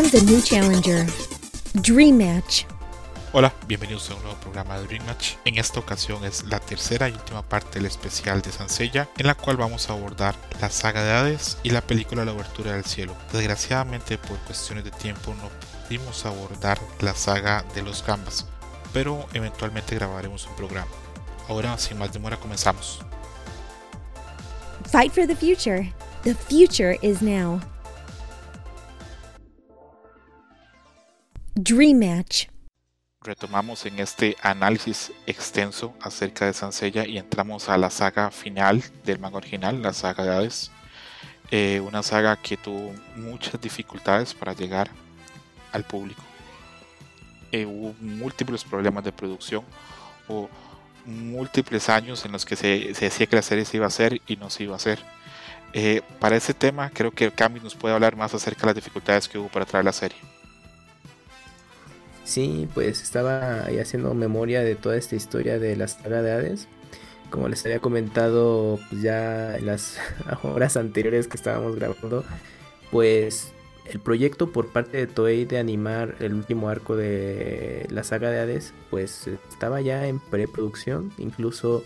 spawns a new challenger. Dream Match. Hola, bienvenidos a un nuevo programa de Dream Match. En esta ocasión es la tercera y última parte del especial de Sansella, en la cual vamos a abordar la saga de Hades y la película La Obertura del Cielo. Desgraciadamente, por cuestiones de tiempo, no pudimos abordar la saga de los Gambas, pero eventualmente grabaremos un programa. Ahora, sin más demora, comenzamos. Fight for the future. The future is now. Dream Match. Retomamos en este análisis extenso acerca de Sansella y entramos a la saga final del manga original, la saga de Hades. Eh, una saga que tuvo muchas dificultades para llegar al público. Eh, hubo múltiples problemas de producción o múltiples años en los que se, decía que la serie se iba a hacer y no se iba a hacer. Eh, para ese tema creo que Cami nos puede hablar más acerca de las dificultades que hubo para traer la serie. Sí, pues estaba ahí haciendo memoria de toda esta historia de las saga de Hades. Como les había comentado pues ya en las horas anteriores que estábamos grabando, pues el proyecto por parte de Toei de animar el último arco de la saga de Hades, pues estaba ya en preproducción. Incluso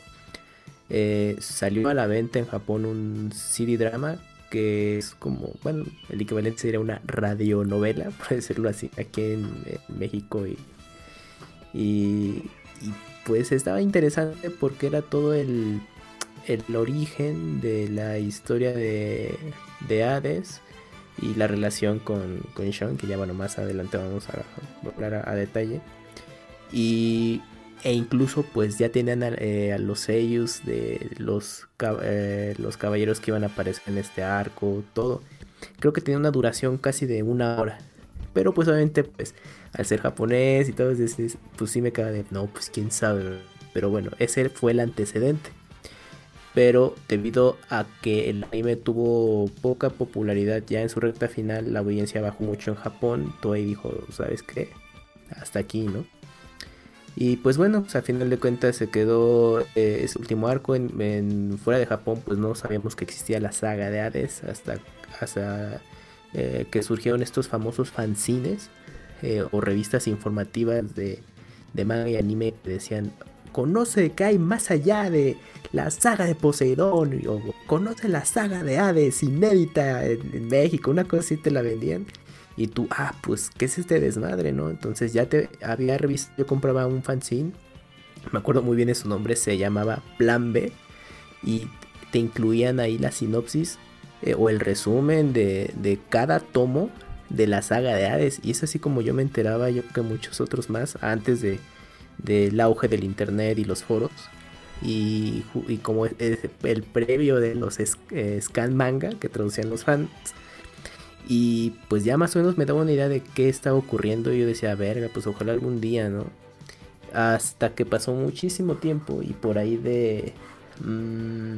eh, salió a la venta en Japón un CD drama que es como, bueno, el equivalente sería una radionovela, por decirlo así, aquí en, México. Y, y, pues estaba interesante porque era todo el, el origen de la historia de, de Hades y la relación con, con Sean, que ya bueno, más adelante vamos a hablar a detalle. Y e incluso pues ya tenían a, eh, los sellos de los, eh, los caballeros que iban a aparecer en este arco, todo. Creo que tenía una duración casi de una hora. Pero pues obviamente pues al ser japonés y todo, pues sí me queda de, no, pues quién sabe. Pero bueno, ese fue el antecedente. Pero debido a que el anime tuvo poca popularidad ya en su recta final, la audiencia bajó mucho en Japón. Toei dijo, ¿sabes qué? Hasta aquí, ¿no? Y pues bueno, pues, a final de cuentas se quedó eh, ese último arco en, fuera de Japón, pues no sabíamos que existía la saga de Hades hasta, hasta eh, que surgieron estos famosos fanzines eh, o revistas informativas de, de manga y anime que decían conoce que hay más allá de la saga de Poseidón o conoce la saga de Hades inédita en, en México, una cosa así te la vendían. Y tú, ah, pues, ¿qué es este desmadre, no? Entonces ya te había revisado, yo compraba un fanzine, me acuerdo muy bien de su nombre, se llamaba Plan B, y te incluían ahí la sinopsis eh, o el resumen de, cada tomo de la saga de Hades. Y es así como yo me enteraba, yo que muchos otros más, antes de del auge del internet y los foros. Y, como el previo de los eh, scan manga que traducían los fans y pues ya más o menos me daba una idea de qué estaba ocurriendo. Y yo decía, verga, pues ojalá algún día, ¿no? Hasta que pasó muchísimo tiempo y por ahí de... Mm,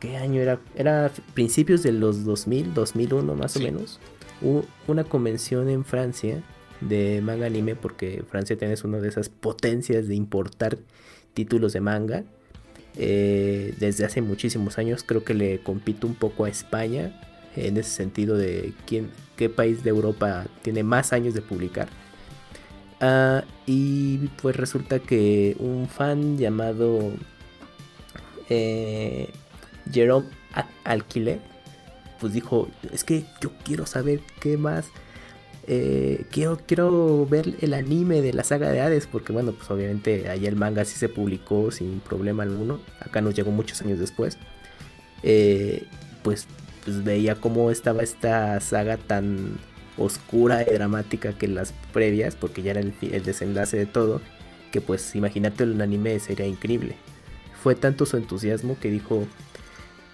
¿Qué año era? Era principios de los 2000, 2001 más o menos. Hubo una convención en Francia de manga anime porque Francia tiene una de esas potencias de importar títulos de manga. Eh, desde hace muchísimos años creo que le compito un poco a España en ese sentido de quién, qué país de Europa tiene más años de publicar. Ah, y pues resulta que un fan llamado eh, Jerome Alquile, pues dijo, es que yo quiero saber qué más. Eh, quiero, quiero ver el anime de la saga de Hades, porque bueno, pues obviamente ahí el manga sí se publicó sin problema alguno. Acá nos llegó muchos años después. Eh, pues pues veía cómo estaba esta saga tan oscura y dramática que las previas, porque ya era el, desenlace de todo, que pues imagínate un anime sería increíble. Fue tanto su entusiasmo que dijo,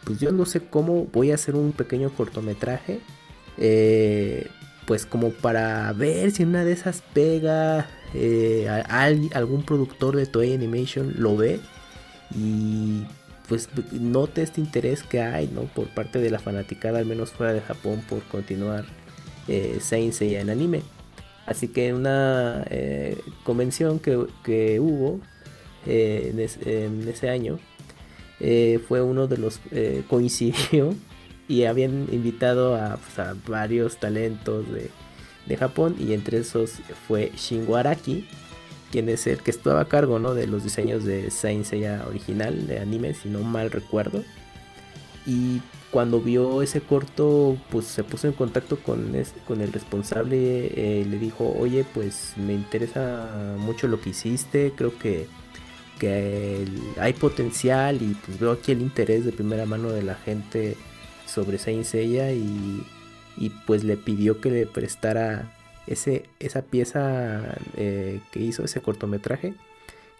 pues yo no sé cómo voy a hacer un pequeño cortometraje, eh, pues como para ver si una de esas pega, eh, algún productor de Toei Animation lo ve y pues note este interés que hay, ¿no? Por parte de la fanaticada, al menos fuera de Japón, por continuar eh, Seiya en anime. Así que una eh, convención que, hubo eh, en, ese año fue uno de los coincidió y habían invitado a, pues, varios talentos de, Japón y entre esos fue Shingo Araki, quien es el que estaba a cargo ¿no? de los diseños de Saint Seiya original de anime, si no mal recuerdo. Y cuando vio ese corto, pues se puso en contacto con, con el responsable, eh, le dijo, oye, pues me interesa mucho lo que hiciste, creo que, que hay potencial y pues veo aquí el interés de primera mano de la gente sobre Saint Seiya y, y pues le pidió que le prestara ese, esa pieza eh, que hizo, ese cortometraje,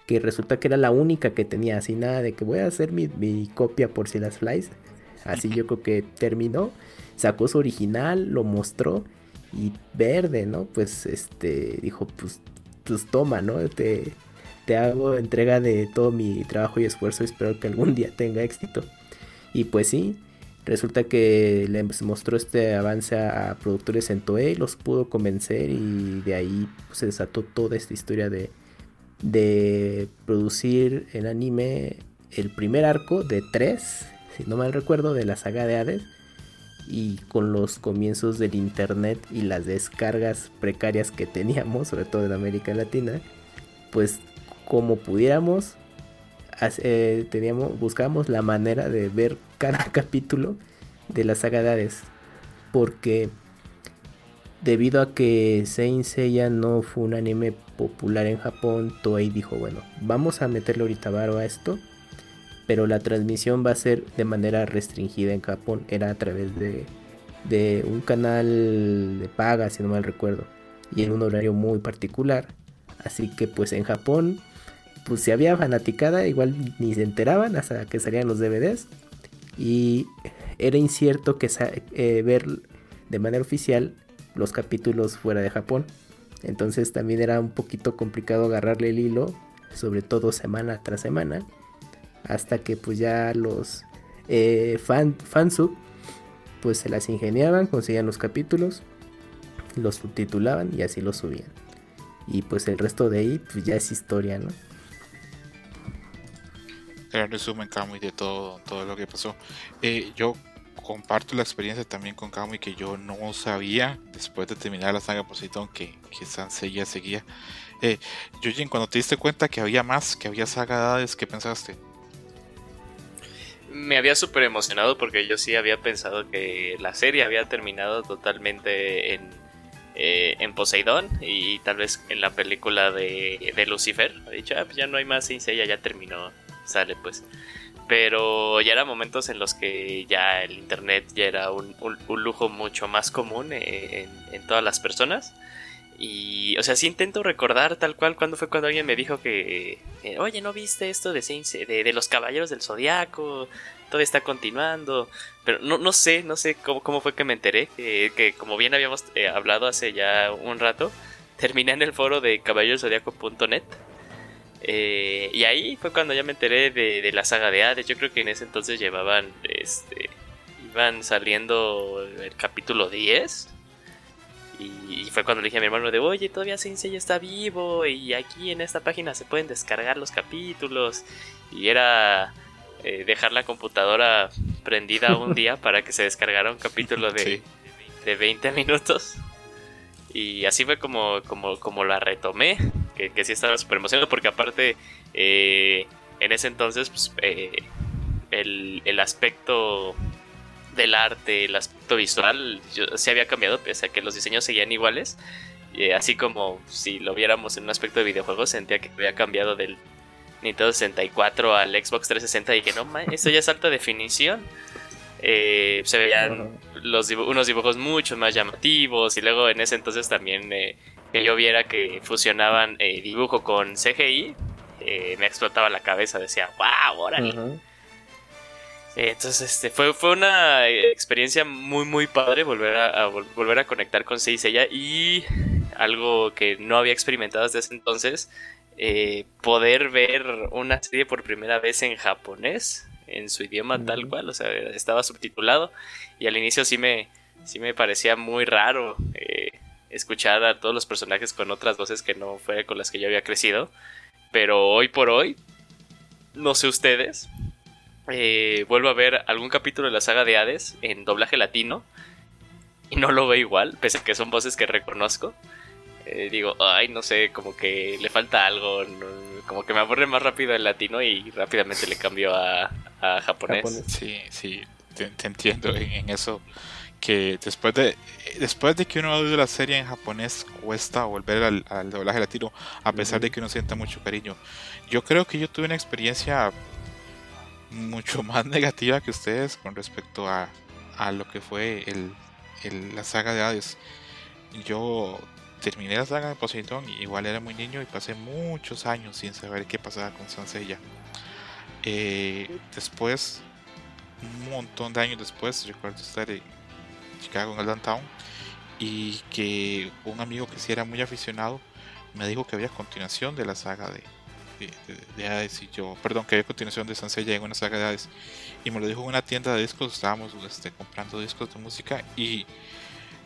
que resulta que era la única que tenía, así nada de que voy a hacer mi, mi copia por si las flies Así yo creo que terminó, sacó su original, lo mostró y verde, ¿no? Pues este dijo, pues, pues toma, ¿no? Te, te hago entrega de todo mi trabajo y esfuerzo, espero que algún día tenga éxito. Y pues sí, resulta que le mostró este avance a, productores en Toei, los pudo convencer y de ahí pues, se desató toda esta historia de, de producir el anime el primer arco de tres si no mal recuerdo, de la saga de Hades. Y con los comienzos del internet y las descargas precarias que teníamos, sobre todo en América Latina, pues como pudiéramos, eh, teníamos, buscábamos la manera de ver cada capítulo de la saga de Hades. Porque debido a que Saint Seiya no fue un anime popular en Japón, Toei dijo, bueno, vamos a meterle ahorita varo a esto pero la transmisión va a ser de manera restringida en Japón. Era a través de, de un canal de paga, si no mal recuerdo, y en un horario muy particular. Así que pues en Japón, pues si había fanaticada, igual ni se enteraban hasta que salían los DVDs. Y era incierto que eh, ver de manera oficial los capítulos fuera de Japón. Entonces también era un poquito complicado agarrarle el hilo, sobre todo semana tras semana hasta que pues ya los eh, fan, fansub pues se las ingeniaban, conseguían los capítulos, los subtitulaban y así los subían. Y pues el resto de ahí pues ya es historia, ¿no? Gran resumen, Kamui, de todo, todo lo que pasó. Eh, yo comparto la experiencia también con Kamui que yo no sabía, después de terminar la saga Poseidon, que, que Sansei seguía. Eh, cuando te diste cuenta que había más, que había saga ¿qué pensaste? me había súper emocionado porque yo sí había pensado que la serie había terminado totalmente en, eh, en Poseidón y tal vez en la película de, de Lucifer. He dicho, ah, pues ya no hay más Sin ya terminó, sale pues. Pero ya eran momentos en los que ya el internet ya era un, lujo mucho más común en, en todas las personas. Y, o sea, sí intento recordar tal cual cuando fue cuando alguien me dijo que, eh, oye, ¿no viste esto de, de, los Caballeros del Zodiaco? Todo está continuando. Pero no, no sé, no sé cómo, cómo fue que me enteré. que como bien habíamos eh, hablado hace ya un rato, terminé en el foro de caballeroszodiaco.net. Eh, y ahí fue cuando ya me enteré de, de, la saga de Hades. Yo creo que en ese entonces llevaban, este, iban saliendo el capítulo 10 y, fue cuando le dije a mi hermano de, oye, todavía ya está vivo y aquí en esta página se pueden descargar los capítulos. Y era eh, dejar la computadora prendida un día para que se descargara un capítulo de, de 20 minutos. Y así fue como, como, como la retomé, que, que sí estaba súper emocionado porque aparte eh, en ese entonces pues, eh, el, el aspecto del arte, el aspecto visual, yo, se había cambiado, pese a que los diseños seguían iguales. Y así como si lo viéramos en un aspecto de videojuegos, sentía que había cambiado del Nintendo 64 al Xbox 360 y que no, esto ya es alta definición. Eh, se veían los unos dibujos mucho más llamativos y luego en ese entonces también eh, que yo viera que fusionaban eh, dibujo con CGI, me explotaba la cabeza, decía, wow, órale. Entonces, este, fue, fue una experiencia muy, muy padre volver a, volver a conectar con Seiya y algo que no había experimentado desde ese entonces, eh, poder ver una serie por primera vez en japonés, en su idioma tal cual, o sea, estaba subtitulado y al inicio sí me, sí me parecía muy raro eh, escuchar a todos los personajes con otras voces que no fue con las que yo había crecido, pero hoy por hoy, no sé ustedes, eh, vuelvo a ver algún capítulo de la saga de Hades en doblaje latino y no lo veo igual, pese a que son voces que reconozco. Eh, digo, ay, no sé, como que le falta algo, como que me aburre más rápido el latino y rápidamente le cambio a, japonés. Sí, sí, te, entiendo en, eso. Que después de después de que uno oye la serie en japonés, cuesta volver al, al doblaje latino, a pesar de que uno sienta mucho cariño. Yo creo que yo tuve una experiencia mucho más negativa que ustedes con respecto a, a lo que fue el, la saga de Hades. Yo terminé la saga de Poseidón, igual era muy niño y pasé muchos años sin saber qué pasaba con Sansella. Eh, después, un montón de años después, recuerdo estar en Chicago, en el downtown, y que un amigo que sí era muy aficionado me dijo que había continuación de la saga de, de, y yo, perdón, que había continuación de Sansella en una saga de Hades y me lo dijo en una tienda de discos, estábamos este, comprando discos de música y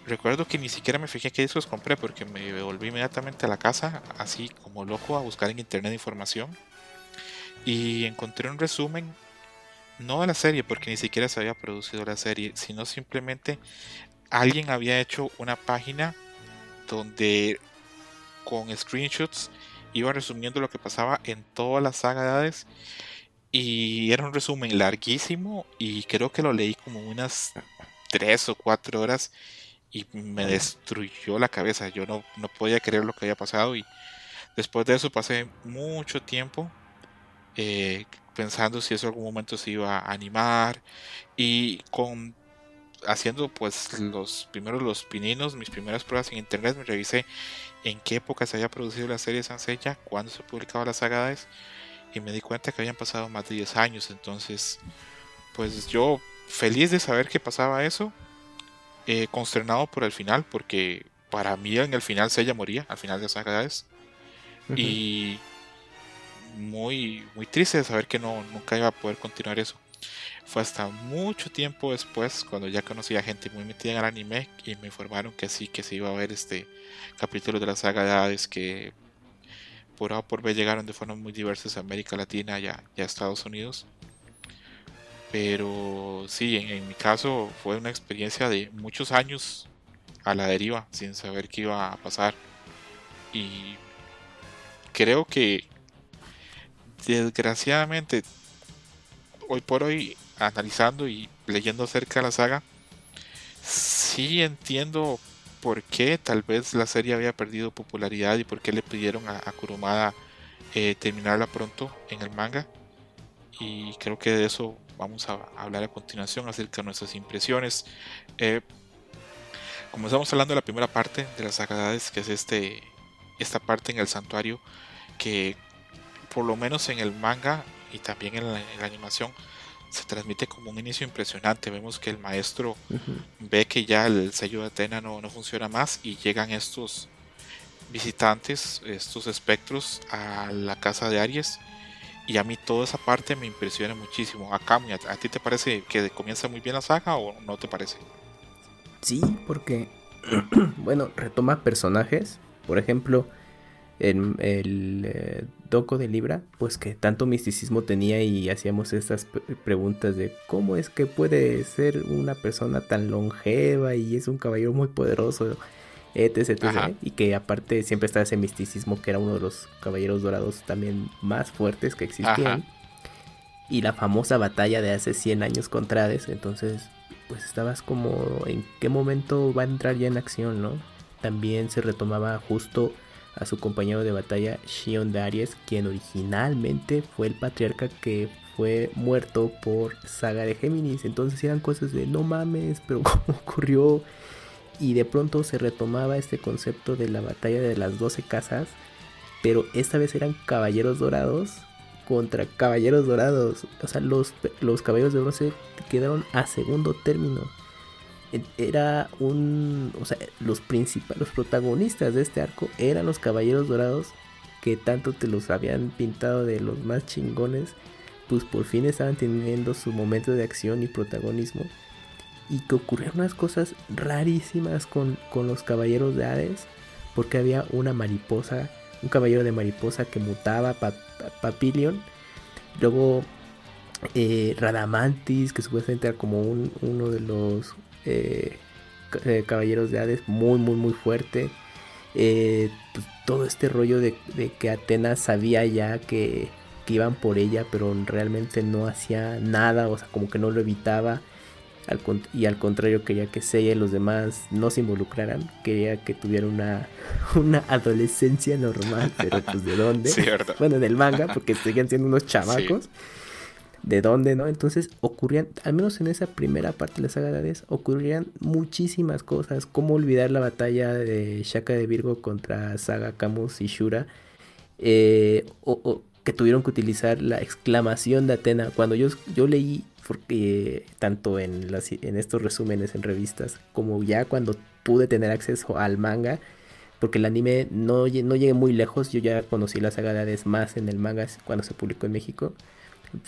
recuerdo que ni siquiera me fijé qué discos compré porque me volví inmediatamente a la casa, así como loco, a buscar en internet información y encontré un resumen, no de la serie, porque ni siquiera se había producido la serie, sino simplemente alguien había hecho una página donde con screenshots iba resumiendo lo que pasaba en toda la saga de Hades y era un resumen larguísimo y creo que lo leí como unas 3 o 4 horas y me destruyó la cabeza. Yo no, no podía creer lo que había pasado y después de eso pasé mucho tiempo eh, pensando si eso en algún momento se iba a animar y con haciendo pues los primeros los pininos, mis primeras pruebas en internet, me revisé en qué época se había producido la serie Sansella, cuándo se publicaba las sagades y me di cuenta que habían pasado más de 10 años. Entonces, pues yo feliz de saber que pasaba eso, eh, consternado por el final, porque para mí en el final Sella moría, al final de las sagades, y muy, muy triste de saber que no, nunca iba a poder continuar eso. Fue hasta mucho tiempo después, cuando ya conocía gente muy metida en el anime, y me informaron que sí, que se iba a ver este capítulo de la saga de Hades que por A por B llegaron de formas muy diversas a América Latina y a, Estados Unidos. Pero sí, en, mi caso fue una experiencia de muchos años a la deriva, sin saber qué iba a pasar. Y creo que desgraciadamente, hoy por hoy, analizando y leyendo acerca de la saga, sí entiendo por qué tal vez la serie había perdido popularidad y por qué le pidieron a, Kurumada eh, terminarla pronto en el manga. Y creo que de eso vamos a hablar a continuación acerca de nuestras impresiones. Eh, como estamos hablando de la primera parte de las sagadades, que es este, esta parte en el santuario, que por lo menos en el manga y también en la animación se transmite como un inicio impresionante. Vemos que el maestro ve que ya el sello de Atena no, no funciona más y llegan estos visitantes, estos espectros a la casa de Aries. Y a mí toda esa parte me impresiona muchísimo. Acá, ¿a ti te parece que comienza muy bien la saga o no te parece? Sí, porque, bueno, retoma personajes. Por ejemplo, en el eh, doco de Libra, pues que tanto misticismo tenía y hacíamos estas preguntas de cómo es que puede ser una persona tan longeva y es un caballero muy poderoso, etc, etc. Y que aparte siempre está ese misticismo que era uno de los caballeros dorados también más fuertes que existían. Y la famosa batalla de hace 100 años contra Hades, entonces pues estabas como en qué momento va a entrar ya en acción, ¿no? También se retomaba justo a su compañero de batalla Shion Darius, quien originalmente fue el patriarca que fue muerto por Saga de Géminis. Entonces eran cosas de no mames, pero ¿cómo ocurrió? Y de pronto se retomaba este concepto de la batalla de las 12 casas, pero esta vez eran caballeros dorados contra caballeros dorados. O sea, los, los caballeros de bronce quedaron a segundo término era un, o sea, los principales, los protagonistas de este arco eran los caballeros dorados que tanto te los habían pintado de los más chingones, pues por fin estaban teniendo su momento de acción y protagonismo y que ocurrieron unas cosas rarísimas con, los caballeros de Hades, porque había una mariposa, un caballero de mariposa que mutaba Papilion, luego Eh, Radamantis, que supuestamente era como un, uno de los eh, eh, caballeros de Hades, muy, muy, muy fuerte. Pues, todo este rollo de, que Atenas sabía ya que, que, iban por ella, pero realmente no hacía nada, o sea, como que no lo evitaba. Y al contrario quería que Seiya y los demás no se involucraran, quería que tuviera una, una adolescencia normal, pero pues de dónde, bueno en el manga, porque seguían siendo unos chamacos, de dónde, ¿no? Entonces ocurrían, al menos en esa primera parte de la saga de Hades, ocurrían muchísimas cosas, como olvidar la batalla de Shaka de Virgo contra Saga, Camus y Shura, eh, o, que tuvieron que utilizar la exclamación de Atena, cuando yo, yo leí porque tanto en, estos resúmenes en revistas como ya cuando pude tener acceso al manga, porque el anime no, no llegué muy lejos, yo ya conocí la saga de Hades más en el manga cuando se publicó en México.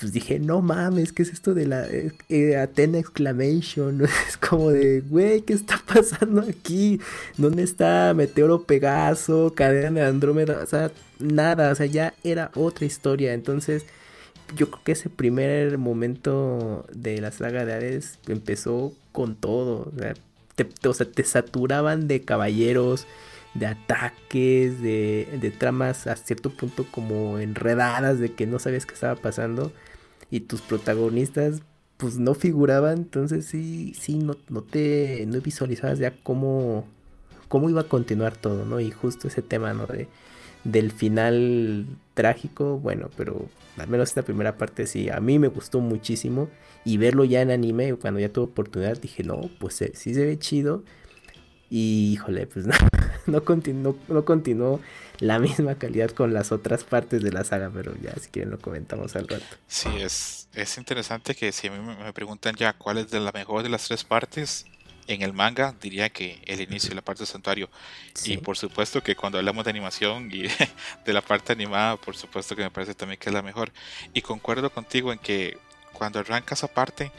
Pues dije, no mames, ¿qué es esto de la eh, eh, Atena Exclamation? Es como de, güey, ¿qué está pasando aquí? ¿Dónde está Meteoro Pegaso, Cadena de Andrómeda? O sea, nada, o sea, ya era otra historia. Entonces, yo creo que ese primer momento de la saga de Hades empezó con todo. O sea, te, saturaban de caballeros, de ataques, de, de, tramas a cierto punto como enredadas de que no sabías qué estaba pasando. Y tus protagonistas pues no figuraban. Entonces sí, sí, no, no te no visualizabas ya cómo, cómo iba a continuar todo, ¿no? Y justo ese tema, ¿no? De, del final trágico, bueno, pero al menos esta primera parte sí, a mí me gustó muchísimo y verlo ya en anime, cuando ya tuve oportunidad, dije, no, pues eh, sí se ve chido. Y híjole, pues no, no, continuó, no continuó la misma calidad con las otras partes de la saga, pero ya si quieren lo comentamos al rato. Sí, es, es interesante que si a mí me preguntan ya cuál es de la mejor de las tres partes, en el manga diría que el inicio de la parte del santuario. Y por supuesto que cuando hablamos de animación y de la parte animada, por supuesto que me parece también que es la mejor. Y concuerdo contigo en que cuando arrancas esa parte,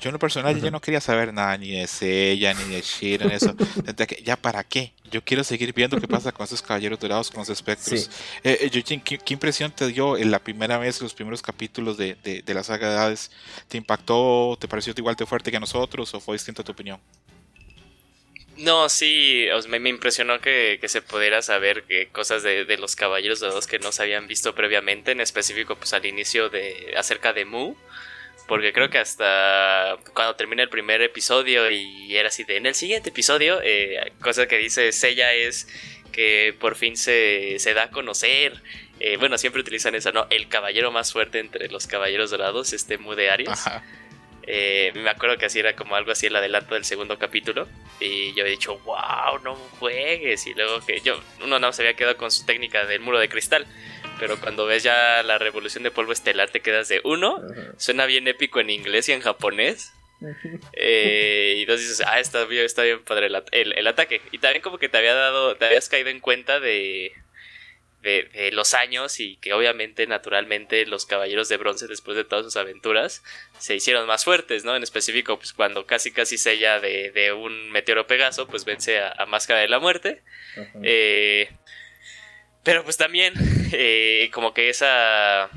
yo en lo personal ya no quería saber nada ni de Seiya ni de Shiren, eso. ya para qué. Yo quiero seguir viendo qué pasa con esos caballeros dorados, con los espectros. Eh, eh ¿qué, impresión te dio en la primera vez, los primeros capítulos de, de, la saga de Hades? ¿Te impactó? ¿Te pareció igual de fuerte que a nosotros o fue distinta tu opinión? No, sí, me, impresionó que, se pudiera saber que cosas de, de, los caballeros dorados que no se habían visto previamente, en específico pues al inicio de acerca de Mu porque creo que hasta cuando termina el primer episodio y era así de en el siguiente episodio, eh, cosa que dice Sella es que por fin se, da a conocer. Eh, bueno, siempre utilizan esa, ¿no? El caballero más fuerte entre los caballeros dorados, este Mude Arias. Eh, me acuerdo que así era como algo así el adelanto del segundo capítulo. Y yo he dicho, wow, no juegues. Y luego que yo, uno no se había quedado con su técnica del muro de cristal. Pero cuando ves ya la revolución de polvo estelar te quedas de uno. Suena bien épico en inglés y en japonés. Eh, y entonces dices, ah, está bien, está bien padre el, ataque. Y también como que te había dado, te habías caído en cuenta de, de, los años y que obviamente, naturalmente, los caballeros de bronce, después de todas sus aventuras, se hicieron más fuertes, ¿no? En específico, pues cuando casi casi sella de, de un meteoro Pegaso, pues vence a, Máscara de la Muerte. Eh, pero pues también, eh, como que esa.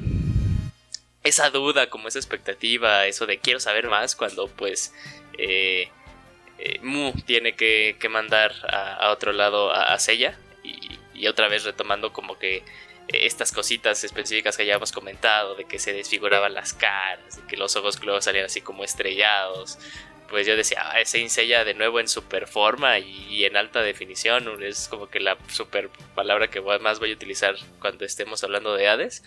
Esa duda, como esa expectativa, eso de quiero saber más, cuando pues. Eh, eh, Mu tiene que, mandar a, otro lado a, a Seiya. Y, otra vez retomando como que estas cositas específicas que ya hemos comentado, de que se desfiguraban las caras, de que los ojos luego salían así como estrellados, pues yo decía, ah, ese Insella de nuevo en super forma y, en alta definición, es como que la super palabra que más voy a utilizar cuando estemos hablando de Hades.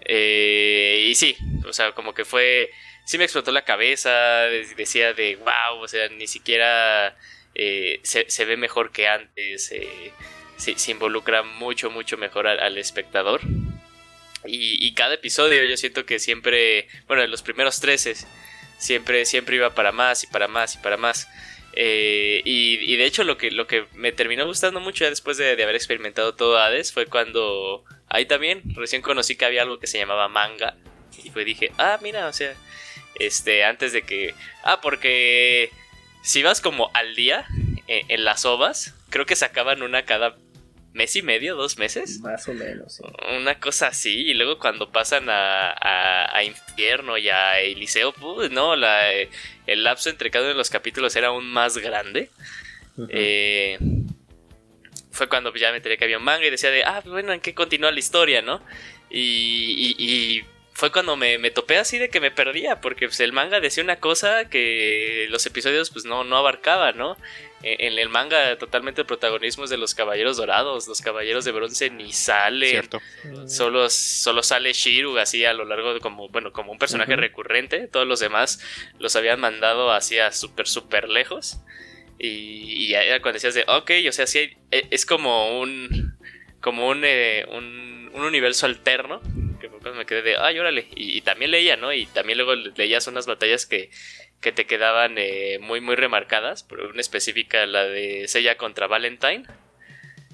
Eh, y sí, o sea, como que fue, sí me explotó la cabeza, decía de, wow, o sea, ni siquiera eh, se, ve mejor que antes, eh, se, involucra mucho, mucho mejor al, espectador. Y, y, cada episodio yo siento que siempre, bueno, en los primeros 13 siempre, siempre iba para más y para más y para más. Eh, y, de hecho lo que, lo que me terminó gustando mucho ya después de, haber experimentado todo Hades fue cuando ahí también recién conocí que había algo que se llamaba manga. Y pues dije, ah, mira, o sea, este, antes de que... Ah, porque si vas como al día en, las ovas, creo que sacaban una cada mes y medio, dos meses. Más o menos, sí. Una cosa así, y luego cuando pasan a, a, Infierno y a Eliseo, pues no, la, el lapso entre cada uno de los capítulos era aún más grande. eh, fue cuando ya me enteré que había un manga y decía de, ah, bueno, ¿en qué continúa la historia, no? Y, y, fue cuando me, me, topé así de que me perdía, porque pues, el manga decía una cosa que los episodios pues no, no abarcaban, ¿no? E, en el manga totalmente el protagonismo es de los caballeros dorados, los caballeros de bronce ni salen. Cierto. Solo, solo sale Shiru así a lo largo de como, bueno, como un personaje recurrente. Todos los demás los habían mandado hacia súper, súper lejos. Y, y era cuando decías de, ok, o sea, sí, e, es como un, como un, eh, un, un, universo alterno. Que cuando me quedé de, ay, órale. Y, también leía, ¿no? Y también luego leías unas batallas que, que te quedaban eh, muy, muy remarcadas. Por una específica, la de Sella contra Valentine.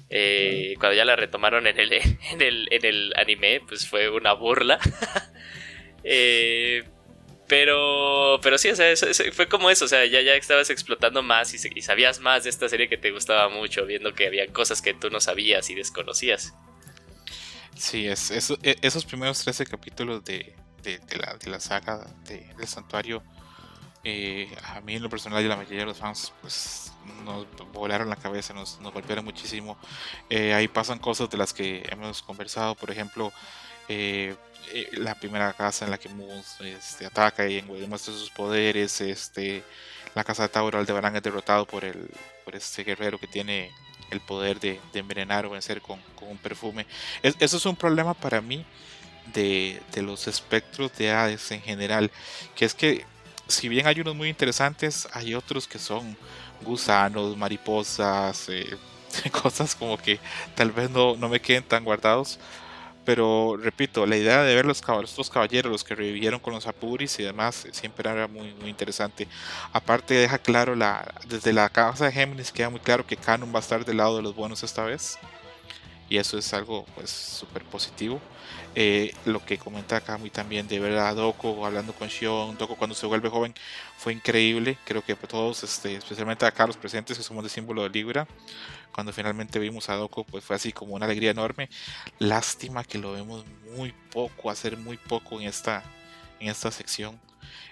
Eh, cuando ya la retomaron en el, en el, en el anime, pues fue una burla. eh, pero, pero sí, o sea, fue como eso, o sea, ya, ya estabas explotando más y, sabías más de esta serie que te gustaba mucho, viendo que había cosas que tú no sabías y desconocías. Sí, es, e, esos primeros 13 capítulos de, de, la, de la, saga de, del santuario, eh, a mí en lo personal y la mayoría de los fans, pues nos volaron la cabeza, nos, nos golpearon muchísimo. Eh, ahí pasan cosas de las que hemos conversado, por ejemplo, eh, la primera casa en la que Moose este, ataca y demuestra sus poderes, este, la casa de Tauro Aldebarán es derrotado por, el, por este guerrero que tiene el poder de, envenenar o vencer con, un perfume. eso es un problema para mí de, los espectros de Hades en general, que es que si bien hay unos muy interesantes, hay otros que son gusanos, mariposas, eh, cosas como que tal vez no, no me queden tan guardados pero repito, la idea de ver los, otros caballeros, los que revivieron con los Apuris y demás, siempre era muy, muy interesante. Aparte deja claro, la, desde la casa de Géminis queda muy claro que Canon va a estar del lado de los buenos esta vez. Y eso es algo pues súper positivo. Eh, lo que comenta muy también de ver a Doko hablando con Shion, Doko cuando se vuelve joven fue increíble. Creo que todos, este, especialmente acá los presentes que somos de símbolo de Libra, cuando finalmente vimos a Doko, pues fue así como una alegría enorme. Lástima que lo vemos muy poco, hacer muy poco en esta, en esta sección.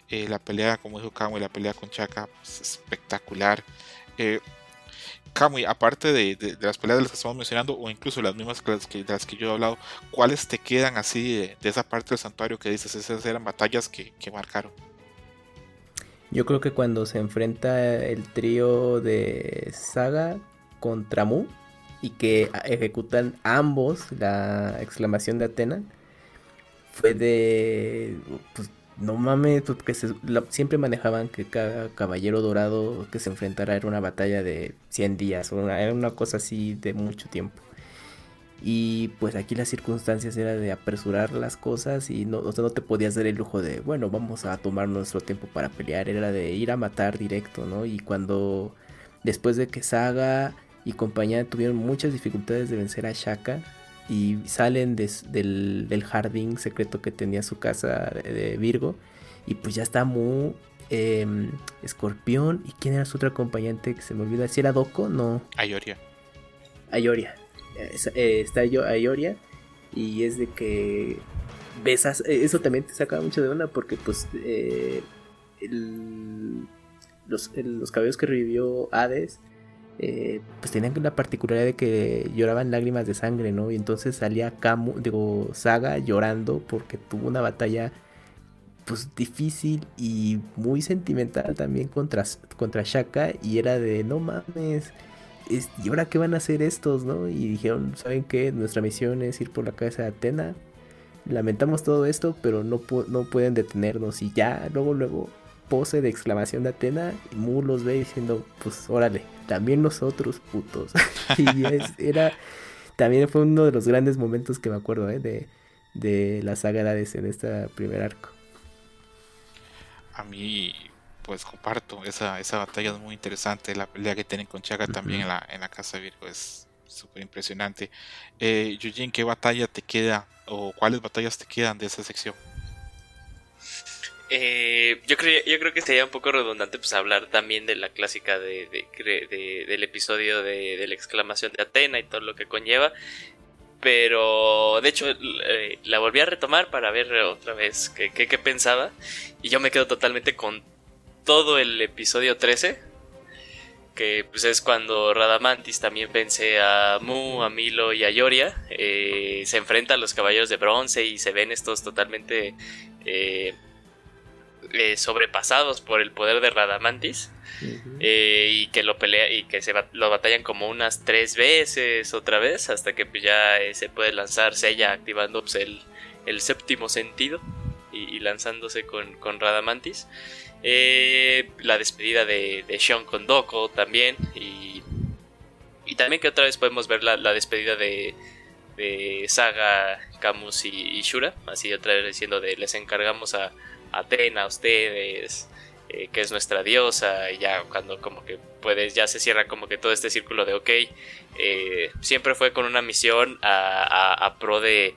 Eh, la pelea, como dijo Kamui, la pelea con Chaka, pues, espectacular. Eh, aparte de, las peleas de las que estamos mencionando, o incluso las mismas que, de las que yo he hablado, ¿cuáles te quedan así de, esa parte del santuario que dices? Esas eran batallas que, que marcaron. Yo creo que cuando se enfrenta el trío de Saga contra Mu y que ejecutan ambos la exclamación de Atena fue de pues, no mames porque siempre manejaban que cada caballero dorado que se enfrentara era una batalla de 100 días era una cosa así de mucho tiempo y pues aquí las circunstancias era de apresurar las cosas y no, o sea, no te podías dar el lujo de, bueno, vamos a tomar nuestro tiempo para pelear, era de ir a matar directo, ¿no? Y cuando después de que Saga y compañía tuvieron muchas dificultades de vencer a Shaka y salen del, jardín secreto que tenía su casa de, Virgo y pues ya está Mu, em, Escorpión y quién era su otro acompañante que se me olvida, si era Doko, no. Ayoria. Ayoria. Eh, está Ayoria y es de que besas, eh, eso también te saca mucho de onda porque pues eh, los, los cabellos que revivió Hades eh, pues tenían la particularidad de que lloraban lágrimas de sangre, ¿no? Y entonces salía Camu, digo, Saga llorando porque tuvo una batalla pues difícil y muy sentimental también contra, contra Shaka y era de no mames, ¿y ahora qué van a hacer estos, no? Y dijeron, ¿saben qué? Nuestra misión es ir por la casa de Atena. Lamentamos todo esto, pero no, no pueden detenernos y ya, luego, luego pose de exclamación de Atena y Mu los ve diciendo, pues órale, también nosotros putos. y era, también fue uno de los grandes momentos que me acuerdo ¿eh? de, de la saga de Hades en este primer arco. A mí, pues comparto, esa, esa batalla es muy interesante, la pelea que tienen con Chaga también en la, en la casa Virgo es súper impresionante. Eh, ¿qué batalla te queda o cuáles batallas te quedan de esa sección? Eh, yo, creo, yo creo que sería un poco redundante pues hablar también de la clásica de, del episodio de, la exclamación de Atena y todo lo que conlleva. Pero de hecho eh, la volví a retomar para ver otra vez qué, qué, pensaba. Y yo me quedo totalmente con todo el episodio 13. Que pues es cuando Radamantis también vence a Mu, a Milo y a Yoria. Eh, se enfrenta a los caballeros de bronce y se ven estos totalmente eh, sobrepasados por el poder de Radamantis eh, y que lo pelea y que se lo batallan como unas tres veces otra vez hasta que pues, ya eh, se puede lanzar Sella activando pues, el, séptimo sentido y, lanzándose con, con Radamantis. la despedida de, de Sean con Doko también y, y también que otra vez podemos ver la, despedida de, de Saga, Camus y, y, Shura, así otra vez diciendo de les encargamos a, Atena, a ustedes, eh, que es nuestra diosa, y ya cuando como que puedes, ya se cierra como que todo este círculo de, ok, eh, siempre fue con una misión a, pro de,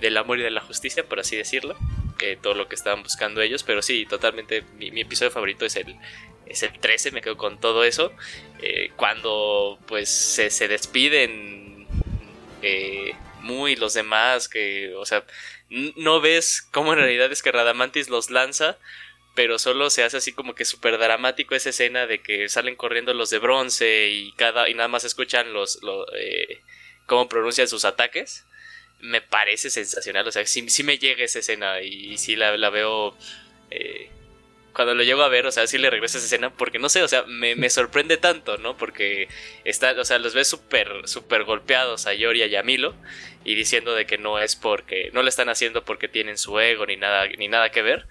del amor y de la justicia, por así decirlo, que todo lo que estaban buscando ellos, pero sí, totalmente, mi, episodio favorito es el, es el 13, me quedo con todo eso, eh, cuando pues se, se despiden muy los demás, que, o sea, no ves cómo en realidad es que Radamantis los lanza, pero solo se hace así como que súper dramático esa escena de que salen corriendo los de bronce y cada y nada más escuchan los, eh, cómo pronuncian sus ataques. Me parece sensacional, o sea, sí, sí me llega esa escena y, sí la, la veo eh, cuando lo llego a ver, o sea, sí le regreso esa escena, porque no sé, o sea, me, sorprende tanto, ¿no? Porque está, o sea, los ves súper, súper golpeados a Yori y a Yamilo y diciendo de que no es porque, no lo están haciendo porque tienen su ego ni nada, ni nada que ver.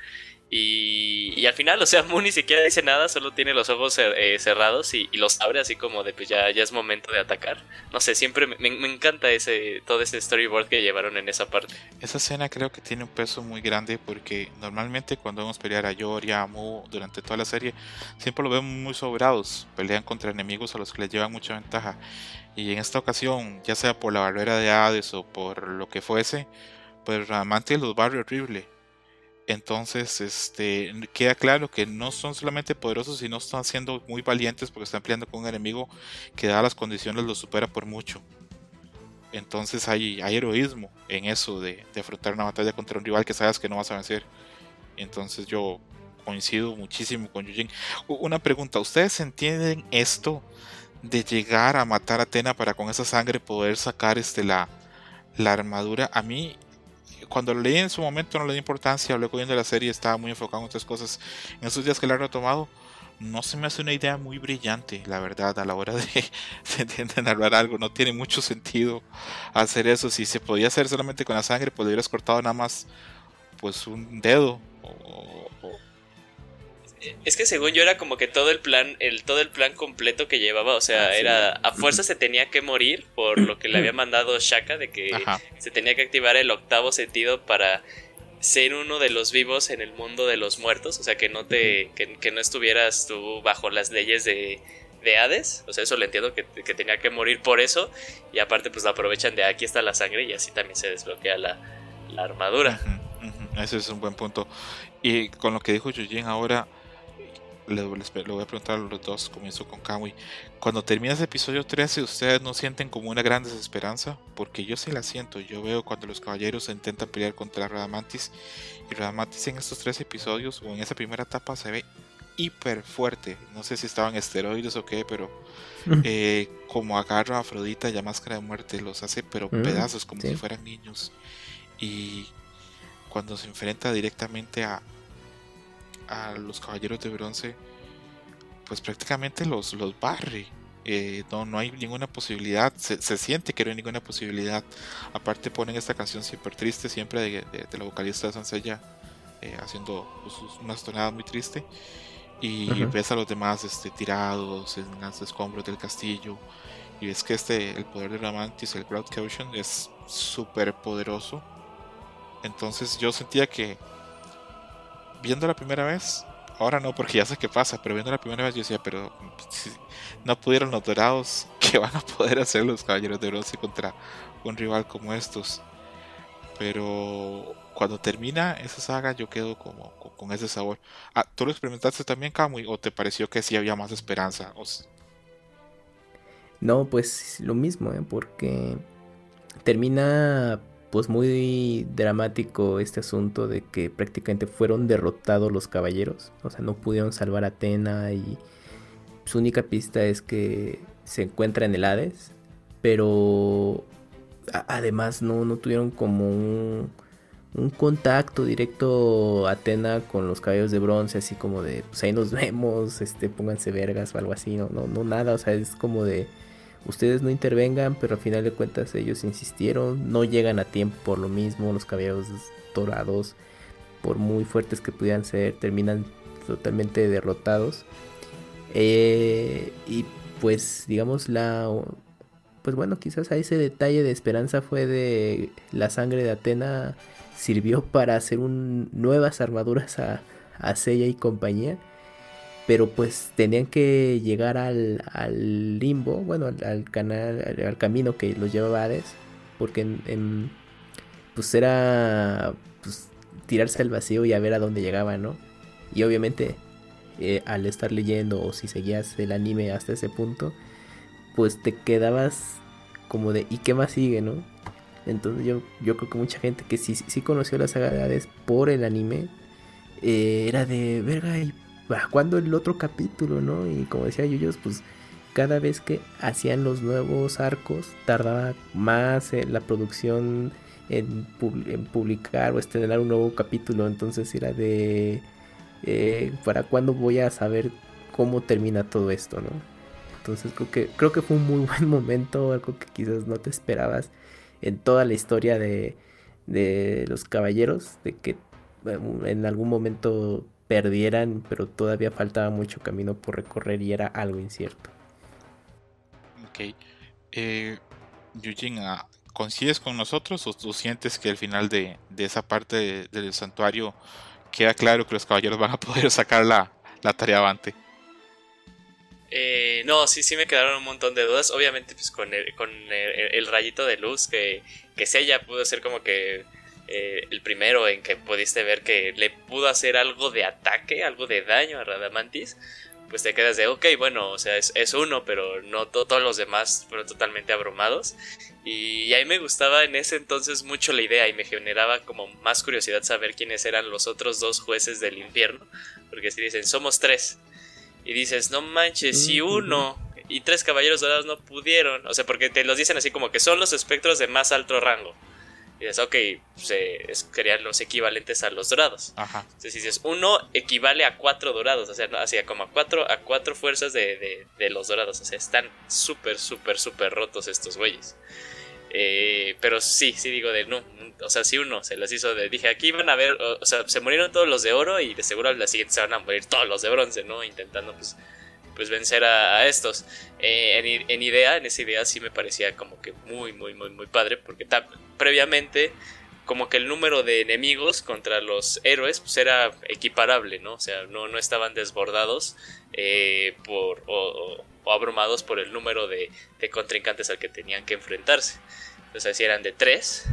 Y, al final, o sea, Moon ni siquiera dice nada, solo tiene los ojos eh, cerrados y, los abre así como de pues ya, es momento de atacar. No sé, siempre me, encanta ese todo ese storyboard que llevaron en esa parte. Esa escena creo que tiene un peso muy grande porque normalmente cuando vemos pelear a Yori, a Mu durante toda la serie, siempre lo vemos muy sobrados, pelean contra enemigos a los que les llevan mucha ventaja. Y en esta ocasión, ya sea por la barrera de Hades o por lo que fuese, pues realmente los barrios horrible entonces, este, queda claro que no son solamente poderosos, sino están siendo muy valientes porque están peleando con un enemigo que dadas las condiciones lo supera por mucho. Entonces hay, hay heroísmo en eso de, afrontar una batalla contra un rival que sabes que no vas a vencer. Entonces yo coincido muchísimo con Yujin. Una pregunta, ¿ustedes entienden esto de llegar a matar a Atena para con esa sangre poder sacar este, la, la armadura? A mí cuando leí en su momento no le di importancia, luego viendo la serie estaba muy enfocado en otras cosas. En esos días que la he retomado, no se me hace una idea muy brillante, la verdad, a la hora de, de, narrar algo. No tiene mucho sentido hacer eso. Si se podía hacer solamente con la sangre, pues le hubieras cortado nada más pues un dedo o, es que según yo era como que todo el plan, el, todo el plan completo que llevaba, o sea, ah, era a fuerza se tenía que morir por lo que le había mandado Shaka de que se tenía que activar el octavo sentido para ser uno de los vivos en el mundo de los muertos, o sea, que no te que, no estuvieras tú bajo las leyes de, de Hades, o sea, eso le entiendo que, tenía que morir por eso y aparte pues la aprovechan de aquí está la sangre y así también se desbloquea la, armadura. Ese es un buen punto. Y con lo que dijo Yujin ahora, le, voy a preguntar a los dos, comienzo con Kamui. Cuando termina ese episodio 13, ¿ustedes no sienten como una gran desesperanza? Porque yo sí la siento. Yo veo cuando los caballeros intentan pelear contra Radamantis. Y Radamantis en estos tres episodios, o en esa primera etapa, se ve hiper fuerte. No sé si estaban esteroides o qué, pero eh, como agarra a Afrodita y a Máscara de Muerte, los hace pero pedazos como si fueran niños. Y cuando se enfrenta directamente a, a los caballeros de bronce, pues prácticamente los, los barre. Eh, no, no hay ninguna posibilidad, se, siente que no hay ninguna posibilidad. Aparte ponen esta canción súper triste, siempre de, la vocalista de Sansella, eh, haciendo pues, unas tonadas muy tristes. Y ves a los demás este, tirados en los escombros del castillo. Y ves que este, el poder de Ramantis, el Cloud Caution, es súper poderoso. Entonces yo sentía que viendo la primera vez, ahora no, porque ya sé qué pasa, pero viendo la primera vez yo decía, pero no pudieron los dorados, ¿qué van a poder hacer los caballeros de bronce contra un rival como estos? Pero cuando termina esa saga yo quedo como con, ese sabor. Ah, ¿Tú lo experimentaste también, Kamui? ¿O te pareció que sí había más esperanza? No, pues lo mismo, ¿eh? porque termina pues muy dramático este asunto de que prácticamente fueron derrotados los caballeros, o sea, no pudieron salvar a Atena y su única pista es que se encuentra en el Hades, pero además no, no tuvieron como un, contacto directo Atena con los caballeros de bronce, así como de, pues ahí nos vemos, este, pónganse vergas o algo así, no, no nada, o sea, es como de, ustedes no intervengan, pero al final de cuentas ellos insistieron, no llegan a tiempo por lo mismo, los caballeros dorados, por muy fuertes que pudieran ser, terminan totalmente derrotados. Eh, y pues digamos la pues bueno quizás a ese detalle de esperanza fue de la sangre de Atena sirvió para hacer un, nuevas armaduras a, a y compañía pero pues tenían que llegar al, al limbo bueno al, canal al, camino que los llevaba Hades porque en, pues era pues, tirarse al vacío y a ver a dónde llegaba no y obviamente eh, al estar leyendo o si seguías el anime hasta ese punto, pues te quedabas como de ¿y qué más sigue, no? Entonces yo, yo creo que mucha gente que sí, sí conoció las saga por el anime, eh, era de, verga, ¿y cuándo el otro capítulo, no? Y como decía Yuyos, pues cada vez que hacían los nuevos arcos, tardaba más en la producción en, en publicar o estrenar un nuevo capítulo, entonces era de eh, para cuándo voy a saber cómo termina todo esto, ¿no? Entonces creo que, creo que fue un muy buen momento, algo que quizás no te esperabas en toda la historia de, de los caballeros, de que en algún momento perdieran, pero todavía faltaba mucho camino por recorrer y era algo incierto. Ok. Eh, Eugene, ah, ¿coincides con nosotros o tú sientes que al final de, de esa parte del santuario queda claro que los caballeros van a poder sacar la, tarea avante. Eh, no, sí, sí me quedaron un montón de dudas. Obviamente, pues con el, con el, rayito de luz que, que Sella pudo ser como que eh, el primero en que pudiste ver que le pudo hacer algo de ataque, algo de daño a Radamantis pues te quedas de, ok, bueno, o sea, es, uno, pero no todos los demás fueron totalmente abrumados. Y, ahí me gustaba en ese entonces mucho la idea y me generaba como más curiosidad saber quiénes eran los otros dos jueces del infierno. Porque si dicen, somos tres. Y dices, no manches, si uno y tres caballeros dorados no pudieron. O sea, porque te los dicen así como que son los espectros de más alto rango. Y dices, ok, se, serían los equivalentes a los dorados. Ajá. Entonces dices, uno equivale a cuatro dorados, o sea, hacia como a cuatro, a cuatro fuerzas de, de, los dorados. O sea, están súper, súper, súper rotos estos güeyes. Eh, pero sí, sí digo de no, o sea, sí uno se las hizo de, dije, aquí van a ver, o, sea, se murieron todos los de oro y de seguro la siguiente se van a morir todos los de bronce, ¿no? Intentando pues pues vencer a, estos. Eh, en, idea, en esa idea sí me parecía como que muy, muy, muy, muy padre, porque previamente como que el número de enemigos contra los héroes pues era equiparable, ¿no? O sea, no, no estaban desbordados eh, por, o, abrumados por el número de, de, contrincantes al que tenían que enfrentarse. Entonces, si eran de tres,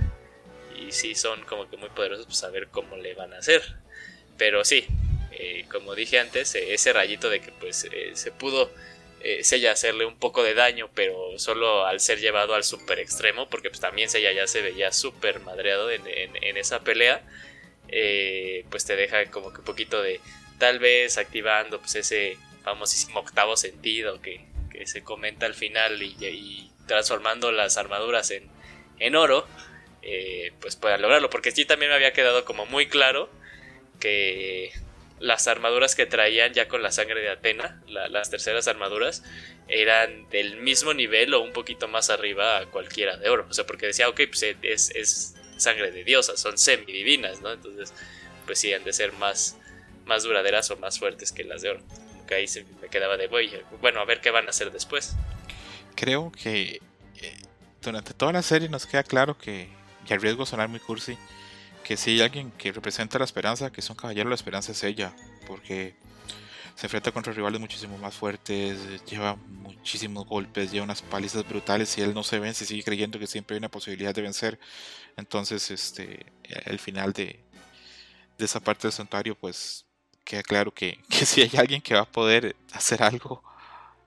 y si son como que muy poderosos, pues a ver cómo le van a hacer. Pero sí, eh, como dije antes, eh, ese rayito de que pues eh, se pudo Sella hacerle un poco de daño, pero solo al ser llevado al super extremo, porque pues también Sella ya se veía súper madreado en, esa pelea, pues te deja como que un poquito de tal vez activando pues ese famosísimo octavo sentido que, se comenta al final y, transformando las armaduras en, en oro, pues pueda lograrlo, porque sí también me había quedado como muy claro que las armaduras que traían ya con la sangre de Atena, las terceras armaduras, eran del mismo nivel o un poquito más arriba a cualquiera de oro. O sea, porque decía, ok, pues es, es sangre de diosas, son semidivinas, ¿no? Entonces, pues sí, han de ser más, más duraderas o más fuertes que las de oro. Que ahí se me quedaba de, bueno, a ver qué van a hacer después. Creo que eh, durante toda la serie nos queda claro que, y arriesgo sonar muy cursi, que si hay alguien que representa la esperanza, que es un caballero, la esperanza es ella. Porque se enfrenta contra rivales muchísimo más fuertes, lleva muchísimos golpes, lleva unas palizas brutales y él no se vence, sigue creyendo que siempre hay una posibilidad de vencer. Entonces, este, el final de, esa parte del santuario, pues queda claro que, si hay alguien que va a poder hacer algo,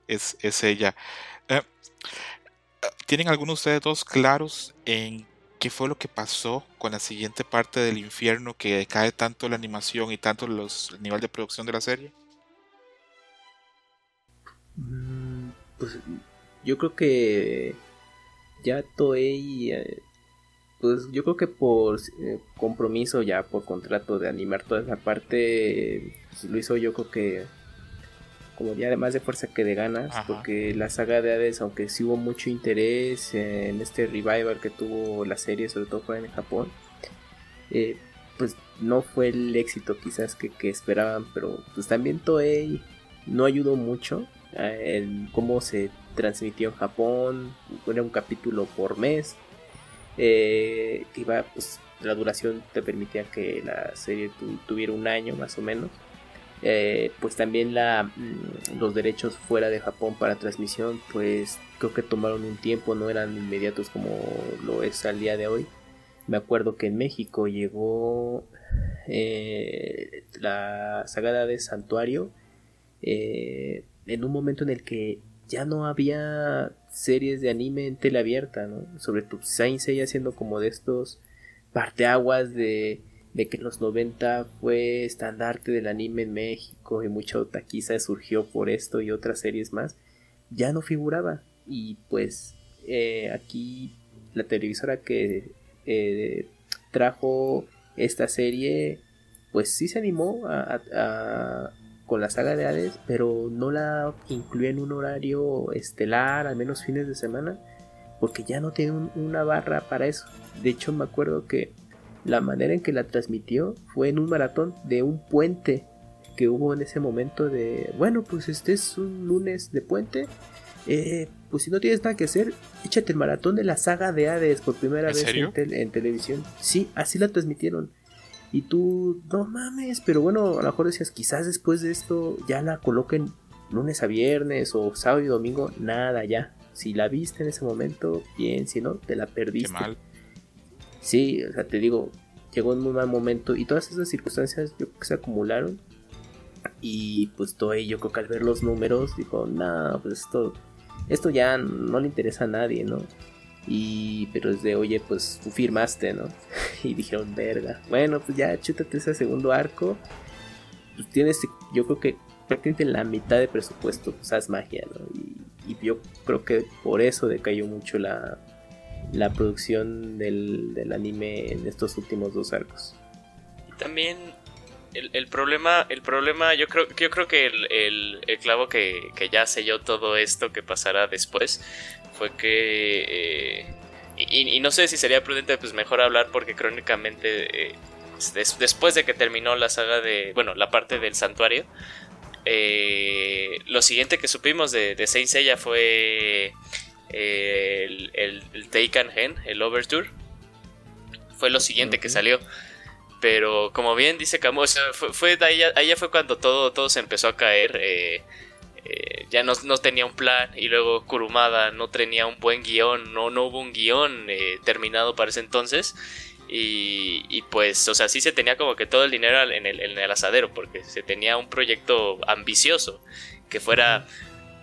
es, es ella. Eh, ¿Tienen algunos de ustedes dos claros en qué fue lo que pasó con la siguiente parte del infierno que cae tanto la animación y tanto los, el nivel de producción de la serie? Mm, pues yo creo que ya Toei, eh, pues yo creo que por eh, compromiso ya por contrato de animar toda esa parte, pues, lo hizo yo creo que como ya además de fuerza que de ganas, porque la saga de Hades, aunque sí hubo mucho interés en este revival que tuvo la serie, sobre todo fuera en Japón, eh, pues no fue el éxito quizás que, esperaban, pero pues también Toei no ayudó mucho eh, en cómo se transmitió en Japón, era un capítulo por mes, eh, que iba, pues la duración te permitía que la serie tuviera un año más o menos. Eh, pues también la, mm, los derechos fuera de Japón para transmisión, pues creo que tomaron un tiempo, no eran inmediatos como lo es al día de hoy. Me acuerdo que en México llegó eh, la sagada de Santuario eh, en un momento en el que ya no había series de anime en tele abierta. Sobre todo Saint Seiya siendo como de estos parteaguas de de que en los 90 fue estandarte del anime en México y mucha otaquiza surgió por esto y otras series más, ya no figuraba. Y pues eh, aquí la televisora que eh, trajo esta serie, pues sí se animó con la saga de Hades, pero no la incluyó en un horario estelar, al menos fines de semana, porque ya no tiene una barra para eso. De hecho, me acuerdo que la manera en que la transmitió fue en un maratón de un puente que hubo en ese momento de, bueno, pues este es un lunes de puente, eh, pues si no tienes nada que hacer, échate el maratón de la saga de Hades por primera vez en, televisión. Sí, así la transmitieron. Y tú, no mames, pero bueno, a lo mejor decías, quizás después de esto ya la coloquen lunes a viernes o sábado y domingo, nada, ya. Si la viste en ese momento, bien, si no, te la perdiste. Qué mal. Sí, o sea, te digo, llegó en un mal momento y todas esas circunstancias yo creo que se acumularon. Y pues todo yo creo que al ver los números dijo, no, pues esto, esto ya no le interesa a nadie, ¿no? Y, pero es de, oye, pues tú firmaste, ¿no? y dijeron, verga, bueno, pues ya chútate ese segundo arco. Pues tienes, yo creo que prácticamente la mitad de presupuesto, pues haz magia, ¿no? y yo creo que por eso decayó mucho la, la producción del, anime en estos últimos dos arcos. Y también el, problema, el problema, yo creo, yo creo que el, clavo que, ya selló todo esto que pasará después fue que eh, y, no sé si sería prudente pues mejor hablar porque crónicamente eh, después de que terminó la saga de bueno la parte del santuario eh, lo siguiente que supimos de, de Saint Seiya fue el, el, el Teikan Gen, el Overture, fue lo siguiente que salió. Pero como bien dice Camus, fue, ahí, ya fue cuando todo, todo se empezó a caer. Eh, eh, ya no, tenía un plan y luego Kurumada no tenía un buen guion, no, no hubo un guion eh, terminado para ese entonces. Y, y, pues, o sea, sí se tenía como que todo el dinero en el, en el asadero porque se tenía un proyecto ambicioso que fuera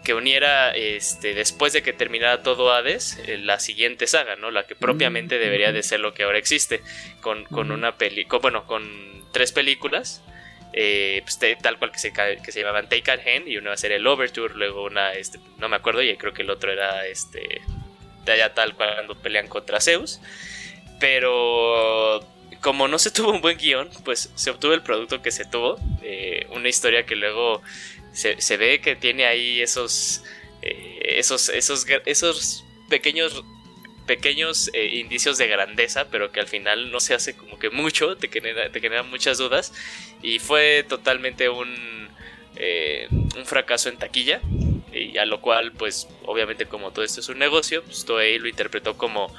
que uniera este después de que terminara todo Hades eh, la siguiente saga no la que propiamente debería de ser lo que ahora existe con, una peli bueno con tres películas eh, pues, tal cual que se, que se llamaban Take a Hand y una va a ser el Overture luego una este, no me acuerdo y creo que el otro era este de allá tal cual cuando pelean contra Zeus pero como no se tuvo un buen guion, pues se obtuvo el producto que se tuvo. Eh, una historia que luego se, ve que tiene ahí esos, eh, esos, esos, esos pequeños pequeños eh, indicios de grandeza, pero que al final no se hace como que mucho, te genera, te genera muchas dudas. Y fue totalmente un, eh, un fracaso en taquilla. Y a lo cual, pues, obviamente, como todo esto es un negocio, pues Toei lo interpretó como.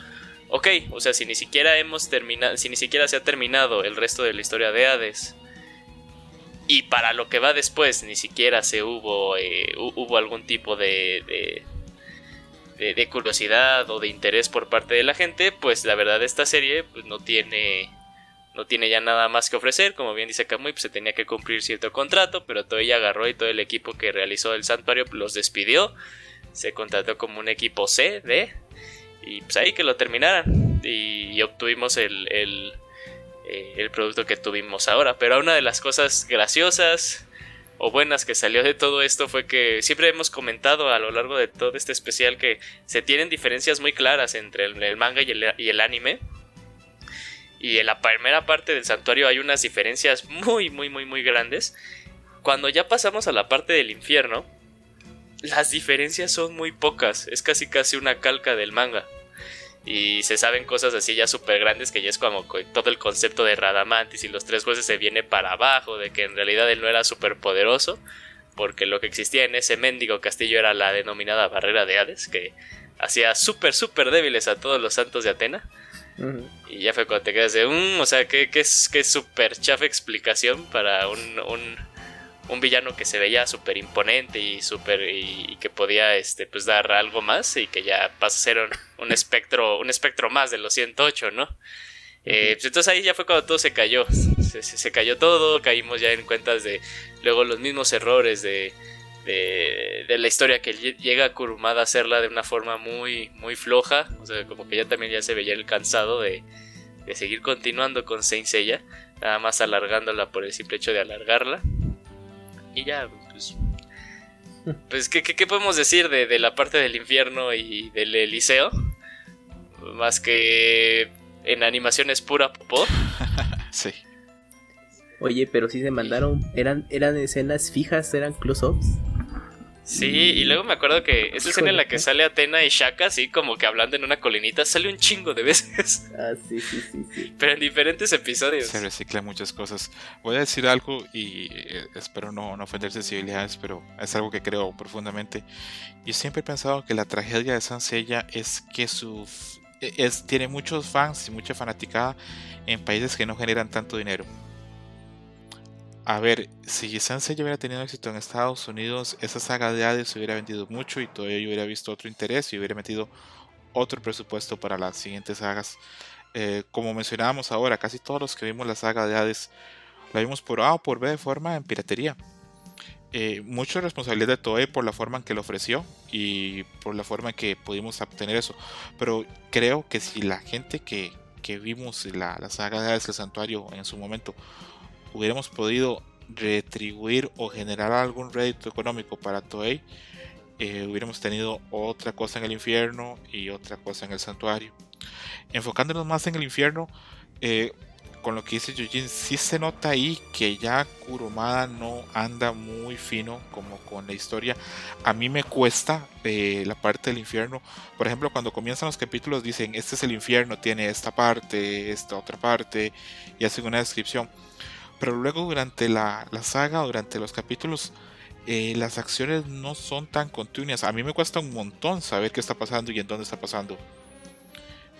Ok, o sea, si ni siquiera hemos terminado, si ni siquiera se ha terminado el resto de la historia de Hades, y para lo que va después ni siquiera se hubo, eh, hubo algún tipo de, de, de, curiosidad o de interés por parte de la gente, pues la verdad esta serie pues, no tiene no tiene ya nada más que ofrecer, como bien dice Kamui, pues se tenía que cumplir cierto contrato, pero todo agarró y todo el equipo que realizó el santuario los despidió, se contrató como un equipo C, D, y pues ahí que lo terminaran, y, obtuvimos el, el, eh, el producto que tuvimos ahora. Pero una de las cosas graciosas o buenas que salió de todo esto fue que siempre hemos comentado a lo largo de todo este especial que se tienen diferencias muy claras entre el, manga y el, y el, anime. Y en la primera parte del santuario hay unas diferencias muy, muy, muy, muy grandes. Cuando ya pasamos a la parte del infierno, las diferencias son muy pocas. Es casi casi una calca del manga y se saben cosas así ya súper grandes que ya es como todo el concepto de Radamantis y los tres jueces se viene para abajo, de que en realidad él no era súper poderoso, porque lo que existía en ese mendigo castillo era la denominada barrera de Hades, que hacía súper, súper débiles a todos los santos de Atena. Y ya fue cuando te quedas de, um, o sea, qué, qué, qué súper chafa explicación para un, un un villano que se veía súper imponente y súper y, que podía este pues dar algo más y que ya pasa a ser un, espectro un espectro más de los 108 no eh, pues entonces ahí ya fue cuando todo se cayó se, cayó todo caímos ya en cuentas de luego los mismos errores de, de, de la historia que llega Kurumada a hacerla de una forma muy muy floja o sea como que ya también ya se veía el cansado de, de seguir continuando con Saint Seiya nada más alargándola por el simple hecho de alargarla y ya, pues. Pues, ¿qué, qué, podemos decir de, la parte del infierno y del Eliseo? Más que en animación es pura popó. sí. Oye, pero si se mandaron, eran, eran escenas fijas, eran close-ups. Sí, y luego me acuerdo que esa escena en la que sale Atena y Shaka, así como que hablando en una colinita, sale un chingo de veces. Ah, sí, sí, sí, sí. Pero en diferentes episodios. Se reciclan muchas cosas. Voy a decir algo y eh, espero no, no ofender sensibilidades, pero es algo que creo profundamente. Yo siempre he pensado que la tragedia de Sansella es que su es, tiene muchos fans y mucha fanaticada en países que no generan tanto dinero. A ver, si Sansei hubiera tenido éxito en Estados Unidos, esa saga de Hades hubiera vendido mucho y todavía yo hubiera visto otro interés y hubiera metido otro presupuesto para las siguientes sagas. Eh, como mencionábamos ahora, casi todos los que vimos la saga de Hades la vimos por A o por B de forma en piratería. Eh, mucho responsabilidad de Toei por la forma en que lo ofreció y por la forma en que pudimos obtener eso. Pero creo que si la gente que, vimos la, la saga de Hades, el santuario en su momento, hubiéramos podido retribuir o generar algún rédito económico para Toei, eh, hubiéramos tenido otra cosa en el infierno y otra cosa en el santuario. Enfocándonos más en el infierno, eh, con lo que dice Yujin, sí se nota ahí que ya Kurumada no anda muy fino como con la historia. A mí me cuesta eh, la parte del infierno. Por ejemplo, cuando comienzan los capítulos dicen, este es el infierno, tiene esta parte, esta otra parte, y hacen una descripción pero luego durante la, saga, durante los capítulos, eh, las acciones no son tan continuas. A mí me cuesta un montón saber qué está pasando y en dónde está pasando.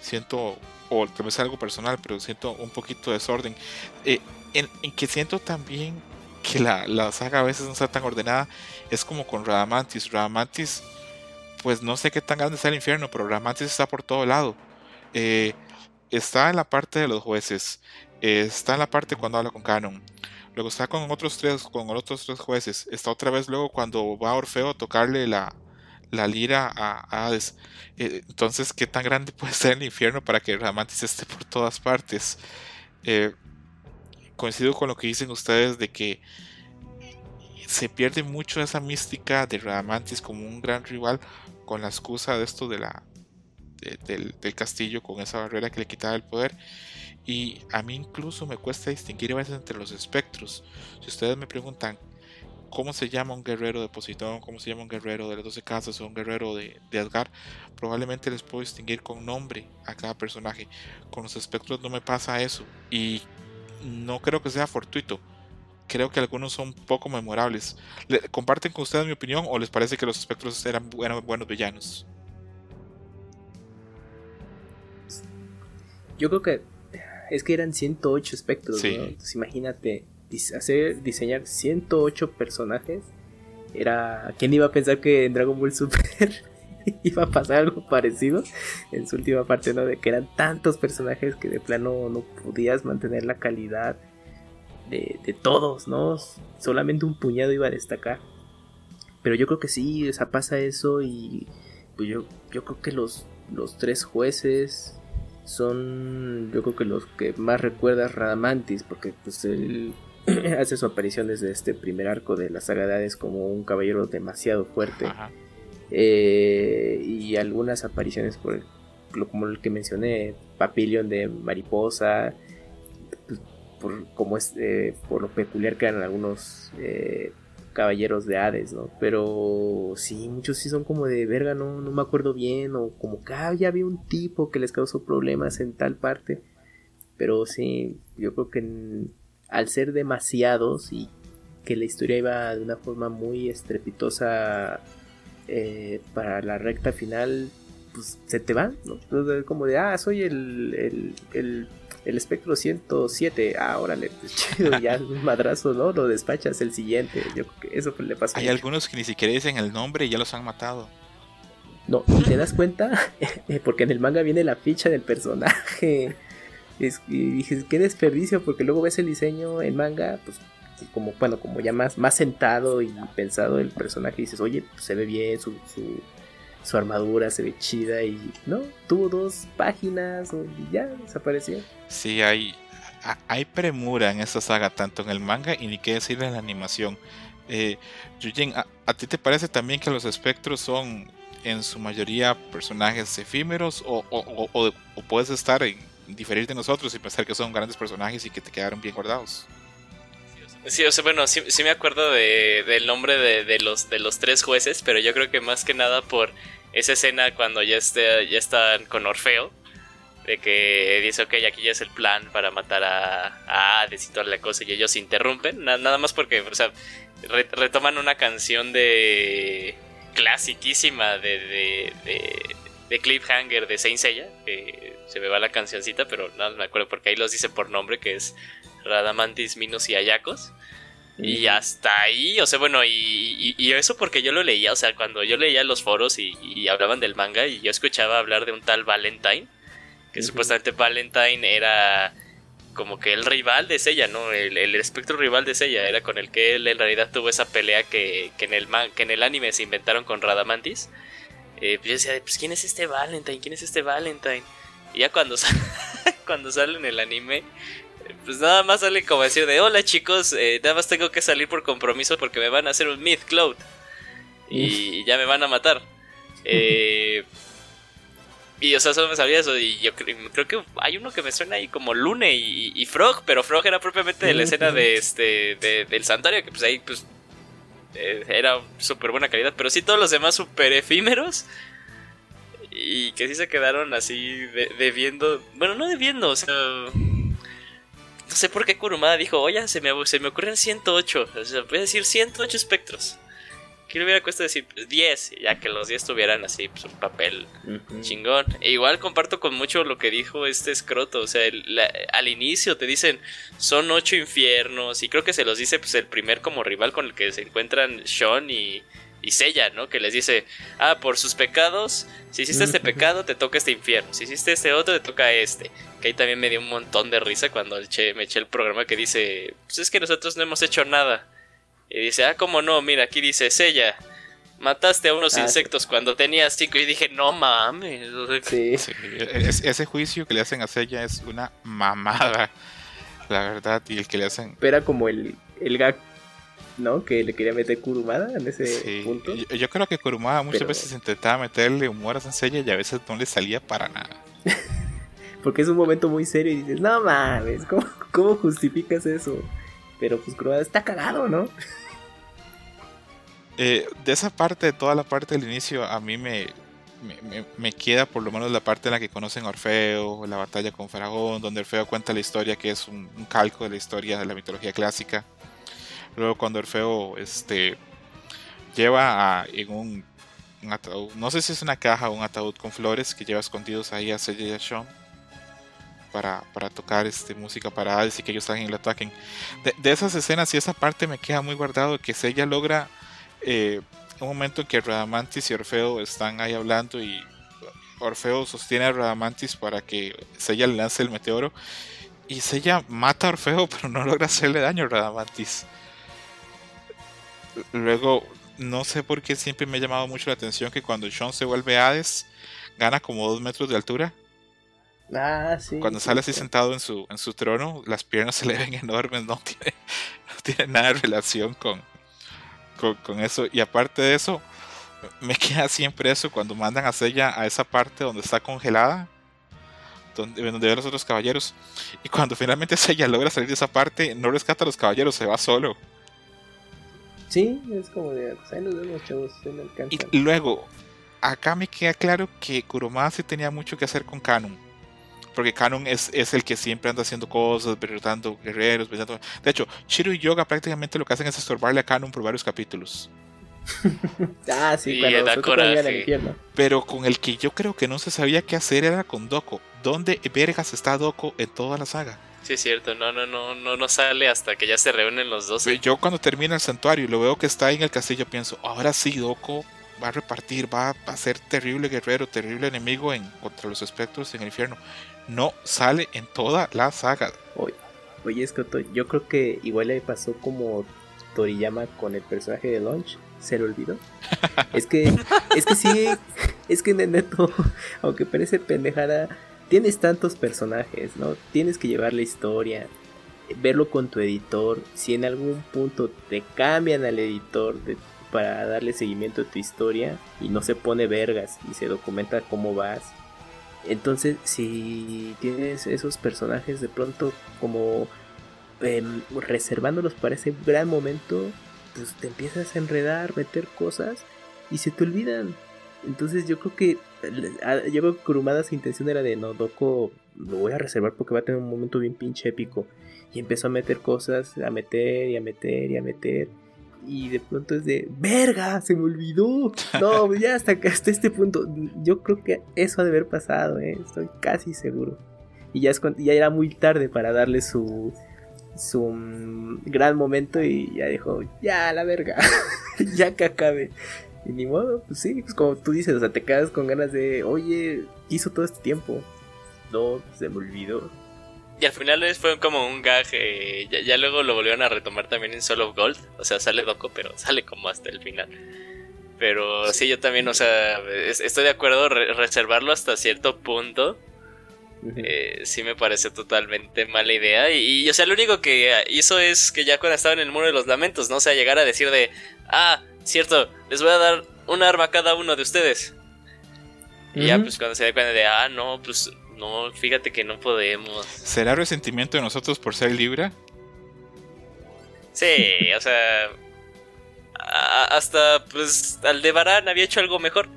Siento, o tal vez algo personal, pero siento un poquito de desorden. Eh, en, que siento también que la, saga a veces no está tan ordenada. Es como con Radamantis. Radamantis, pues no sé qué tan grande está el infierno, pero Radamantis está por todo lado. Eh, está en la parte de los jueces, está en la parte cuando habla con Canon. Luego está con otros tres, con otros tres jueces. Está otra vez luego cuando va Orfeo a tocarle la, la lira a, Hades. Eh, entonces, ¿qué tan grande puede ser el infierno para que Radamantis esté por todas partes? Eh, coincido con lo que dicen ustedes de que se pierde mucho esa mística de Radamantis como un gran rival con la excusa de esto de la del, castillo con esa barrera que le quitaba el poder y a mí incluso me cuesta distinguir a veces entre los espectros. Si ustedes me preguntan cómo se llama un guerrero de Poseidón, cómo se llama un guerrero de las 12 casas o un guerrero de, de Asgard, probablemente les puedo distinguir con nombre a cada personaje. Con los espectros no me pasa eso. Y no creo que sea fortuito. Creo que algunos son poco memorables. ¿Comparten con ustedes mi opinión o les parece que los espectros eran buenos villanos? Yo creo que es que eran 108 espectros, ¿no? Entonces imagínate, hacer, diseñar 108 personajes era... ¿Quién iba a pensar que en Dragon Ball Super iba a pasar algo parecido en su última parte, ¿no? De que eran tantos personajes que de plano no podías mantener la calidad de, de todos, ¿no? Solamente un puñado iba a destacar. Pero yo creo que sí, o sea, pasa eso y pues yo, yo creo que los, los tres jueces son, yo creo que los que más recuerdas Radamantis, porque pues él hace su aparición desde este primer arco de la saga de Hades como un caballero demasiado fuerte. Eh, y algunas apariciones por como el que mencioné, Papillion de Mariposa, pues, por, como es, eh, por lo peculiar que eran algunos eh, caballeros de Hades, ¿no? Pero sí, muchos sí son como de verga, no, no me acuerdo bien, o como que ah, ya había un tipo que les causó problemas en tal parte. Pero sí, yo creo que al ser demasiados y que la historia iba de una forma muy estrepitosa eh, para la recta final, pues se te van, ¿no? como de, ah, soy el, el, espectro 107, ah, órale, pues chido, ya un madrazo, ¿no? Lo despachas el siguiente, yo creo que eso le pasa. Hay algunos que ni siquiera dicen el nombre y ya los han matado. No, ¿te das cuenta? porque en el manga viene la ficha del personaje. y dije, qué desperdicio, porque luego ves el diseño en manga, pues como, bueno, como ya más, más sentado y pensado el personaje, y dices, oye, pues, se ve bien, su, su, armadura se ve chida, y no, tuvo dos páginas y ya desapareció. Sí, hay, hay premura en esta saga, tanto en el manga y ni qué decir en la animación. Eh, Yujin, ¿a, ti te parece también que los espectros son en su mayoría personajes efímeros o, o, o puedes estar en diferir de nosotros y pensar que son grandes personajes y que te quedaron bien guardados? Sí, o sea, bueno, sí, me acuerdo de, del nombre de, los, de los tres jueces, pero yo creo que más que nada por esa escena cuando ya, esté, ya están con Orfeo, de que dice, ok, aquí ya es el plan para matar a, a Hades y toda la cosa, y ellos interrumpen, nada más porque, o sea, retoman una canción de clasiquísima de, de, de, de Cliffhanger de Saint Seiya, que se me va la cancioncita, pero no me acuerdo porque ahí los dice por nombre, que es Radamantis, Minos y Ayacos. Y hasta ahí, o sea, bueno, y, y, eso porque yo lo leía, o sea, cuando yo leía los foros y, hablaban del manga y yo escuchaba hablar de un tal Valentine, que supuestamente Valentine era como que el rival de Seiya, ¿no? El, espectro rival de Seiya, era con el que él en realidad tuvo esa pelea que, que en, el que en el anime se inventaron con Radamantis. Eh, pues yo decía, pues ¿quién es este Valentine? ¿Quién es este Valentine? Y ya cuando, cuando sale en el anime, pues nada más sale como decir de hola chicos, eh, nada más tengo que salir por compromiso porque me van a hacer un Myth Cloud y ya me van a matar. Eh, y o sea, solo me sabía eso y yo creo, que hay uno que me suena ahí como Lune y, Frog, pero Frog era propiamente de la escena de este del santuario que pues ahí pues eh, era súper buena calidad, pero sí todos los demás súper efímeros y que sí se quedaron así debiendo, bueno, no debiendo, o sea no sé por qué Kurumada dijo, oye, se me, se me ocurren 108. O sea, voy a decir 108 espectros. ¿Qué le hubiera cuesta decir 10? Pues, ya que los 10 tuvieran así pues, un papel chingón. E igual comparto con mucho lo que dijo este escroto. O sea, al inicio te dicen, son 8 infiernos. Y creo que se los dice pues, el primer como rival con el que se encuentran Sean y, y Sella, ¿no? Que les dice, ah, por sus pecados, si hiciste este pecado, te toca este infierno, si hiciste este otro, te toca este. Que ahí también me dio un montón de risa cuando me eché el programa que dice, pues es que nosotros no hemos hecho nada. Y dice, ah, cómo no, mira, aquí dice, Sella, mataste a unos ah, insectos cuando tenías cinco y dije, no mames. Sí. ese juicio que le hacen a Sella es una mamada, la verdad, y el que le hacen... Era como el, el gag ¿no? Que le quería meter Kurumada en ese punto. Yo, creo que Kurumada muchas veces intentaba meterle humor a Sansella y a veces no le salía para nada. Porque es un momento muy serio y dices, no mames, ¿cómo, justificas eso? Pero pues Kurumada está cagado, ¿no? Eh, de esa parte, de toda la parte del inicio, a mí me, me, queda por lo menos la parte en la que conocen a Orfeo, la batalla con Faraón, donde Orfeo cuenta la historia que es un, un calco de la historia de la mitología clásica. Luego cuando Orfeo este, lleva en un, ataúd, no sé si es una caja o un ataúd con flores que lleva escondidos ahí a Seiya y a Sean. para, para tocar este, música para Hades y que ellos salgan y lo ataquen. De, de, esas escenas y esa parte me queda muy guardado que ella logra eh, un momento en que Radamantis y Orfeo están ahí hablando y Orfeo sostiene a Radamantis para que Sella le lance el meteoro y Sella mata a Orfeo pero no logra hacerle daño a Radamantis. Luego, no sé por qué siempre me ha llamado mucho la atención que cuando Sean se vuelve Hades, gana como dos metros de altura. Ah, sí. Cuando sale así sentado en su, en su trono, las piernas se le ven enormes, no tiene, no tiene nada de relación con, con, eso. Y aparte de eso, me queda siempre eso cuando mandan a Sella a esa parte donde está congelada, donde, donde ve a los otros caballeros. Y cuando finalmente Sella logra salir de esa parte, no rescata a los caballeros, se va solo. Sí, es como de, pues ahí nos vemos, chavos, Y luego, acá me queda claro que Kurumada sí tenía mucho que hacer con Canon. Porque Canon es, es el que siempre anda haciendo cosas, derrotando guerreros. De hecho, Shiro y Yoga prácticamente lo que hacen es estorbarle a Canon por varios capítulos. ah, sí, Pero con el que yo creo que no se sabía qué hacer era con Doko. ¿Dónde vergas está Doko en toda la saga? Sí, es cierto, no, no, no, no, no sale hasta que ya se reúnen los dos. Yo cuando termina el santuario y lo veo que está ahí en el castillo, pienso, ahora sí, Doko va a repartir, va a ser terrible guerrero, terrible enemigo en, contra los espectros en el infierno. No sale en toda la saga. Oye, oye Scott, yo creo que igual le pasó como Toriyama con el personaje de Launch. Se lo olvidó. es que, es que sí, es que Neneto, aunque parece pendejada, tienes tantos personajes, ¿no? Tienes que llevar la historia, verlo con tu editor. Si en algún punto te cambian al editor para darle seguimiento a tu historia y no se pone vergas y se documenta cómo vas. Entonces, si tienes esos personajes de pronto como em, reservándolos para ese gran momento, pues te empiezas a enredar, meter cosas y se te olvidan. Entonces yo creo que yo creo que Kurumada su intención era de no, Doko lo voy a reservar porque va a tener un momento bien pinche épico. Y empezó a meter cosas, a meter y a meter y a meter. Y de pronto es de, verga, se me olvidó. No, ya hasta, hasta este punto. Yo creo que eso ha de haber pasado, ¿eh? estoy casi seguro. Y ya, es ya era muy tarde para darle su, su mm, gran momento y ya dijo, ya la verga, ya que acabe. Y ni modo, pues sí, pues como tú dices, o sea, te quedas con ganas de, oye, hizo todo este tiempo? No, se me olvidó. Y al final fue como un gag, eh, ya, luego lo volvieron a retomar también en Solo of Gold, o sea, sale loco, pero sale como hasta el final. Pero sí, yo también, o sea, estoy de acuerdo, reservarlo hasta cierto punto. Eh, sí me parece totalmente mala idea. Y, y, o sea, lo único que hizo es que ya cuando estaba en el muro de los lamentos, ¿no? O sea, llegar a decir de, ah, Cierto, les voy a dar un arma a cada uno de ustedes. Y ya, pues cuando se da cuenta de, ah, no, pues no, fíjate que no podemos. ¿Será resentimiento de nosotros por ser Libra? Sí, o sea. hasta, pues, Aldebarán había hecho algo mejor.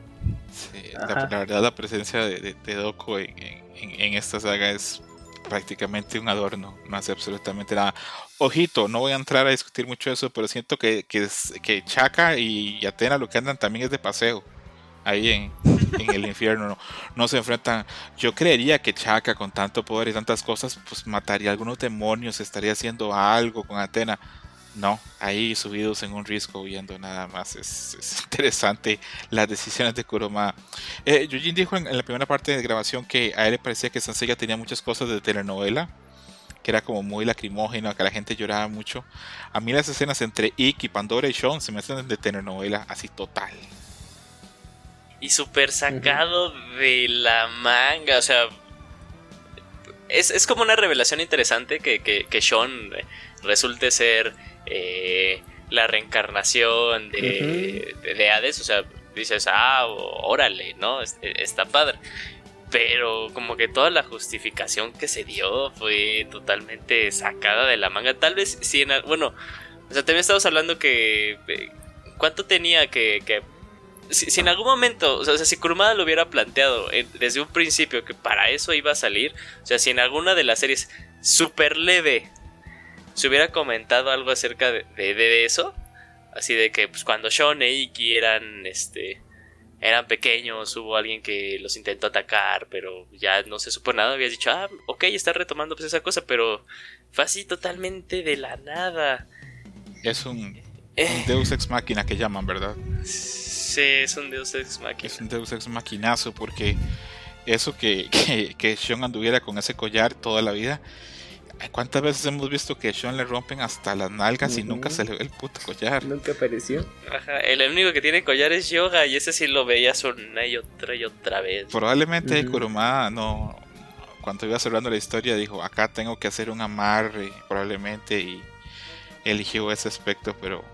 Sí, la, verdad, la presencia de, de, Doko en, en, esta saga es prácticamente un adorno, no hace absolutamente nada. Ojito, no voy a entrar a discutir mucho eso, pero siento que, que, Chaka y Atena lo que andan también es de paseo. Ahí en, el infierno no, se enfrentan. Yo creería que Chaka, con tanto poder y tantas cosas, pues mataría a algunos demonios, estaría haciendo algo con Atena. No, ahí subidos en un risco huyendo nada más. Es, interesante las decisiones de Kuroma. Eh, Yujin dijo en, la primera parte de grabación que a él le parecía que Sanseiya tenía muchas cosas de telenovela, que era como muy lacrimógeno, que la gente lloraba mucho. A mí las escenas entre Ikki, Pandora y Sean se me hacen de telenovela así total. Y súper sacado de la manga, o sea... Es, como una revelación interesante que, que, que Sean resulte ser eh, la reencarnación de, de, Hades, o sea, dices, ah, órale, ¿no? Está padre. Pero como que toda la justificación que se dio fue totalmente sacada de la manga. Tal vez si en... Bueno, o sea, también estamos hablando que... Eh, ¿Cuánto tenía que... que si, en algún momento, o sea, si Kurumada lo hubiera planteado eh, desde un principio que para eso iba a salir, o sea, si en alguna de las series super leve se hubiera comentado algo acerca de, de, eso, así de que pues cuando Sean e Iki eran este eran pequeños, hubo alguien que los intentó atacar, pero ya no se supo nada, habías dicho, ah, ok, está retomando pues esa cosa, pero fue así totalmente de la nada. Es un, Eh. un Deus Ex Máquina que llaman, ¿verdad? Sí, es un Deus Ex Machina. Es un Deus Ex Maquinazo porque eso que, que, que Sean anduviera con ese collar toda la vida. ¿Cuántas veces hemos visto que a Sean le rompen hasta las nalgas y nunca se le ve el puto collar? Nunca apareció. Ajá, el único que tiene collar es Yoga y ese sí lo veías una y otra y otra vez. Probablemente Ujú. Kurumada no. Cuando iba cerrando la historia dijo, acá tengo que hacer un amarre, probablemente, y eligió ese aspecto, pero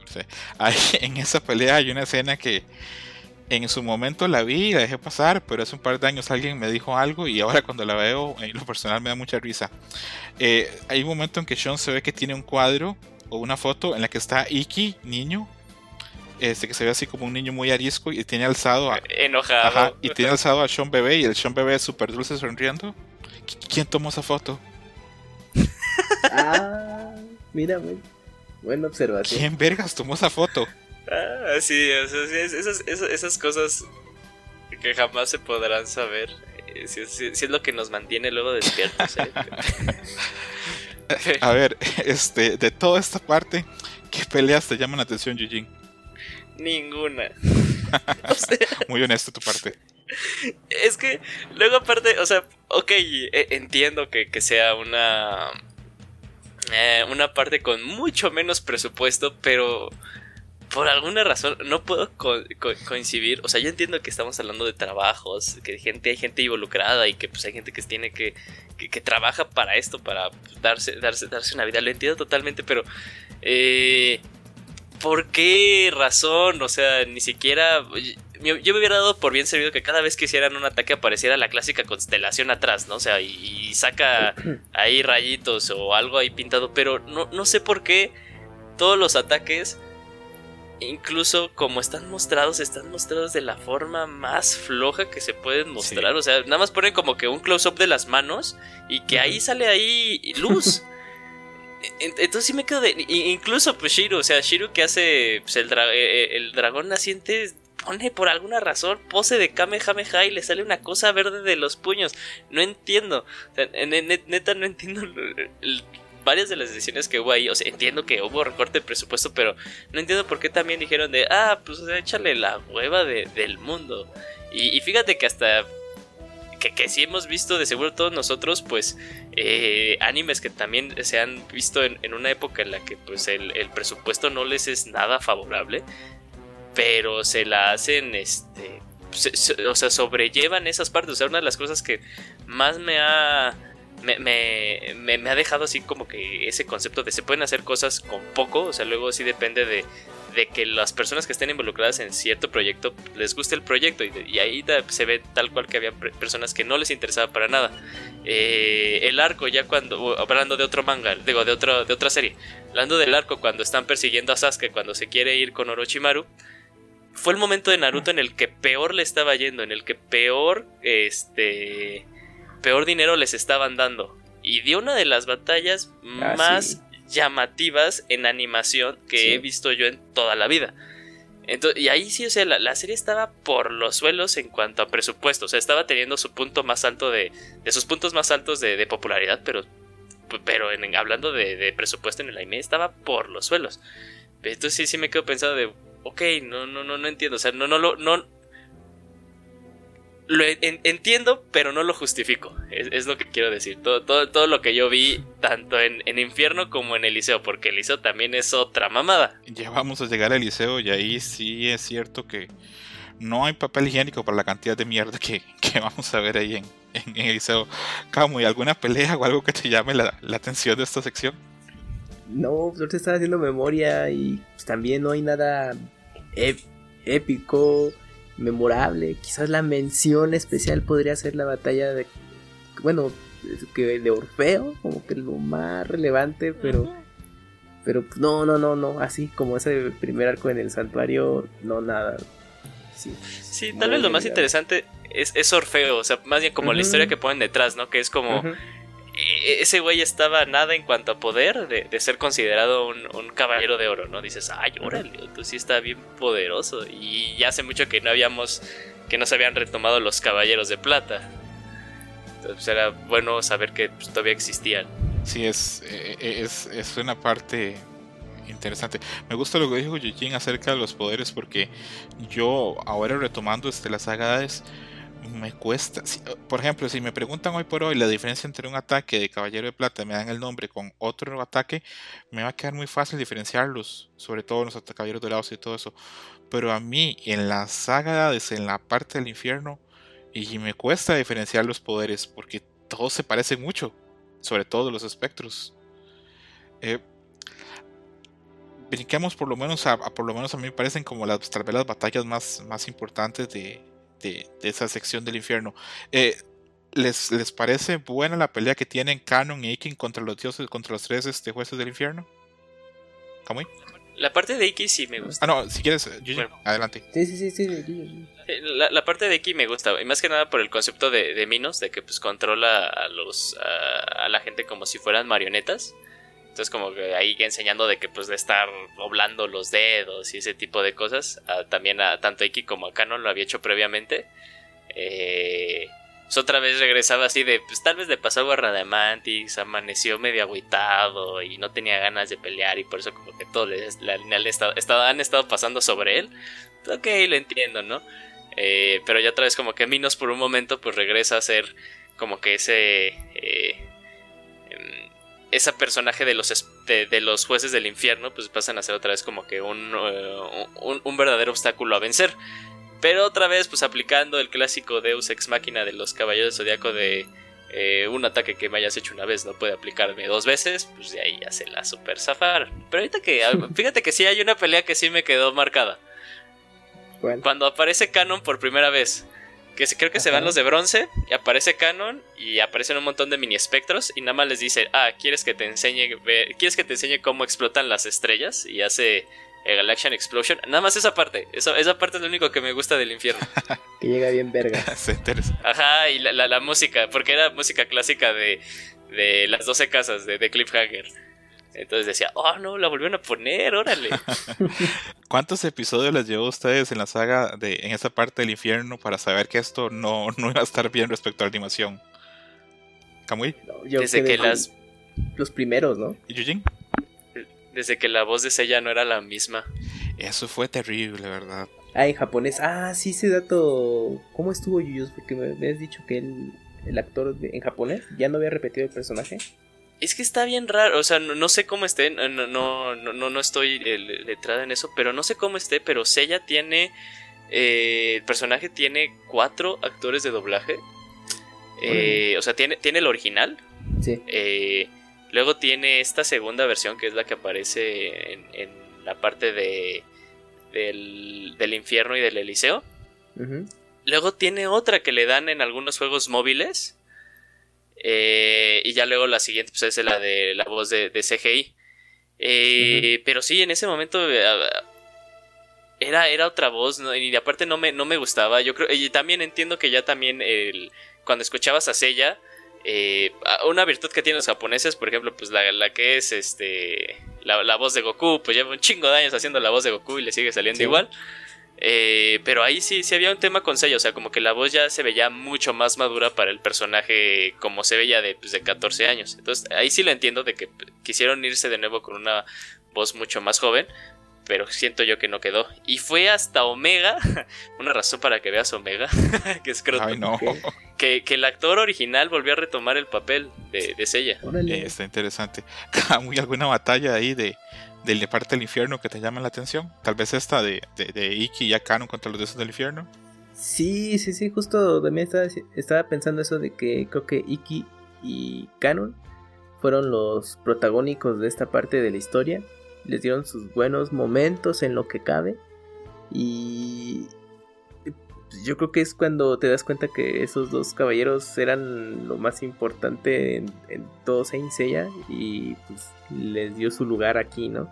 no sé. Ahí, en esa pelea hay una escena que en su momento la vi y la dejé pasar, pero hace un par de años alguien me dijo algo y ahora cuando la veo, en lo personal me da mucha risa. Eh, hay un momento en que Sean se ve que tiene un cuadro o una foto en la que está Iki, niño, este que se ve así como un niño muy arisco y tiene alzado a, Enojado. Ajá, y tiene alzado a Sean Bebé y el Sean Bebé es súper dulce sonriendo. ¿Qui- ¿Quién tomó esa foto? Ah, mira, güey. Buena observación. ¿Quién vergas tomó esa foto? Ah, sí, o sea, esas, esas, esas cosas que jamás se podrán saber. eh, Si, si- si es lo que nos mantiene luego despiertos. ¿eh? A ver, este, de toda esta parte, ¿qué peleas te llaman la atención, Eugene? Ninguna. O sea, Muy honesto tu parte. es que luego aparte, o sea, ok, eh, entiendo que, que sea una... eh, una parte con mucho menos presupuesto, pero por alguna razón no puedo co- co- coincidir. O sea, yo entiendo que estamos hablando de trabajos, que gente, hay gente involucrada y que pues hay gente que tiene que, que, que trabaja para esto, para darse, darse, darse una vida. Lo entiendo totalmente, pero eh, ¿por qué razón? O sea, ni siquiera. Yo, yo me hubiera dado por bien servido que cada vez que hicieran un ataque apareciera la clásica constelación atrás, ¿no? O sea, y, y saca ahí rayitos o algo ahí pintado, pero no, no sé por qué todos los ataques, incluso como están mostrados, están mostrados de la forma más floja que se pueden mostrar. O sea, nada más ponen como que un close-up de las manos y que ahí sale ahí luz. En- Entonces sí me quedo de... Incluso pues Shiro, o sea, Shiro que hace pues, el, dra- eh, el dragón naciente pone por alguna razón pose de Kamehameha y le sale una cosa verde de los puños. No entiendo. O sea, neta no entiendo varias de las decisiones que hubo ahí. O sea, entiendo que hubo recorte de presupuesto, pero no entiendo por qué también dijeron de, ah, pues o sea, échale la hueva de- del mundo. Y, fíjate que hasta... Que, que sí hemos visto de seguro todos nosotros, pues, eh, animes que también se han visto en, una época en la que pues el, el presupuesto no les es nada favorable, pero se la hacen, este, o sea, sobrellevan esas partes. O sea, una de las cosas que más me ha, me, me, me- me ha dejado así como que ese concepto de se pueden hacer cosas con poco, o sea, luego sí depende de, de que las personas que estén involucradas en cierto proyecto les guste el proyecto y, ahí da- se ve tal cual que había personas que no les interesaba para nada. Eh, el arco ya cuando hablando de otro manga, digo de otro de otra serie, hablando del arco cuando están persiguiendo a Sasuke cuando se quiere ir con Orochimaru, fue el momento de Naruto en el que peor le estaba yendo, en el que peor este peor dinero les estaban dando y dio una de las batallas Ah, más sí. llamativas en animación que Sí. he visto yo en toda la vida. Entonces, y ahí sí, o sea, la, la serie estaba por los suelos en cuanto a presupuesto. O sea, estaba teniendo su punto más alto de. de sus puntos más altos de, de popularidad, pero. Pero en, hablando de, de presupuesto en el anime, estaba por los suelos. Entonces sí, sí me quedo pensando de. Ok, no, no, no, no entiendo. O sea, no, no lo. No, lo en- entiendo, pero no lo justifico. Es, es lo que quiero decir. Todo, todo, todo lo que yo vi, tanto en, en Infierno como en Eliseo, porque Eliseo también es otra mamada. Ya vamos a llegar al liceo y ahí sí es cierto que no hay papel higiénico para la cantidad de mierda que, que vamos a ver ahí en, en, en el liceo. Camo, ¿y alguna pelea o algo que te llame la, la atención de esta sección? No, pues ahorita estaba haciendo memoria y pues, también no hay nada ép- épico, memorable. Quizás la mención especial podría ser la batalla de, bueno, que de Orfeo, como que lo más relevante, pero, pero pues, no, no, no, no, así como ese primer arco en el santuario, no nada. Sí, Sí, tal vez lo más interesante es, es Orfeo, o sea, más bien como la historia que ponen detrás, ¿no? Que es como ese güey estaba nada en cuanto a poder de, ser considerado un, caballero de oro, ¿no? Dices, ay, órale, tú sí está bien poderoso. Y ya hace mucho que no habíamos, que no se habían retomado los caballeros de plata. Entonces era bueno saber que pues, todavía existían. Sí, es, e-, e-, es, es una parte interesante. Me gusta lo que dijo Yujin acerca de los poderes porque yo ahora retomando este, las sagas me cuesta. por ejemplo, si me preguntan hoy por hoy la diferencia entre un ataque de Caballero de Plata, me dan el nombre con otro ataque, me va a quedar muy fácil diferenciarlos, sobre todo los Caballeros Dorados y todo eso. Pero a mí, en la saga de en la parte del infierno, y me cuesta diferenciar los poderes porque todos se parecen mucho, sobre todo los espectros. Eh, brinquemos por lo menos a, por lo menos a mí me parecen como las tal vez las batallas más, más importantes de, de, esa sección del infierno. Eh, ¿les, ¿Les parece buena la pelea que tienen Canon y Ikin contra los dioses, contra los tres este, jueces del infierno? ¿Cómo? La parte de Iki sí me gusta. Ah, no, si quieres, adelante. Sí, sí, sí, sí. La, la, parte de Iki me gusta, y más que nada por el concepto de, de Minos, de que pues controla a los a, la gente como si fueran marionetas. Entonces como que ahí enseñando de que pues de estar doblando los dedos y ese tipo de cosas. también a tanto Iki como a Canon lo había hecho previamente. Eh, pues otra vez regresaba así de, pues tal vez le pasó a Radamantis, amaneció medio agüitado y no tenía ganas de pelear y por eso como que todo le, han estado pasando sobre él. Ok, lo entiendo, ¿no? Eh, pero ya otra vez como que Minos por un momento pues regresa a ser como que ese... Eh, ese personaje de los, de, los jueces del infierno, pues pasan a ser otra vez como que un, eh, un, verdadero obstáculo a vencer. Pero otra vez, pues aplicando el clásico Deus Ex Máquina de los Caballeros Zodíaco de eh, un ataque que me hayas hecho una vez no puede aplicarme dos veces, pues de ahí ya se la super zafar. Pero ahorita que, fíjate que sí hay una pelea que sí me quedó marcada. Cuando aparece Canon por primera vez que creo que se van los de bronce y aparece Canon y aparecen un montón de mini espectros y nada más les dice, ah, ¿quieres que te enseñe, ¿quieres que te enseñe cómo explotan las estrellas? Y hace el Galaxian Explosion. Nada más esa parte, esa, esa parte es lo único que me gusta del infierno. que llega bien verga. Ajá, y la, la, música, porque era música clásica de, de las 12 casas de, de Cliffhanger. Entonces decía, oh no, la volvieron a poner, órale. ¿Cuántos episodios les llevó a ustedes en la saga de en esa parte del infierno para saber que esto no, no iba a estar bien respecto a la animación? ¿Kamui? Desde que las. Los primeros, ¿no? ¿Y Yujin? Desde que la voz de Seiya no era la misma. Eso fue terrible, ¿verdad? Ah, en japonés. Ah, sí, ese dato. ¿Cómo estuvo Yuyos? Porque me habías dicho que el, el actor en japonés ya no había repetido el personaje. Es que está bien raro, o sea, no, sé cómo esté, no, no, no, no estoy eh, letrada en eso, pero no sé cómo esté, pero Sella tiene, eh, el personaje tiene cuatro actores de doblaje, eh, o sea, tiene, tiene el original, sí. luego tiene esta segunda versión que es la que aparece en, la parte de, del, infierno y del Eliseo, luego tiene otra que le dan en algunos juegos móviles, eh, y ya luego la siguiente pues, es la de la voz de, CGI. Eh, pero sí, en ese momento eh, era, era otra voz, y aparte no me, no me gustaba. Yo creo, y también entiendo que ya también el, cuando escuchabas a Sella, una virtud que tienen los japoneses, por ejemplo, pues la, la que es este la, voz de Goku, pues lleva un chingo de años haciendo la voz de Goku y le sigue saliendo igual. Eh, pero ahí sí, sí había un tema con Seiya, o sea, como que la voz ya se veía mucho más madura para el personaje como se veía de, pues, de 14 años. Entonces ahí sí lo entiendo de que quisieron irse de nuevo con una voz mucho más joven, pero siento yo que no quedó. Y fue hasta Omega, una razón para que veas Omega, que es creo que, que, el actor original volvió a retomar el papel de, de Seiya. Eh, está interesante. ¿Hay alguna batalla ahí de, del parte del infierno que te llama la atención? Tal vez esta de, de, Iki y Akano contra los dioses del infierno. Sí, sí, sí, justo también estaba, estaba pensando eso de que creo que Iki y Canon fueron los protagónicos de esta parte de la historia. Les dieron sus buenos momentos en lo que cabe. Y yo creo que es cuando te das cuenta que esos dos caballeros eran lo más importante en, todo Saint Seiya. Y pues les dio su lugar aquí, ¿no?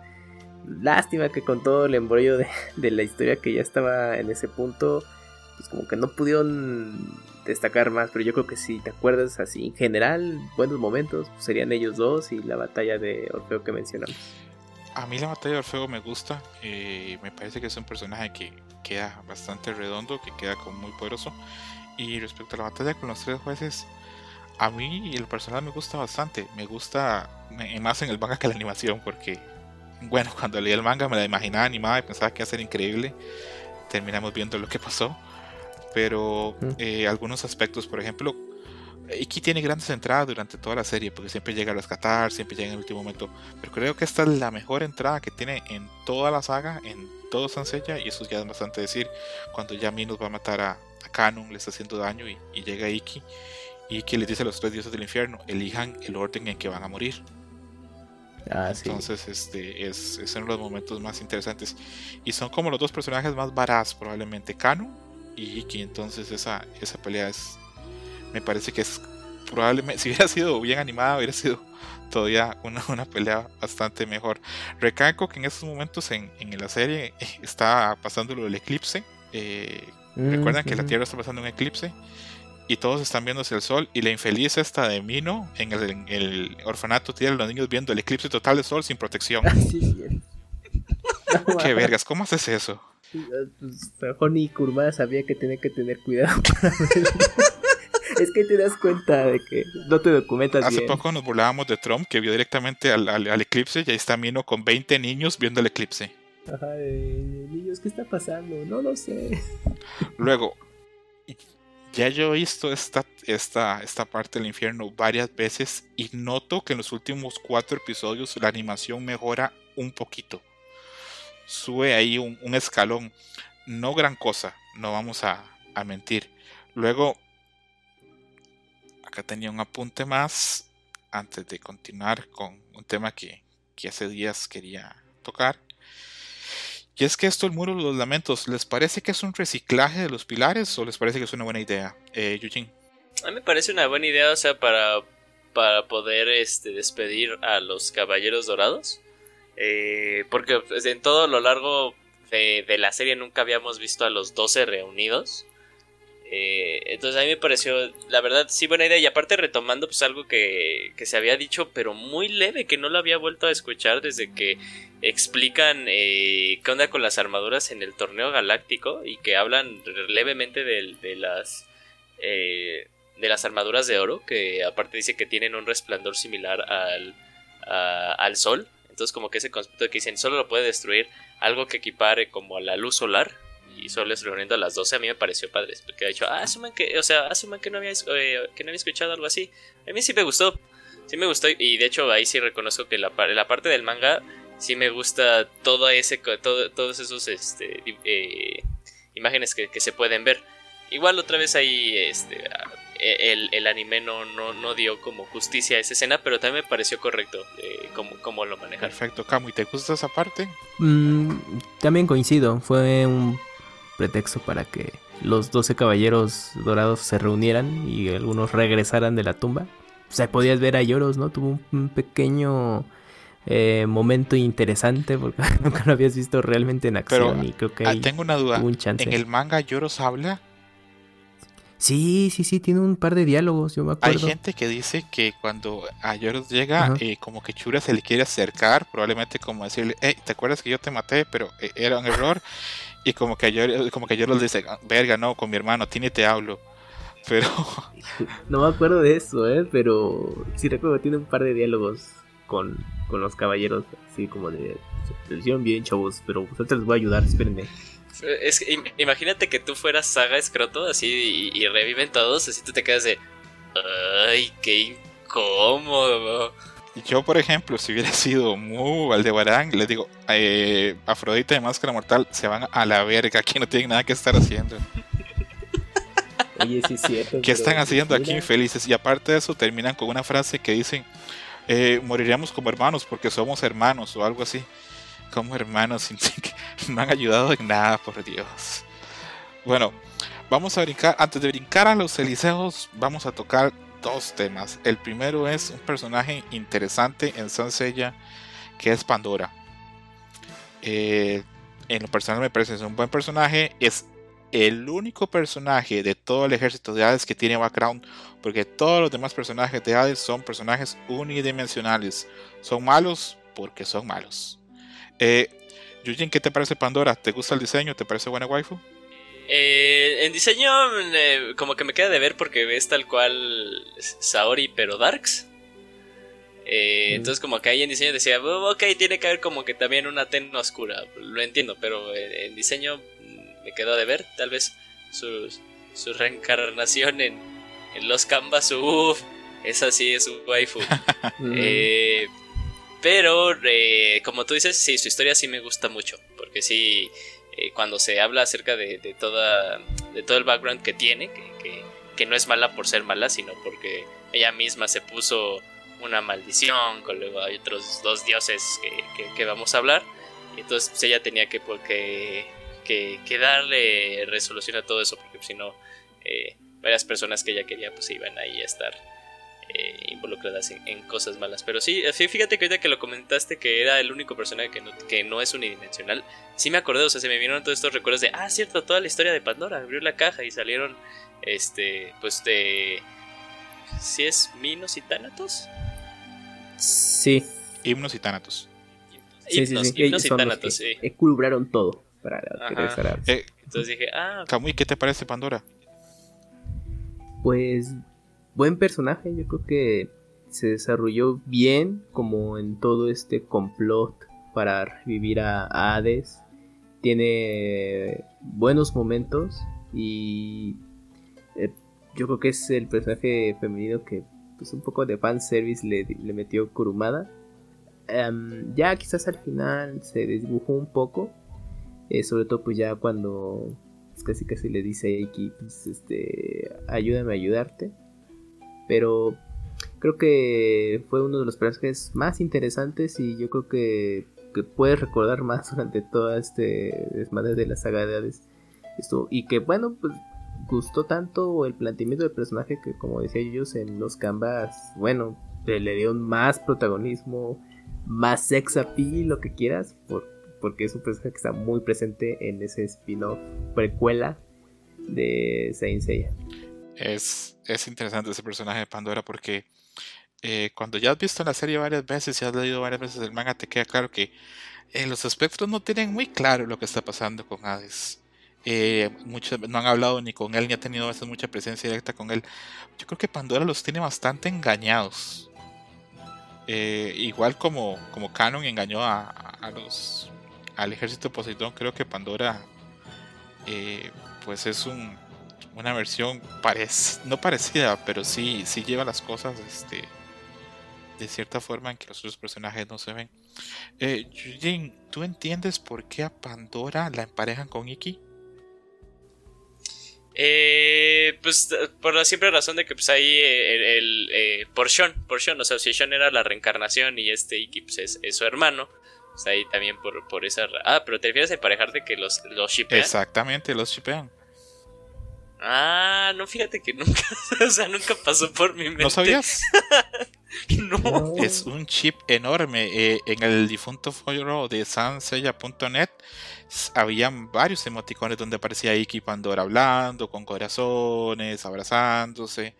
Lástima que con todo el embrollo de, la historia que ya estaba en ese punto, pues como que no pudieron destacar más, pero yo creo que si te acuerdas así, en general, buenos momentos, pues serían ellos dos y la batalla de Orfeo que mencionamos. A mí la batalla de Orfeo me gusta, eh, me parece que es un personaje que queda bastante redondo, que queda como muy poderoso. Y respecto a la batalla con los tres jueces, a mí el personaje me gusta bastante, me gusta más en el manga que la animación, porque bueno, cuando leí el manga me la imaginaba animada y pensaba que iba a ser increíble. Terminamos viendo lo que pasó. Pero eh, algunos aspectos, por ejemplo, Iki tiene grandes entradas durante toda la serie, porque siempre llega a rescatar, siempre llega en el último momento. Pero creo que esta es la mejor entrada que tiene en toda la saga, en todo Sansella, y eso ya es bastante decir. Cuando ya Minos va a matar a, a Canon, le está haciendo daño y, y llega Iki. Y Iki les dice a los tres dioses del infierno: elijan el orden en que van a morir. Ah, Entonces, este es, es, uno de los momentos más interesantes. Y son como los dos personajes más varaz, probablemente Canon y Iki. Entonces, esa, esa pelea es. Me parece que es probablemente. Si hubiera sido bien animada, hubiera sido todavía una, una pelea bastante mejor. Recalco que en estos momentos en, en la serie está pasando lo del eclipse. Eh, mm, recuerdan que la Tierra está pasando un eclipse y todos están viendo hacia el sol y la infeliz esta de Mino en el, orfanato tiene a los niños viendo el eclipse total de sol sin protección. Qué vergas, ¿cómo haces eso? Pues, Kurma sabía que tenía que tener cuidado. es que te das cuenta de que no te documentas Hace poco nos burlábamos de Trump que vio directamente al, al, eclipse y ahí está Mino con 20 niños viendo el eclipse. Ajá, niños, ¿qué está pasando? No lo sé. Luego, ya yo he visto esta, esta, esta parte del infierno varias veces y noto que en los últimos cuatro episodios la animación mejora un poquito. Sube ahí un, escalón. No gran cosa, no vamos a, mentir. Luego, acá tenía un apunte más antes de continuar con un tema que, que hace días quería tocar. Y es que esto, el muro de los lamentos, ¿les parece que es un reciclaje de los pilares o les parece que es una buena idea, eh, Eugene? A mí me parece una buena idea, o sea, para, para poder este, despedir a los caballeros dorados. Eh, porque pues, en todo lo largo de, la serie nunca habíamos visto a los 12 reunidos. Eh, entonces a mí me pareció, la verdad, sí, buena idea. Y aparte retomando pues algo que, se había dicho, pero muy leve, que no lo había vuelto a escuchar desde que explican eh, qué onda con las armaduras en el torneo galáctico y que hablan levemente de, de las... Eh, de las armaduras de oro, que aparte dice que tienen un resplandor similar al, al sol. Entonces como que ese concepto de que dicen solo lo puede destruir algo que equipare como a la luz solar y soles reuniendo a las 12 a mí me pareció padre. Porque ha dicho, ah, asuman que, o sea, asuman que no había, eh, que no había escuchado algo así. A mí sí me gustó. Sí me gustó y de hecho ahí sí reconozco que la, la parte del manga sí me gusta todo ese, todo, todos esos este, eh, imágenes que, se pueden ver. Igual otra vez ahí este, el, el anime no, no, dio como justicia a esa escena, pero también me pareció correcto eh, como, como lo manejaron. Perfecto, Camu, ¿y te gusta esa parte? Mm, también coincido, fue un pretexto para que los 12 caballeros dorados se reunieran y algunos regresaran de la tumba. O sea, podías ver a Lloros, ¿no? Tuvo un, pequeño eh, momento interesante porque nunca lo habías visto realmente en acción y creo que ah, tengo una duda. ¿En el manga Lloros habla? Sí, sí, sí, tiene un par de diálogos, yo me acuerdo. Hay gente que dice que cuando a Lloros llega, eh, como que Chura se le quiere acercar, probablemente como decirle, hey, ¿te acuerdas que yo te maté, pero eh, era un error? Y como que yo, como que yo les dice, verga, no, con mi hermano, tiene te hablo. Pero. No me acuerdo de eso, ¿eh? Pero sí recuerdo que tiene un par de diálogos con, con los caballeros, así como de. Se hicieron bien, chavos, pero ustedes les voy a ayudar, espérenme. Es imagínate que tú fueras Saga Escroto, así, y, y reviven todos, así tú te quedas de. ¡Ay, qué incómodo! Yo, por ejemplo, si hubiera sido muy Aldebarán, les digo, eh, Afrodita y Máscara Mortal se van a la verga, aquí no tienen nada que estar haciendo. Oye, sí es cierto. ¿Qué están haciendo aquí infelices? Y aparte de eso, terminan con una frase que dicen, eh, moriríamos como hermanos porque somos hermanos o algo así. Como hermanos, sin, no han ayudado en nada, por Dios. Bueno, vamos a brincar, antes de brincar a los Eliseos, vamos a tocar dos temas. El primero es un personaje interesante en Sansella que es Pandora. Eh, en lo personal me parece es un buen personaje. Es el único personaje de todo el ejército de Hades que tiene background, porque todos los demás personajes de Hades son personajes unidimensionales. Son malos porque son malos. Eh, Yujin, ¿qué te parece Pandora? ¿Te gusta el diseño? ¿Te parece buena waifu? Eh, en diseño, eh, como que me queda de ver porque ves tal cual Saori, pero Darks. Eh, entonces, como que ahí en diseño decía, oh, ok, tiene que haber como que también una ten oscura. Lo entiendo, pero en diseño mm, me quedó de ver. Tal vez su, su reencarnación en, en los canvas, uff, esa sí es un waifu. eh, pero, eh, como tú dices, sí, su historia sí me gusta mucho. Porque sí, eh, cuando se habla acerca de, toda, de todo el background que tiene, que, que, no es mala por ser mala, sino porque ella misma se puso una maldición, con luego hay otros dos dioses que, que, vamos a hablar. Entonces pues, ella tenía que, porque, que, darle resolución a todo eso, porque si no, eh, varias personas que ella quería pues iban ahí a estar eh, involucradas en, cosas malas. Pero sí, fíjate que ahorita que lo comentaste que era el único personaje que no, que no es unidimensional, sí me acordé, o sea, se me vinieron todos estos recuerdos de, ah, cierto, toda la historia de Pandora, abrió la caja y salieron, este, pues de... ¿Si es Minos y Tánatos? Sí. Himnos y Tánatos. Sí, sí, sí, himnos y Tánatos, sí. Equilibraron todo para eh, Entonces dije, ah... Kamui, ¿qué te parece Pandora? Pues buen personaje, yo creo que se desarrolló bien como en todo este complot para revivir a, Hades. Tiene buenos momentos y eh, yo creo que es el personaje femenino que pues un poco de fanservice le, le metió Kurumada. Em, ya quizás al final se desdibujó un poco, eh, sobre todo pues ya cuando pues, casi casi le dice a Iki, pues, este, ayúdame a ayudarte. Pero creo que fue uno de los personajes más interesantes y yo creo que, que puedes recordar más durante todo este desmadre de la saga de Hades. Esto, y que bueno, pues gustó tanto el planteamiento del personaje que como decía ellos en los canvas, bueno, le dieron más protagonismo, más sex appeal, lo que quieras, por, porque es un personaje que está muy presente en ese spin-off precuela de Saint Seiya es, es interesante ese personaje de Pandora porque eh, cuando ya has visto la serie varias veces y has leído varias veces el manga, te queda claro que eh, los espectros no tienen muy claro lo que está pasando con Hades. Eh, muchos no han hablado ni con él ni ha tenido mucha presencia directa con él. Yo creo que Pandora los tiene bastante engañados. igual como, como Canon engañó a, los al ejército Poseidón, creo que Pandora pues es un una versión no parecida, pero sí, sí lleva las cosas este, de cierta forma en que los otros personajes no se ven. Eh, ¿tú entiendes por qué a Pandora la emparejan con Iki? Eh, pues por la simple razón de que pues ahí eh, el, eh, por Sean, por Sean, o sea, si Sean era la reencarnación y este Iki pues, es, su hermano, pues ahí también por, por esa... Ah, pero te refieres a emparejarte que los, los shipean. Exactamente, los shipean. Ah, no, fíjate que nunca, o sea, nunca pasó por mi mente. ¿No sabías? no. Es un chip enorme. Eh, en el difunto foro de sansella.net habían varios emoticones donde aparecía Iki Pandora hablando, con corazones, abrazándose.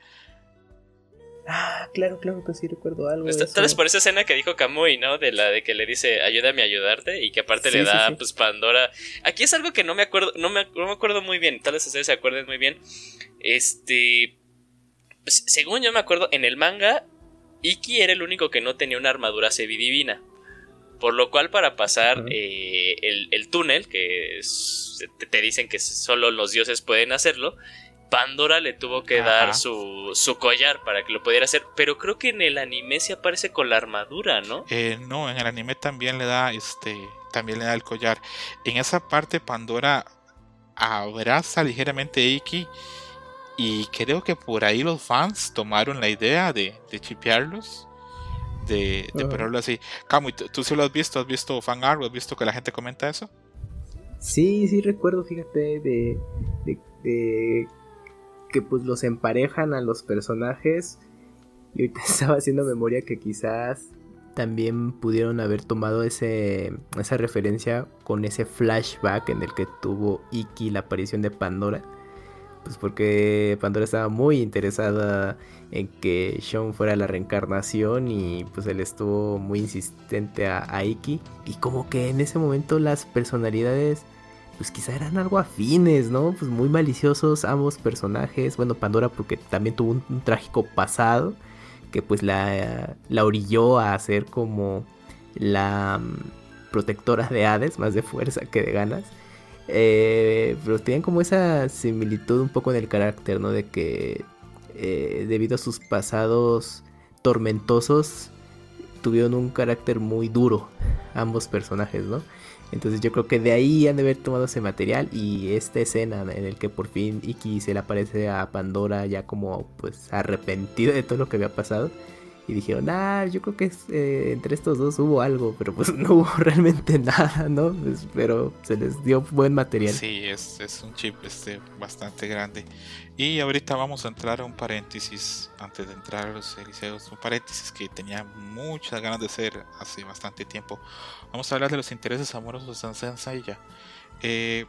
Ah, claro, claro que sí recuerdo algo. Tal vez por esa escena que dijo Kamui, ¿no? De la de que le dice, ayúdame a ayudarte, y que aparte le da, pues, Pandora. Aquí es algo que no me acuerdo, no me, no me acuerdo muy bien, tal vez ustedes se acuerden muy bien. Este. Pues, según yo me acuerdo, en el manga, Iki era el único que no tenía una armadura divina Por lo cual, para pasar eh, el, túnel, que te dicen que solo los dioses pueden hacerlo, Pandora le tuvo que dar su, su, collar para que lo pudiera hacer, pero creo que en el anime se aparece con la armadura, ¿no? Eh, no, en el anime también le da este, también le da el collar. En esa parte Pandora abraza ligeramente a Iki y creo que por ahí los fans tomaron la idea de, de chipearlos. De, de ponerlo así. Camu, ¿tú, sí lo has visto? ¿Has visto fan art? ¿Has visto que la gente comenta eso? Sí, sí recuerdo, fíjate, de, de que pues los emparejan a los personajes. Y ahorita estaba haciendo memoria que quizás también pudieron haber tomado ese, esa referencia con ese flashback en el que tuvo Iki la aparición de Pandora. Pues porque Pandora estaba muy interesada en que Sean fuera la reencarnación y pues él estuvo muy insistente a, a Iki. Y como que en ese momento las personalidades pues quizá eran algo afines, ¿no? Pues muy maliciosos ambos personajes. Bueno, Pandora porque también tuvo un, trágico pasado que pues la, la orilló a ser como la mm, protectora de Hades, más de fuerza que de ganas. Eh, pero tenían como esa similitud un poco en el carácter, ¿no? De que eh, debido a sus pasados tormentosos, tuvieron un carácter muy duro ambos personajes, ¿no? Entonces yo creo que de ahí han de haber tomado ese material y esta escena en el que por fin Iki se le aparece a Pandora ya como pues arrepentido de todo lo que había pasado y dijeron, ah, yo creo que eh, entre estos dos hubo algo, pero pues no hubo realmente nada, ¿no? Pues, pero se les dio buen material. Sí, es, es un chip este, bastante grande. Y ahorita vamos a entrar a un paréntesis, antes de entrar a los eliseos, un paréntesis que tenía muchas ganas de hacer hace bastante tiempo. Vamos a hablar de los intereses amorosos de Seiya. Eh,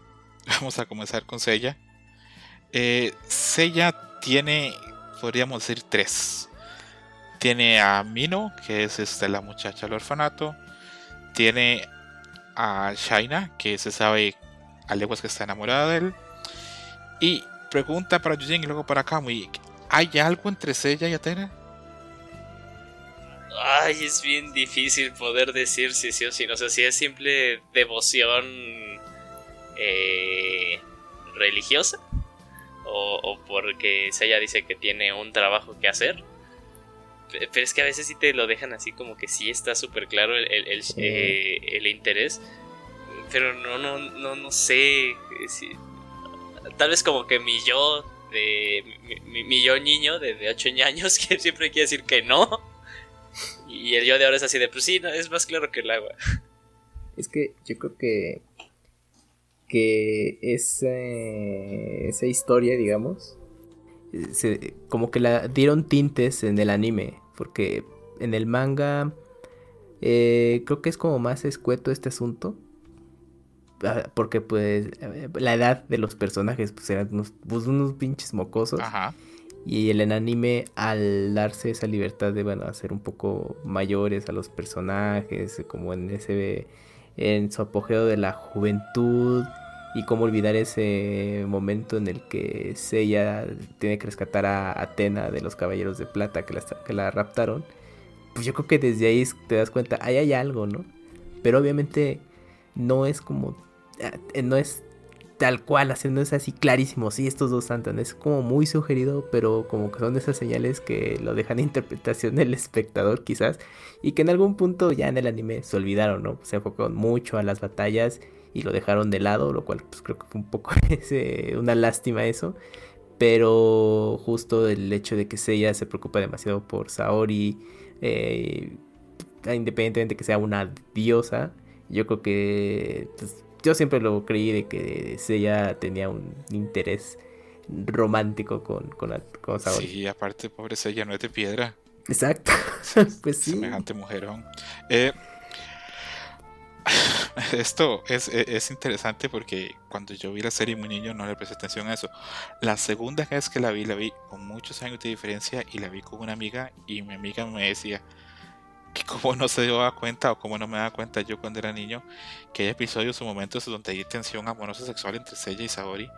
vamos a comenzar con Seiya. Eh, Seiya tiene, podríamos decir, tres tiene a Mino, que es este, la muchacha del orfanato. Tiene a Shaina, que se sabe a leguas que está enamorada de él. Y pregunta para Yujin y luego para Kamui: ¿hay algo entre ella y Atena? Ay, es bien difícil poder decir si sí o si no. O sea, si es simple devoción eh, religiosa. O, porque ella dice que tiene un trabajo que hacer pero es que a veces sí te lo dejan así como que sí está súper claro el, el, eh, interés. Pero no, no, no, no sé. Eh, tal vez como que mi yo, de, mi, yo niño de, de 8 años, que siempre quiere decir que no. Y el yo de ahora es así de, pues sí, no, es más claro que el agua. Es que yo creo que que esa, esa historia, digamos, se, como que la dieron tintes en el anime. Porque en el manga eh, creo que es como más escueto este asunto. Ah, porque pues la edad de los personajes pues eran unos, pues, unos pinches mocosos. Y el anime al darse esa libertad de bueno, hacer un poco mayores a los personajes, como en ese en su apogeo de la juventud y cómo olvidar ese momento en el que Seiya tiene que rescatar a Atena de los Caballeros de Plata que la, que la raptaron. Pues yo creo que desde ahí te das cuenta, ahí hay algo, ¿no? Pero obviamente no es como, eh, no es tal cual, haciendo es así clarísimo, sí, estos dos santan, es como muy sugerido, pero como que son esas señales que lo dejan a interpretación del espectador quizás, y que en algún punto ya en el anime se olvidaron, ¿no? Se enfocaron mucho a las batallas y lo dejaron de lado, lo cual pues creo que fue un poco una lástima eso. Pero justo el hecho de que Seiya se preocupa demasiado por Saori, eh, independientemente de que sea una diosa, yo creo que pues, yo siempre lo creí de que Seiya tenía un interés romántico con, con, con Saori. Sí, aparte, pobre Seiya no es de piedra. Exacto, pues sí. Semejante mujerón. Eh, esto es, e, es, interesante porque cuando yo vi la serie muy niño no le presté atención a eso. La segunda vez que la vi, la vi con muchos años de diferencia y la vi con una amiga y mi amiga me decía que como no se daba cuenta o como no me daba cuenta yo cuando era niño que hay episodios o momentos donde hay tensión amorosa sexual entre ella y Saori,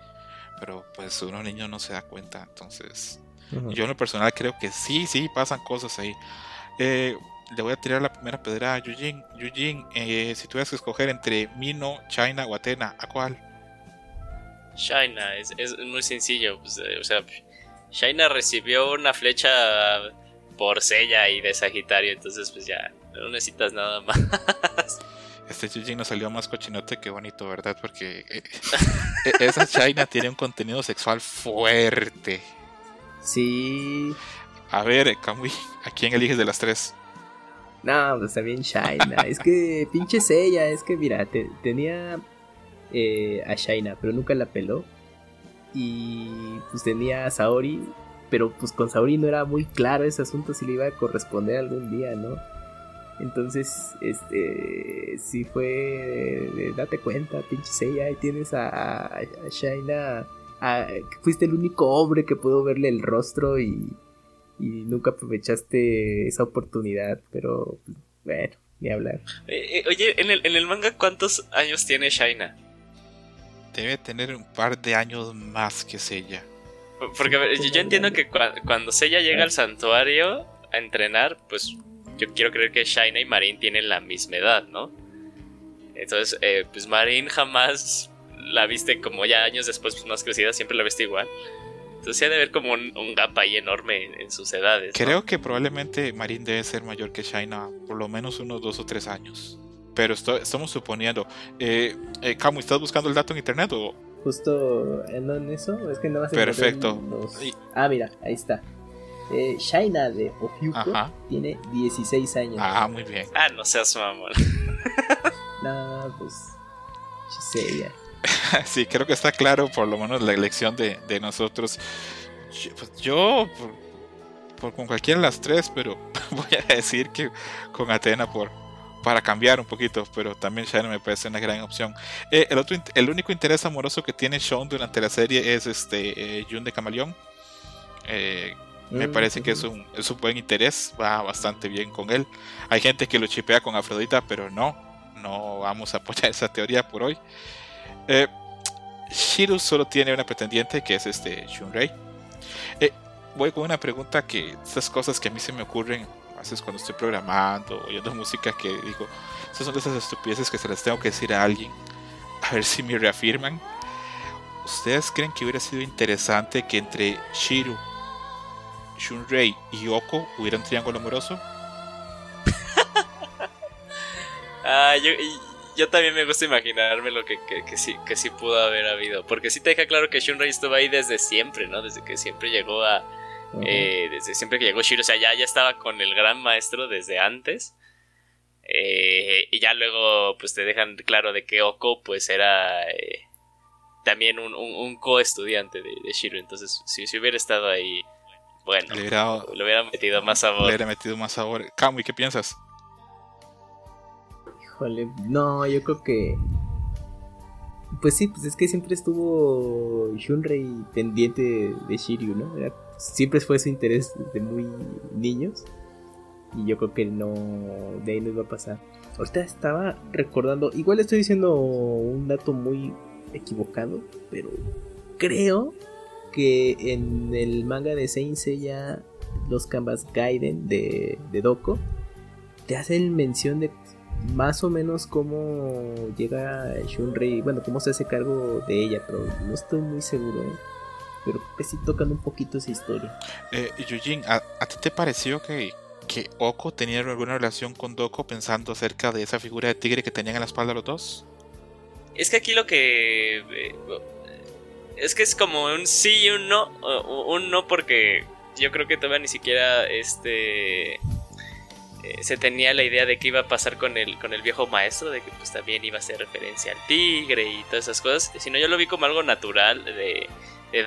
pero pues uno niño no se da cuenta, entonces yo en lo personal creo que sí, sí pasan cosas ahí. Eh, le voy a tirar la primera pedra a Yujin. Yujin, eh, si tuvieras que escoger entre Mino, China o Atena, ¿a cuál? China, es, muy sencillo. Pues, eh, o sea, China recibió una flecha por Sella y de Sagitario, entonces pues ya, no necesitas nada más. Este Yujin nos salió más cochinote que bonito, ¿verdad? Porque eh, esa China tiene un contenido sexual fuerte. Sí. A ver, Kamui, ¿a quién eliges de las tres? No, pues también Shaina. es que pinche ella, es que mira, tenía eh, a Shaina, pero nunca la peló. Y pues tenía a Saori, pero pues con Saori no era muy claro ese asunto si le iba a corresponder algún día, ¿no? Entonces, este, si fue, date cuenta, pinche Seiya, ahí tienes a, a, Shaina, fuiste el único hombre que pudo verle el rostro y, y nunca aprovechaste esa oportunidad, pero bueno, ni hablar. Eh, eh, oye, ¿en el, en el manga cuántos años tiene Shaina? Debe tener un par de años más que Seiya. Porque yo, entiendo que cuando Seiya llega al santuario a entrenar, pues yo quiero creer que Shaina y Marin tienen la misma edad, ¿no? Entonces, eh, pues Marin jamás la viste como ya años después, pues más crecida, siempre la viste igual. Entonces sí ha de haber como un, gap ahí enorme en, sus edades. Creo que probablemente Marin debe ser mayor que Shaina, por lo menos unos dos o tres años. Pero estamos suponiendo. Eh, eh, Camu, ¿estás buscando el dato en internet o...? Justo en eso, es que no Perfecto. Ah, mira, ahí está. Eh, Shaina de Ofiuco tiene 16 años. Ah, muy bien. Ah, no seas mamón. no, pues. Chiseria. sí, creo que está claro, por lo menos la elección de, nosotros. Yo, pues, por, con cualquiera de las tres, pero voy a decir que con Atena por para cambiar un poquito, pero también Shaina me parece una gran opción. Eh, el otro, el único interés amoroso que tiene Sean durante la serie es este eh, Jun de Camaleón. Eh, me mm, parece que es un, es un buen interés, va bastante bien con él. Hay gente que lo chipea con Afrodita, pero no, no vamos a apoyar esa teoría por hoy. Eh, Shiru solo tiene una pretendiente que es este Shunrei. Eh, voy con una pregunta que estas cosas que a mí se me ocurren a veces cuando estoy programando o oyendo música que digo, estas son de esas estupideces que se las tengo que decir a alguien a ver si me reafirman. ¿Ustedes creen que hubiera sido interesante que entre Shiru, Shunrei y Oko hubiera un triángulo amoroso? ah, yo también me gusta imaginarme lo que, que, sí, que sí pudo haber habido. Porque sí te deja claro que Shunrei estuvo ahí desde siempre, ¿no? Desde que siempre llegó a. Eh, desde siempre que llegó Shiro. O sea, ya, ya estaba con el gran maestro desde antes. Eh, y ya luego, pues te dejan claro de que Oko, pues era. Eh, también un, un, co-estudiante de, de, Shiro. Entonces, si, si hubiera estado ahí. Bueno, le hubiera, metido más sabor. Le hubiera metido más sabor. Kamui, ¿qué piensas? No, yo creo que. Pues sí, pues es que siempre estuvo Shunrei pendiente de Shiryu, ¿no? siempre fue su interés de muy niños. Y yo creo que no. De ahí no iba a pasar. Ahorita estaba recordando. Igual estoy diciendo un dato muy equivocado. Pero creo que en el manga de Saint Seiya. Los Canvas Gaiden de, de Doko. Te hacen mención de más o menos cómo llega Shunrei, bueno, cómo se hace cargo de ella, pero no estoy muy seguro. ¿eh? Pero que sí tocan un poquito esa historia. Eh, Yujin, ¿a, ti te pareció que, que Oko tenía alguna relación con Doko pensando acerca de esa figura de tigre que tenían en la espalda los dos? Es que aquí lo que... Eh, es que es como un sí y un no. Un no porque yo creo que todavía ni siquiera este eh, se tenía la idea de que iba a pasar con el, con el viejo maestro, de que pues también iba a ser referencia al tigre y todas esas cosas, sino yo lo vi como algo natural de,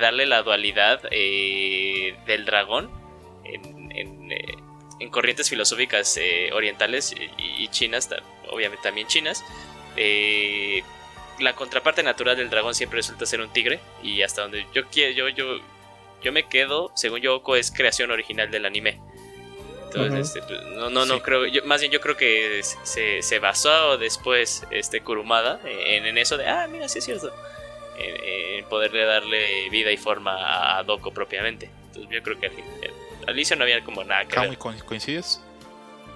darle la dualidad eh, del dragón en, en, eh, corrientes filosóficas orientales y, chinas, obviamente también chinas. la contraparte natural del dragón siempre resulta ser un tigre y hasta donde yo quiero, yo, yo, yo me quedo, según Yoko, es creación original del anime. Entonces, este, pues, no, no, no creo, yo, más bien yo creo que se, se basó después este Kurumada en, en, eso de, ah, mira, sí es cierto, en, poderle darle vida y forma a Doko propiamente. Entonces yo creo que al inicio no había como nada que ver. ¿Coincides?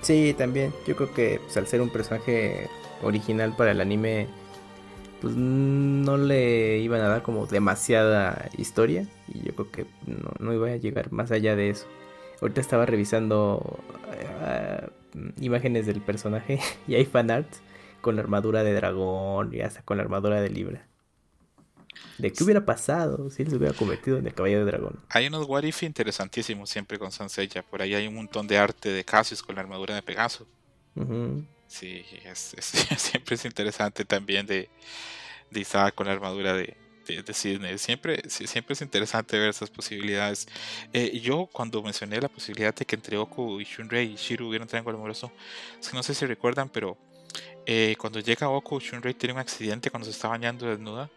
Sí, también. Yo creo que pues, al ser un personaje original para el anime, pues no le iban a dar como demasiada historia y yo creo que no, no iba a llegar más allá de eso. Ahorita estaba revisando eh, imágenes del personaje y hay fanarts con la armadura de dragón y hasta con la armadura de Libra. ¿De qué hubiera pasado si él se hubiera convertido en el caballero de dragón? Hay unos what if interesantísimos siempre con Sansella. Por ahí hay un montón de arte de Cassius con la armadura de Pegaso. Sí, siempre es interesante también de, de Isaac con la armadura de, de, Disney. Siempre, siempre es interesante ver esas posibilidades. Eh, yo cuando mencioné la posibilidad de que entre Oku y Shunrei y Shiru hubiera un triángulo amoroso, es que no sé si recuerdan, pero eh, cuando llega Oku, Shunrei tiene un accidente cuando se está bañando desnuda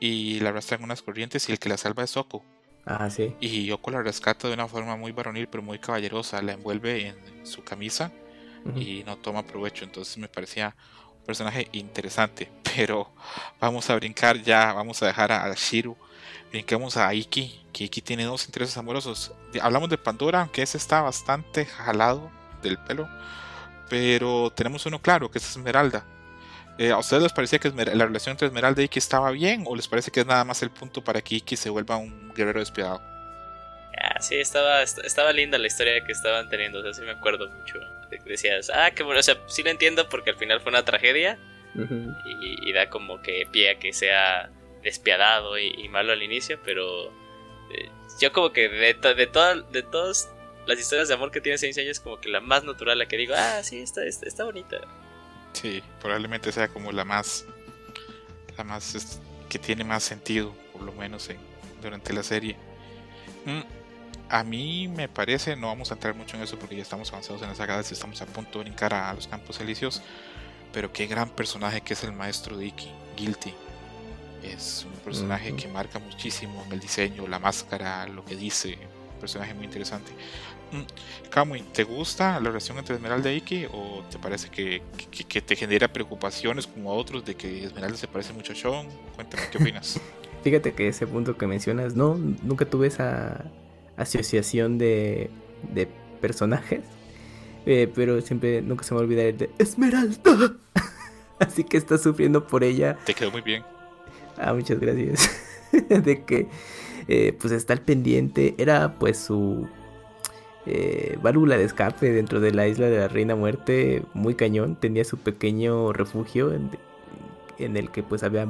y la arrastran unas corrientes y el que la salva es Oku. Ah, sí. Y Oku la rescata de una forma muy varonil pero muy caballerosa, la envuelve en su camisa y no toma provecho. Entonces me parecía personaje interesante. Pero vamos a brincar ya, vamos a dejar a, Shiru. Brinquemos a Iki, que Iki tiene dos intereses amorosos. Hablamos de Pandora, aunque ese está bastante jalado del pelo. Pero tenemos uno claro, que es Esmeralda. Eh, ¿A ustedes les parecía que la relación entre Esmeralda y Iki estaba bien? ¿O les parece que es nada más el punto para que Iki se vuelva un guerrero despiadado? Ah, sí, estaba, estaba linda la historia que estaban teniendo, o sea, sí me acuerdo mucho. Decías, ah, qué bueno, o sea, sí lo entiendo porque al final fue una tragedia y, da como que pie a que sea despiadado y, malo al inicio, pero eh, yo como que de, de, de todas las historias de amor que tiene Saint es como que la más natural, la que digo, ah, sí, está, está, bonita. Sí, probablemente sea como la más, la más, que tiene más sentido, por lo menos en, durante la serie. Mm, a mí me parece, no vamos a entrar mucho en eso porque ya estamos avanzados en las sagadas y estamos a punto de brincar a los campos elíseos, pero qué gran personaje que es el maestro de Iki, Guilty. Es un personaje que marca muchísimo en el diseño, la máscara, lo que dice, un personaje muy interesante. Mm, Kamui, ¿te gusta la relación entre Esmeralda y Iki o te parece que, que, te genera preocupaciones como a otros de que Esmeralda se parece mucho a Sean? Cuéntame, ¿qué opinas? Fíjate que ese punto que mencionas, no, nunca tuve esa asociación de, de personajes. Eh, pero siempre, nunca se me olvida el de Esmeralda. Así que está sufriendo por ella. Te quedó muy bien. Ah, muchas gracias. de que eh, pues está al pendiente. Era pues su eh, válvula de escape dentro de la isla de la Reina Muerte. Muy cañón. Tenía su pequeño refugio en, en el que pues había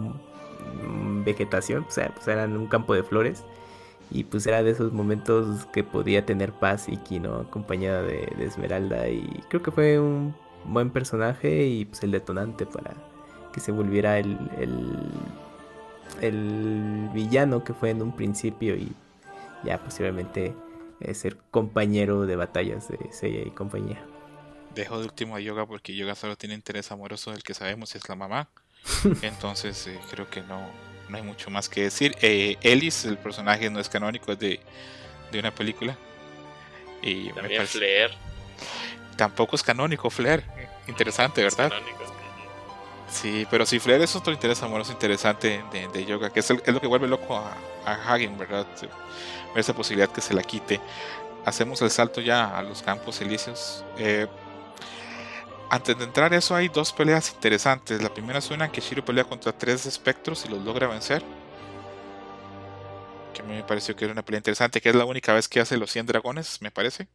vegetación. O sea, pues era un campo de flores. Y pues era de esos momentos que podía tener paz y ¿no? Acompañada de, Esmeralda. Y creo que fue un buen personaje y pues el detonante para que se volviera el, el, villano que fue en un principio y ya posiblemente eh, ser compañero de batallas de Seiya y compañía. Dejo de último a Yoga porque Yoga solo tiene interés amoroso del que sabemos es la mamá. Entonces eh, creo que no, no hay mucho más que decir. Eh, Ellis, el personaje no es canónico, es de, una película. Y También Flair. Tampoco es canónico Flair. Interesante, ¿verdad? Sí, pero si Flair es otro interés amoroso interesante de, yoga, que es, lo que vuelve loco a, a Hagen, ¿verdad? Ver esa posibilidad que se la quite. Hacemos el salto ya a los campos elíseos. Eh, antes de entrar eso hay dos peleas interesantes. La primera es una que Shiro pelea contra tres espectros y los logra vencer. Que a mí me pareció que era una pelea interesante, que es la única vez que hace los 100 dragones, me parece.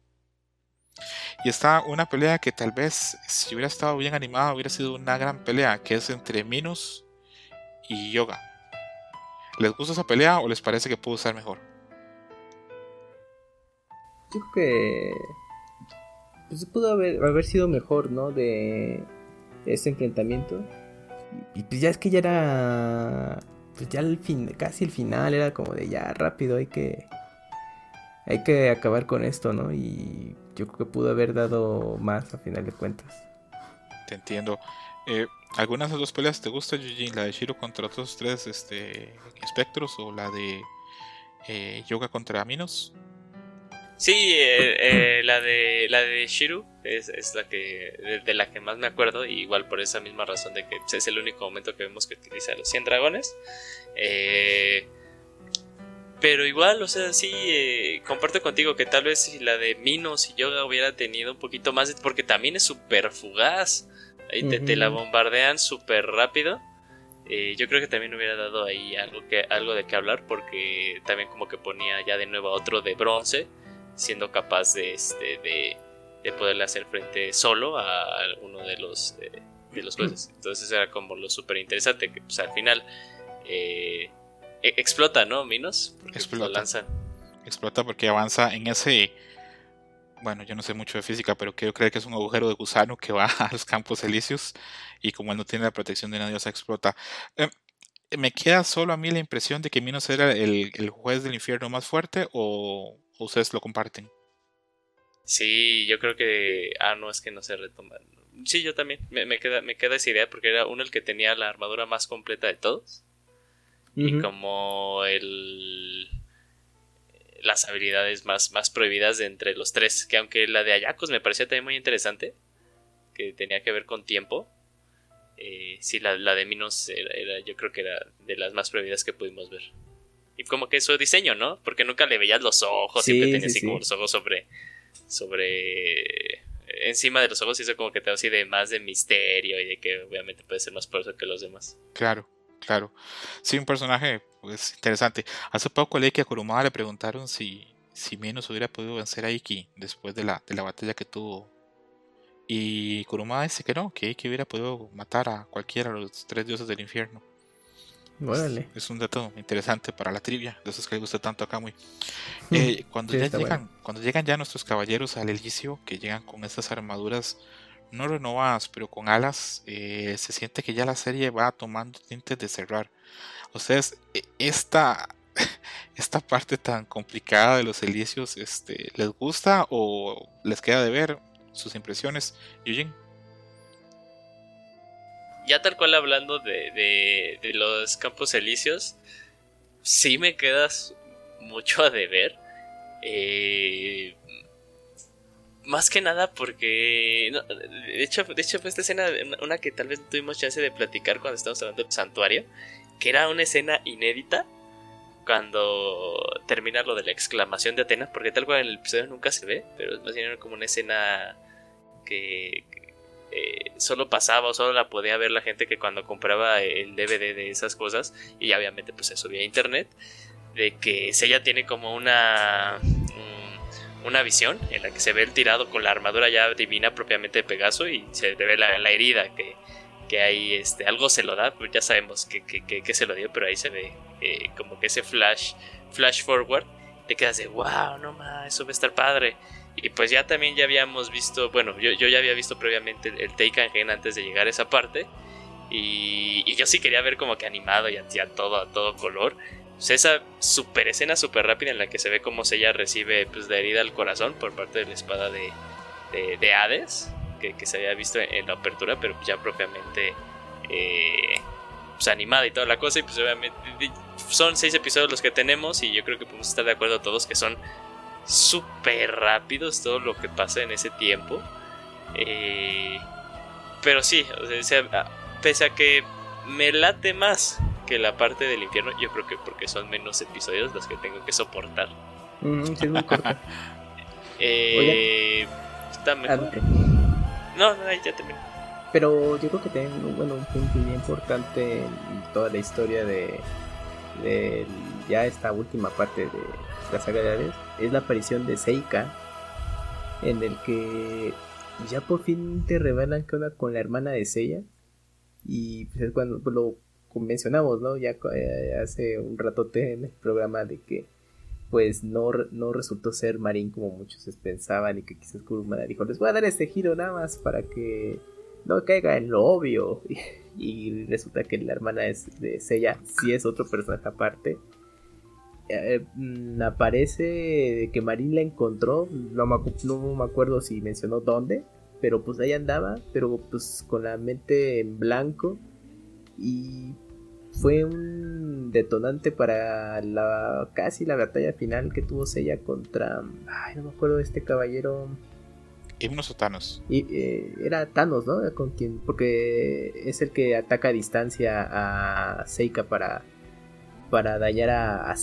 Y está una pelea que tal vez, si hubiera estado bien animada, hubiera sido una gran pelea, que es entre Minos y Yoga. ¿Les gusta esa pelea o les parece que pudo ser mejor? Yo creo que pues pudo haber, haber sido mejor, ¿no? De, ese enfrentamiento. Y, pues ya es que ya era. Pues ya el fin, casi el final era como de ya rápido, hay que. Hay que acabar con esto, ¿no? Y yo creo que pudo haber dado más a final de cuentas. Te entiendo. Eh, ¿Algunas de las dos peleas te gusta, Eugene? ¿La de Shiro contra otros tres este, espectros o la de eh, Yoga contra Minos? Sí, eh, eh, la de la de Shiru es, la que de, la que más me acuerdo, igual por esa misma razón de que es el único momento que vemos que utiliza los 100 dragones. Eh, pero igual, o sea, sí, comparto contigo que tal vez si la de Minos y Yoga hubiera tenido un poquito más, porque también es súper fugaz, ahí te, la bombardean súper rápido. yo creo que también hubiera dado ahí algo, que, algo de qué hablar, porque también como que ponía ya de nuevo otro de bronce siendo capaz de, este, de, de poderle hacer frente solo a uno de los, de, los jueces. Entonces era como lo súper interesante, que pues, al final eh, e, explota, ¿no? Minos, porque pues, explota. Explota porque avanza en ese... Bueno, yo no sé mucho de física, pero creo, creo que es un agujero de gusano que va a los campos elíseos y como él no tiene la protección de una diosa, explota. Eh, me queda solo a mí la impresión de que Minos era el, el juez del infierno más fuerte o, o ustedes lo comparten. Sí, yo creo que. Ah, no, es que no se retoma. Sí, yo también. Me, queda, me queda esa idea porque era uno el que tenía la armadura más completa de todos. Y como el. Las habilidades más, más prohibidas de entre los tres. Que aunque la de Ayakos me parecía también muy interesante. Que tenía que ver con tiempo. Eh, sí, la, de Minos era, yo creo que era de las más prohibidas que pudimos ver. Y como que su diseño, ¿no? Porque nunca le veías los ojos, siempre tenía así como los ojos sobre, sobre encima de los ojos hizo como que te así de más de misterio y de que obviamente puede ser más poderoso que los demás. Claro, claro. Sí, un personaje pues, interesante. Hace poco leí que a Kurumada le preguntaron si, si menos hubiera podido vencer a Iki después de la, de la batalla que tuvo. Y Kurumada dice que no, que Iki hubiera podido matar a cualquiera de los tres dioses del infierno. Es, un dato interesante para la trivia, de esos que le gusta tanto acá muy. Eh, cuando ya llegan, cuando llegan ya nuestros caballeros al Elicio, que llegan con estas armaduras no renovadas, pero con alas, eh, se siente que ya la serie va tomando tintes de cerrar. Ustedes, e, esta, esta parte tan complicada de los Elicios, este, ¿les gusta o les queda de ver sus impresiones, Eugene? Ya tal cual hablando de, de, los campos elíseos, sí me quedas mucho a deber. Eh, más que nada porque. de, hecho, de hecho, fue esta escena, una que tal vez tuvimos chance de platicar cuando estábamos hablando del santuario, que era una escena inédita cuando termina lo de la exclamación de Atenas, porque tal cual en el episodio nunca se ve, pero es más bien como una escena que, eh, solo pasaba o solo la podía ver la gente que cuando compraba el DVD de esas cosas y obviamente pues se subía a internet de que ella tiene como una una visión en la que se ve el tirado con la armadura ya divina propiamente de Pegaso y se ve la, herida que, que hay este algo se lo da pues ya sabemos que, que, se lo dio pero ahí se ve eh, como que ese flash flash forward te quedas de wow no más eso va a estar padre y pues ya también ya habíamos visto, bueno, yo, yo ya había visto previamente el, Take Gen antes de llegar a esa parte. Y, yo sí quería ver como que animado y a, todo, a todo color. Pues esa super escena super rápida en la que se ve como ella recibe pues, la herida al corazón por parte de la espada de, de, Hades, que, se había visto en, la apertura, pero ya propiamente eh, pues, animada y toda la cosa. Y pues obviamente son seis episodios los que tenemos y yo creo que podemos estar de acuerdo todos que son súper rápidos todo lo que pasa en ese tiempo. Eh, pero sí, o sea, ah, pese a que me late más que la parte del infierno, yo creo que porque son menos episodios los que tengo que soportar. Mm, sí, es muy corto. eh, está mejor. No, no, ya terminé. Pero yo creo que tiene bueno, un punto bien importante en toda la historia de, de ya esta última parte de de es la aparición de Seika, en el que ya por fin te revelan que onda con la hermana de Seiya. Y pues es cuando lo convencionamos, ¿no? Ya eh, hace un ratote en el programa de que pues no, no resultó ser Marín como muchos pensaban y que quizás Kurumada dijo, les voy a dar este giro nada más para que no caiga en lo obvio. Y, resulta que la hermana de Seiya sí es otro personaje aparte. Eh, mm, aparece que Marín la encontró, no me, acuerdo si mencionó dónde, pero pues ahí andaba, pero pues con la mente en blanco y fue un detonante para la casi la batalla final que tuvo Seiya contra, ay, no me acuerdo de este caballero. Himnos o Thanos. Y, eh, era Thanos, ¿no? Con quien, porque es el que ataca a distancia a Seika para para dañar a, a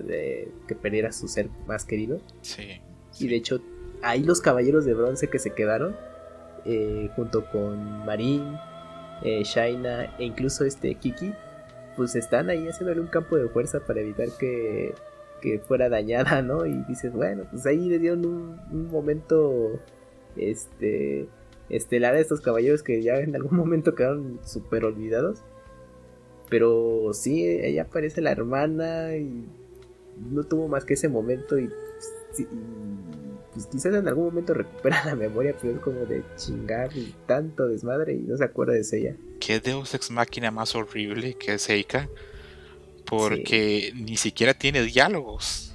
de que perdiera su ser más querido. Sí. Y de hecho, ahí los caballeros de bronce que se quedaron, eh, junto con Marin, eh, Shaina e incluso este Kiki, pues están ahí haciéndole un campo de fuerza para evitar que, que fuera dañada, ¿no? Y dices, bueno, pues ahí le dieron un, un momento este estelar a estos caballeros que ya en algún momento quedaron súper olvidados pero sí, ahí aparece la hermana y no tuvo más que ese momento y, pues quizás en algún momento recupera la memoria, pero es como de chingar y tanto desmadre y no se acuerda de ella. Qué Deus Ex Máquina más horrible que es Seika, porque ni siquiera tiene diálogos.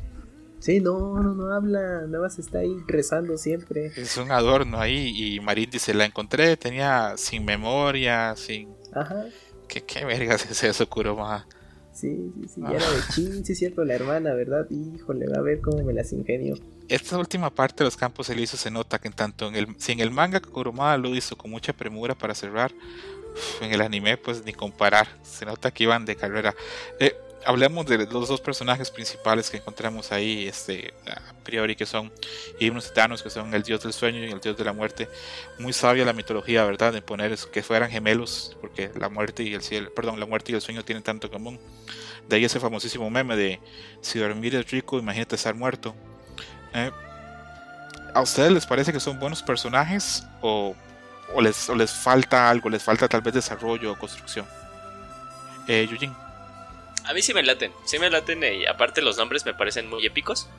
Sí, no, no, no habla, nada más está ahí rezando siempre. Es un adorno ahí y Marín dice, la encontré, tenía sin memoria, sin... Ajá. ¿Qué, qué vergas es eso, Kuroma? Sí, sí, sí, era de chin, sí es cierto, la hermana, ¿verdad? Híjole, va a ver cómo me las ingenio. Esta última parte de los campos elíseos se nota que en tanto en el, si en el manga Kurumada lo hizo con mucha premura para cerrar, en el anime pues ni comparar, se nota que iban de carrera. Eh, hablemos de los dos personajes principales que encontramos ahí, este, a priori, que son himnos titanos, que son el dios del sueño y el dios de la muerte. Muy sabia la mitología, ¿verdad? De poner que fueran gemelos, porque la muerte y el cielo, perdón, la muerte y el sueño tienen tanto en común. De ahí ese famosísimo meme de si dormir es rico, imagínate estar muerto. Eh, ¿A ustedes les parece que son buenos personajes o, o, les, o les falta algo, les falta tal vez desarrollo o construcción? Eh, Yujin. A mí sí me laten, sí me laten y aparte los nombres me parecen muy épicos.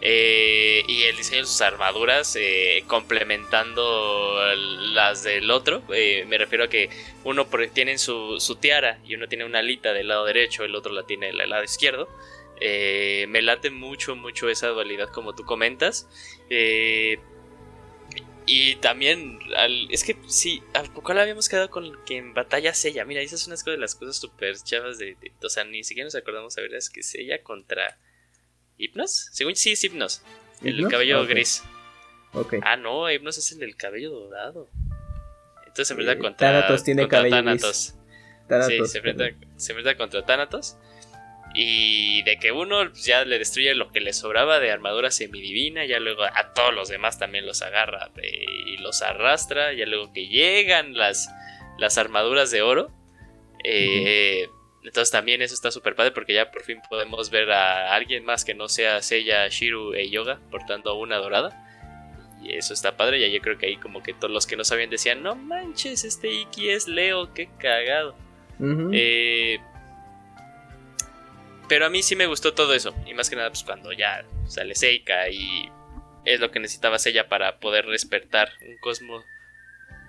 eh, y el diseño de sus armaduras eh, complementando las del otro. Eh, me refiero a que uno tiene su, su, tiara y uno tiene una alita del lado derecho, el otro la tiene del lado izquierdo. Eh, me late mucho, mucho esa dualidad como tú comentas. Eh, y también, al, es que sí, ¿a poco la habíamos quedado con que en batalla Sella? Mira, esas son unas de las cosas súper chavas de, de, O sea, ni siquiera nos acordamos a ver, es que Sella contra Hipnos. Según sí, es Hipnos. El cabello okay. gris. Okay. Ah, no, Hipnos es el del cabello dorado. Entonces se enfrenta eh, contra Thanatos. Tiene contra cabello Thanatos. Thanatos. Sí, se enfrenta, se enfrenta contra Thanatos. Y de que uno ya le destruye lo que le sobraba de armadura semidivina, ya luego a todos los demás también los agarra y los arrastra, ya luego que llegan las, las armaduras de oro. Eh, uh -huh. Entonces también eso está súper padre porque ya por fin podemos ver a alguien más que no sea Seiya, Shiru e Yoga portando una dorada. Y eso está padre, y yo creo que ahí como que todos los que no sabían decían, no manches, este Iki es Leo, qué cagado. Uh -huh. eh, pero a mí sí me gustó todo eso. Y más que nada, pues cuando ya sale Seika y es lo que necesitaba ella para poder despertar un cosmos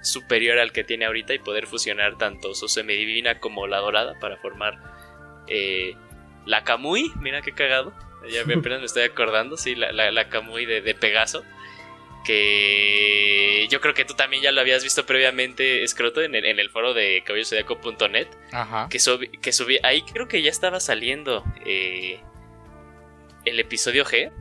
superior al que tiene ahorita y poder fusionar tanto su semidivina como la dorada para formar eh, la Kamui. Mira qué cagado. Ya apenas me estoy acordando, sí, la, la, la Kamui de, de, Pegaso. Que yo creo que tú también ya lo habías visto previamente, Escroto, en el, en el foro de cabellosodiaco.net. Que, subí, que subí. Ahí creo que ya estaba saliendo eh, el episodio G.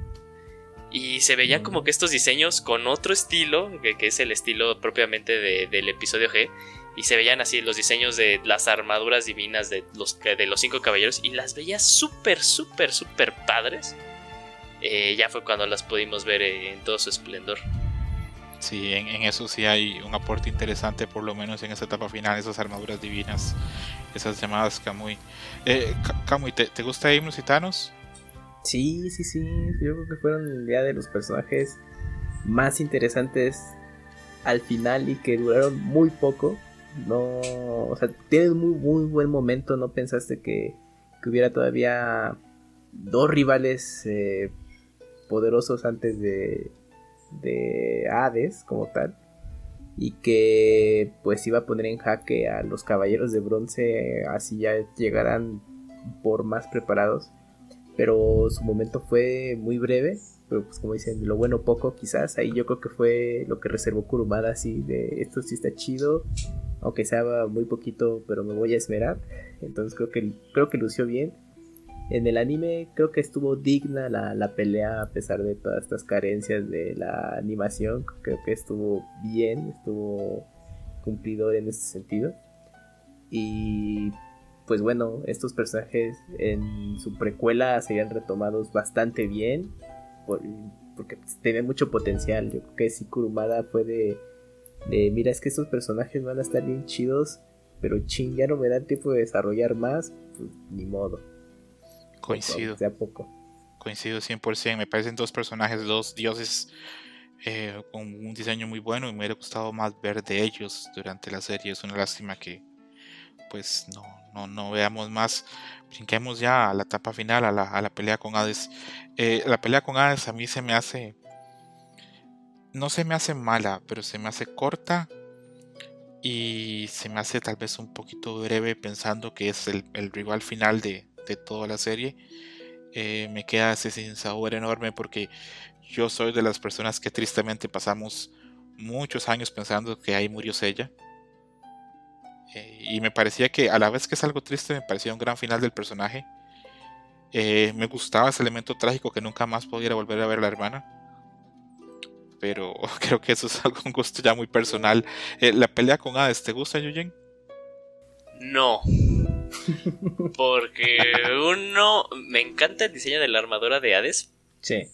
Y se veían como que estos diseños con otro estilo, que, que es el estilo propiamente de, del episodio G. Y se veían así los diseños de las armaduras divinas de los, de los cinco caballeros. Y las veía súper, súper, súper padres. Eh, ya fue cuando las pudimos ver en todo su esplendor. Sí, en, en, eso sí hay un aporte interesante, por lo menos en esta etapa final, esas armaduras divinas, esas llamadas Kamui. Eh, Kamui, ¿te, ¿te gusta Himnos Titanos? Sí, sí, sí. Yo creo que fueron ya de los personajes más interesantes al final y que duraron muy poco. No, o sea, tienes muy, muy buen momento. No pensaste que, que hubiera todavía dos rivales eh, poderosos antes de, de Hades como tal. Y que pues iba a poner en jaque a los caballeros de bronce. Así ya llegarán por más preparados pero su momento fue muy breve, pero pues como dicen, lo bueno poco quizás, ahí yo creo que fue lo que reservó Kurumada así de esto sí está chido, aunque sea muy poquito, pero me voy a esmerar, entonces creo que, creo que lució bien. En el anime creo que estuvo digna la, la pelea a pesar de todas estas carencias de la animación, creo que estuvo bien, estuvo cumplidor en ese sentido. Y pues bueno, estos personajes en su precuela serían retomados bastante bien, por, porque tienen mucho potencial. Yo creo que si Kurumada puede, de, mira, es que estos personajes van a estar bien chidos, pero ching, ya no me da tiempo de desarrollar más, pues ni modo. Coincido. De a poco. Coincido 100%, me parecen dos personajes, dos dioses eh, con un diseño muy bueno y me hubiera gustado más ver de ellos durante la serie. Es una lástima que pues no, no, no veamos más. Brinquemos ya a la etapa final, a la, a la pelea con Hades. Eh, la pelea con Hades a mí se me hace no se me hace mala, pero se me hace corta y se me hace tal vez un poquito breve pensando que es el, rival final de, toda la serie. Eh, me queda ese sin sabor enorme porque yo soy de las personas que tristemente pasamos muchos años pensando que ahí murió Sella. Eh, y me parecía que a la vez que es algo triste, me parecía un gran final del personaje. Eh, me gustaba ese elemento trágico que nunca más pudiera volver a ver a la hermana. Pero creo que eso es algo, un gusto ya muy personal. ¿La pelea con Hades te gusta, Yujen? No. Porque uno, me encanta el diseño de la armadura de Hades,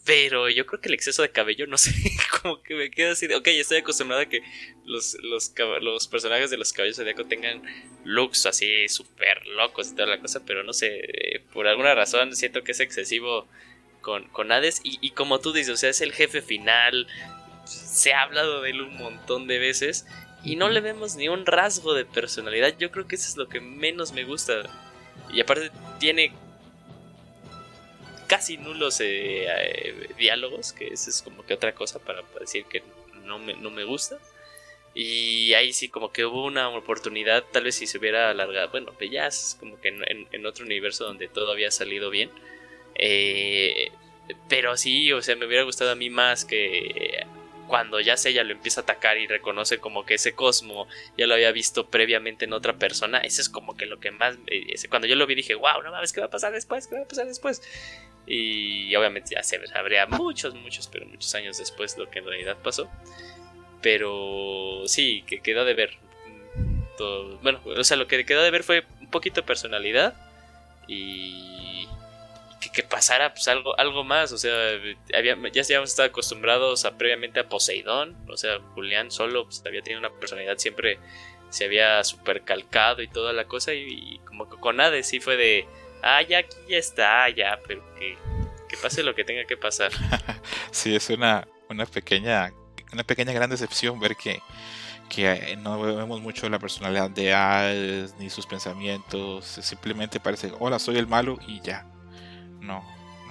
pero yo creo que el exceso de cabello, no sé, como que me queda así de, ok, estoy acostumbrado a que los, los, los personajes de los caballos zodiaco tengan looks así súper locos y toda la cosa, pero no sé, por alguna razón siento que es excesivo con, con Hades. Y, y como tú dices, o sea, es el jefe final, se ha hablado de él un montón de veces y no le vemos ni un rasgo de personalidad, yo creo que eso es lo que menos me gusta. Y aparte tiene casi nulos eh, eh, diálogos, que eso es como que otra cosa para, decir que no me, no me gusta. Y ahí sí, como que hubo una oportunidad, tal vez si se hubiera alargado, bueno, pues ya es como que en, otro universo donde todo había salido bien. Eh, pero sí, o sea, me hubiera gustado a mí más que cuando ya ella lo empieza a atacar y reconoce como que ese cosmo ya lo había visto previamente en otra persona, eso es como que lo que más... cuando yo lo vi dije, wow, no mames, ¿qué va a pasar después? ¿Qué va a pasar después? Y obviamente ya se sabría muchos, muchos, pero muchos años después lo que en realidad pasó. Pero sí, que quedó de ver. Todo, bueno, o sea, lo que quedó de ver fue un poquito de personalidad y que, que pasara pues, algo, algo más. O sea, había, ya habíamos estado acostumbrados a, previamente a Poseidón. O sea, Julián solo pues, había tenido una personalidad siempre se había super calcado y toda la cosa. Y, y como que con Hades sí fue de ah, ya aquí ya está, ya, pero que, pase lo que tenga que pasar. sí, es una, una pequeña, una pequeña gran decepción ver que, que eh, no vemos mucho la personalidad de Hades ni sus pensamientos, simplemente parece, hola, soy el malo y ya. No,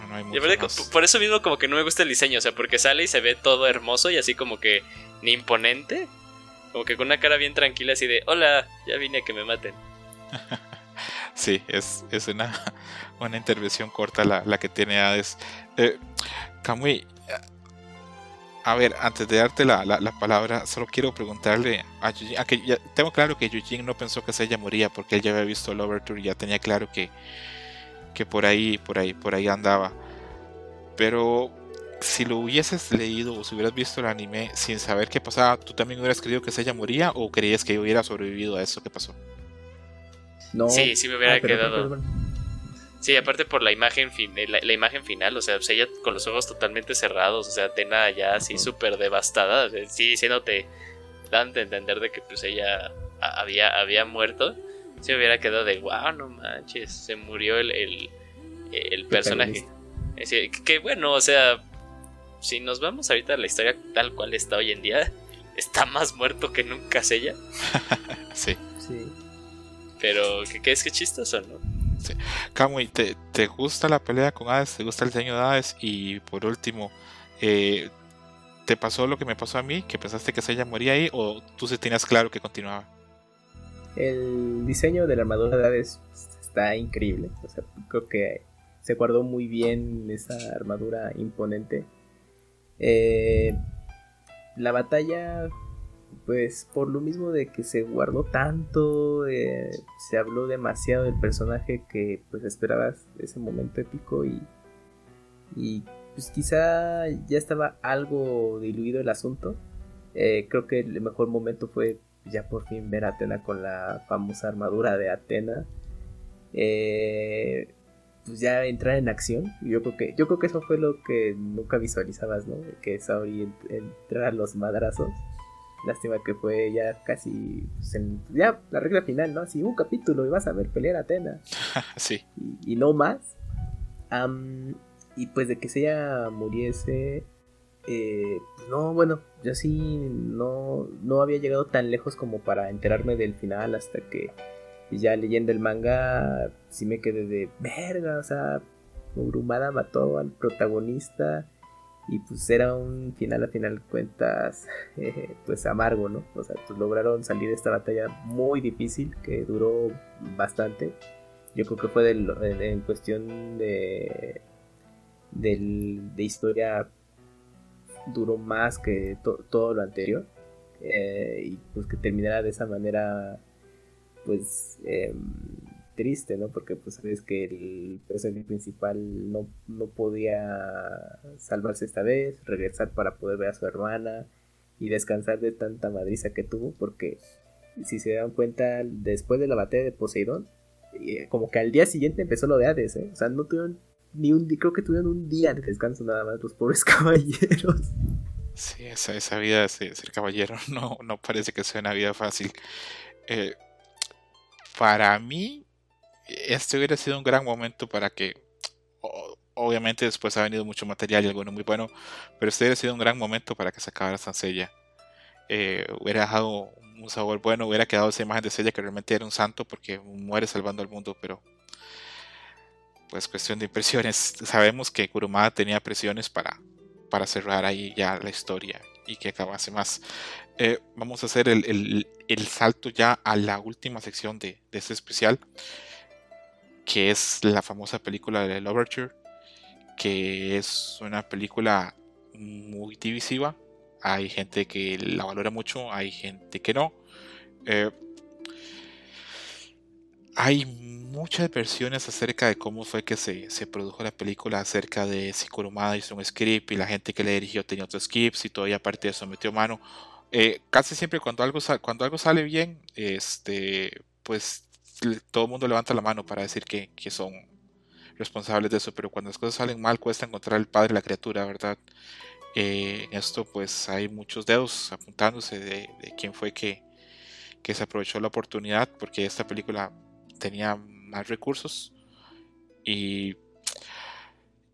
no, hay mucho Por eso mismo como que no me gusta el diseño, o sea, porque sale y se ve todo hermoso y así como que ni imponente, como que con una cara bien tranquila así de, hola, ya vine a que me maten. Sí, es, es una, una intervención corta la, la que tiene Hades. Eh, Kamui, a ver, antes de darte la, la, palabra, solo quiero preguntarle a Yujin, a que ya, tengo claro que Yujin no pensó que ella moría porque él ya había visto el Overture y ya tenía claro que, que por ahí, por ahí, por ahí andaba. Pero si lo hubieses leído o si hubieras visto el anime sin saber qué pasaba, ¿tú también hubieras creído que ella moría o creías que hubiera sobrevivido a eso que pasó? Sí, sí me hubiera ah, quedado. Sí, aparte por la imagen, fin eh, la, imagen final, o sea, ella con los ojos totalmente cerrados, o sea, Atena ya así súper devastada, sí, diciéndote, dando a entender de que pues ella había, había muerto, sí me hubiera quedado de, wow, no manches, se murió el, el, personaje. que bueno, o sea, si nos vamos ahorita a la historia tal cual está hoy en día, está más muerto que nunca es ella. sí. Sí. Pero que, es que chistoso, ¿no? Sí. Kamui, ¿te, ¿te, gusta la pelea con Hades? ¿Te gusta el diseño de Hades? Y por último, eh, ¿te pasó lo que me pasó a mí? ¿Que pensaste que ella moría ahí? ¿O tú se tenías claro que continuaba? El diseño de la armadura de Hades está increíble. O sea, creo que se guardó muy bien esa armadura imponente. Eh, la batalla pues por lo mismo de que se guardó tanto, eh, se habló demasiado del personaje que pues esperabas ese momento épico y, y pues quizá ya estaba algo diluido el asunto. Eh, creo que el mejor momento fue ya por fin ver a Atena con la famosa armadura de Atena. Eh, pues ya entrar en acción. Yo creo que, yo creo que eso fue lo que nunca visualizabas, ¿no? Que Saori entrara a los madrazos. Lástima que fue ya casi pues, ya la regla final, ¿no? Así un capítulo y vas a ver pelear a Atena. sí. Y, no más. y pues de que se ella muriese. Eh, pues, no, bueno, yo sí no, no había llegado tan lejos como para enterarme del final hasta que ya leyendo el manga sí me quedé de verga, o sea, Urumada mató al protagonista Y pues era un final a final cuentas eh, pues amargo, ¿no? O sea, pues lograron salir de esta batalla muy difícil que duró bastante. Yo creo que fue en, cuestión de, de historia duró más que todo lo anterior. Eh, y pues que terminara de esa manera pues em, triste, ¿no? Porque pues sabes que el personaje principal no, no podía salvarse esta vez, regresar para poder ver a su hermana y descansar de tanta madriza que tuvo, porque si se dan cuenta, después de la batalla de Poseidón, eh, como que al día siguiente empezó lo de Hades, ¿eh? O sea, no tuvieron ni un creo que tuvieron un día de descanso nada más los pobres caballeros. Sí, esa, esa vida de ser, caballero no, no parece que sea una vida fácil. Eh, para mí, este hubiera sido un gran momento para que, obviamente después ha venido mucho material y alguno muy bueno, pero este hubiera sido un gran momento para que se acabara Sansella. Eh, hubiera dejado un sabor bueno, hubiera quedado esa imagen de Sella que realmente era un santo porque muere salvando al mundo, pero pues cuestión de impresiones. Sabemos que Kurumada tenía presiones para, para cerrar ahí ya la historia y que acabase más. Eh, vamos a hacer el, salto ya a la última sección de, de este especial que es la famosa película de Overture, que es una película muy divisiva. Hay gente que la valora mucho, hay gente que no. Eh, hay muchas versiones acerca de cómo fue que se, produjo la película, acerca de si Kurumada hizo un script y la gente que le dirigió tenía otros scripts y todavía aparte de eso metió mano. Eh, casi siempre cuando algo, cuando algo sale bien, este, pues todo el mundo levanta la mano para decir que, son responsables de eso, pero cuando las cosas salen mal cuesta encontrar el padre de la criatura, ¿verdad? Eh, en esto pues hay muchos dedos apuntándose de, quién fue que, que, se aprovechó la oportunidad porque esta película tenía más recursos y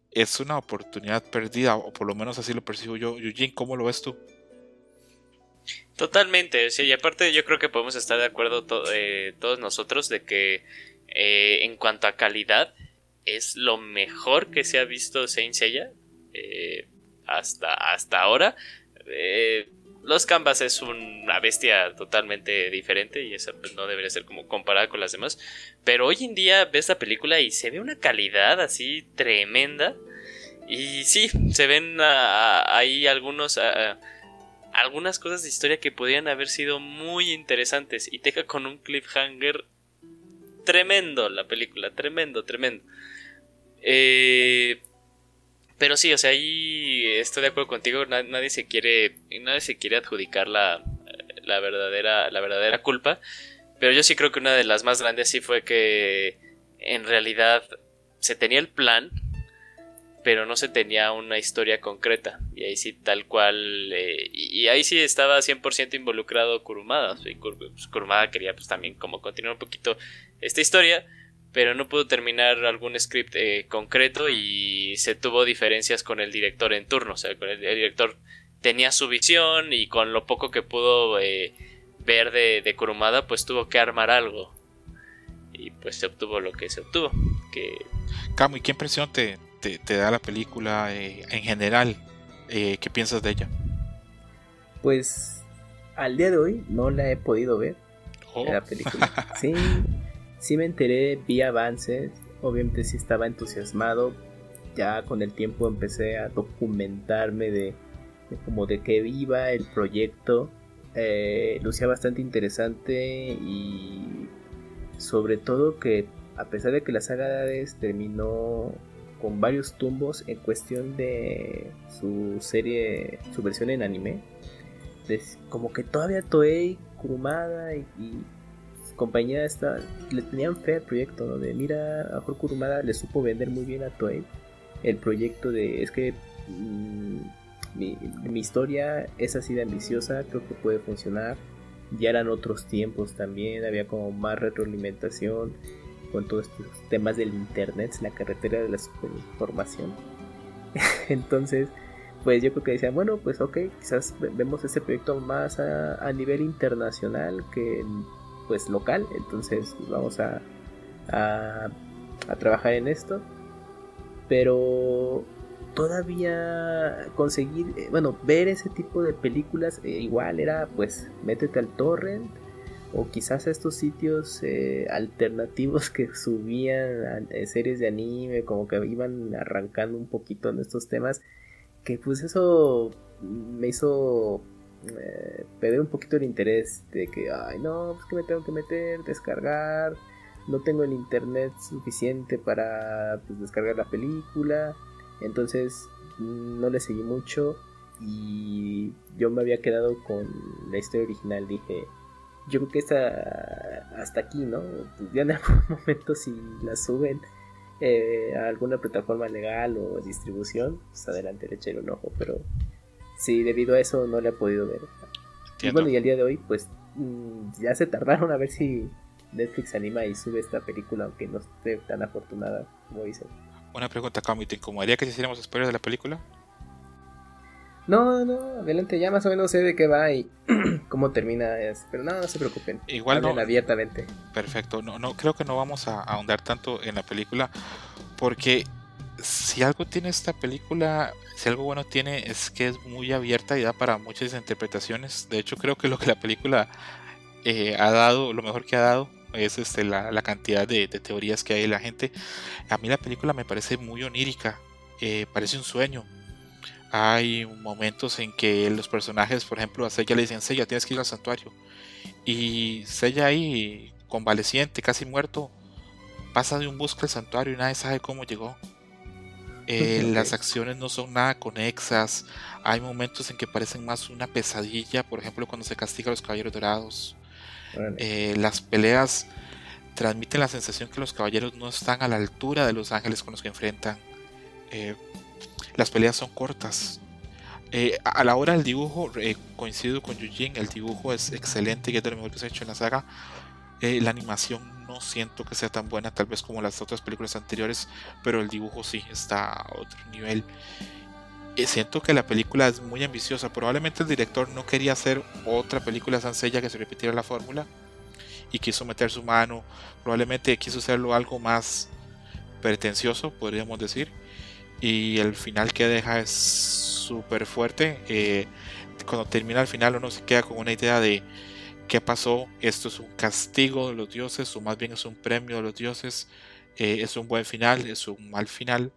es una oportunidad perdida, o por lo menos así lo percibo yo. Eugene, ¿cómo lo ves tú? Totalmente, sí, y aparte yo creo que podemos estar de acuerdo eh, todos nosotros de que eh, en cuanto a calidad es lo mejor que se ha visto Saint Seiya eh, hasta, hasta ahora. Los Canvas es una bestia totalmente diferente y esa pues, no debería ser como comparada con las demás. Pero hoy en día ves la película y se ve una calidad así tremenda. Y sí, se ven ahí algunos algunas cosas de historia que podrían haber sido muy interesantes y deja con un cliffhanger tremendo la película, tremendo, tremendo. Eh, pero sí, o sea, ahí estoy de acuerdo contigo, nadie se quiere nadie se quiere adjudicar la, la verdadera la verdadera culpa, pero yo sí creo que una de las más grandes sí fue que en realidad se tenía el plan pero no se tenía una historia concreta. Y ahí sí, tal cual. Eh, y, ahí sí estaba 100% involucrado Kurumada. Pues, Kurumada quería, pues también, como continuar un poquito esta historia. Pero no pudo terminar algún script eh, concreto y se tuvo diferencias con el director en turno. O sea, con el, director tenía su visión y con lo poco que pudo eh, ver de, de Kurumada, pues tuvo que armar algo. Y pues se obtuvo lo que se obtuvo. Que... Camo, ¿y qué impresión te, te, da la película eh, en general? Eh, ¿Qué piensas de ella? Pues al día de hoy no la he podido ver. Oh. La película. Sí, sí me enteré, vi avances. Obviamente sí estaba entusiasmado. Ya con el tiempo empecé a documentarme de, como de qué iba el proyecto. Eh, lucía bastante interesante y sobre todo que a pesar de que la saga de terminó con varios tumbos en cuestión de su serie, su versión en anime. como que todavía Toei, Kurumada y, compañía esta, le tenían fe al proyecto, ¿no? De mira, a Kurumada le supo vender muy bien a Toei el proyecto de, es que mm, mi, historia es así de ambiciosa, creo que puede funcionar. Ya eran otros tiempos también, había como más retroalimentación con todos estos temas del internet, la carretera de la superinformación. Entonces, pues yo creo que decían, bueno, pues ok, quizás vemos este proyecto más a, nivel internacional que pues local, entonces vamos a, a, trabajar en esto. Pero todavía conseguir, eh, bueno, ver ese tipo de películas eh, igual era pues métete al torrent o quizás a estos sitios eh, alternativos que subían series de anime, como que iban arrancando un poquito en estos temas, que pues eso me hizo perder un poquito el interés de que, ay no, pues que me tengo que meter, descargar, no tengo el internet suficiente para pues, descargar la película entonces no le seguí mucho y yo me había quedado con la historia original. Dije, yo creo que está hasta aquí, ¿no? Pues ya en algún momento si la suben eh, a alguna plataforma legal o distribución, pues adelante le eché un ojo, pero sí, debido a eso no le he podido ver. Y bueno, y al día de hoy, pues mm, ya se tardaron a ver si Netflix anima y sube esta película, aunque no esté tan afortunada como dicen. Una pregunta, Cami, ¿te incomodaría que hiciéramos spoilers de la película? No, no, adelante, ya más o menos sé de qué va y cómo termina, pero no, no se preocupen. Igual no. abiertamente. Perfecto, no, no, creo que no vamos a ahondar tanto en la película porque si algo tiene esta película, si algo bueno tiene es que es muy abierta y da para muchas interpretaciones. De hecho, creo que lo que la película eh, ha dado, lo mejor que ha dado, es este, la, cantidad de, teorías que hay de la gente. A mí la película me parece muy onírica, eh, parece un sueño. Hay momentos en que los personajes, por ejemplo, a Sella le dicen, Sella, tienes que ir al santuario. Y Sella ahí, convaleciente, casi muerto, pasa de un bosque al santuario y nadie sabe cómo llegó. Eh, las acciones no son nada conexas. Hay momentos en que parecen más una pesadilla, por ejemplo, cuando se castiga a los caballeros dorados. Eh, las peleas transmiten la sensación que los caballeros no están a la altura de los ángeles con los que enfrentan. Eh, las peleas son cortas. A la hora del dibujo, coincido con Yujin, el dibujo es excelente y es de lo mejor que se ha hecho en la saga. la animación no siento que sea tan buena, tal vez como las otras películas anteriores, pero el dibujo sí está a otro nivel siento que la película es muy ambiciosa. Probablemente el director no quería hacer otra película sencilla que se repitiera la fórmula y quiso meter su mano. Probablemente quiso hacerlo algo más pretencioso, podríamos decir. Y el final que deja es súper fuerte. Eh, cuando termina el final uno se queda con una idea de qué pasó. Esto es un castigo de los dioses o más bien es un premio de los dioses. Eh, es un buen final, es un mal final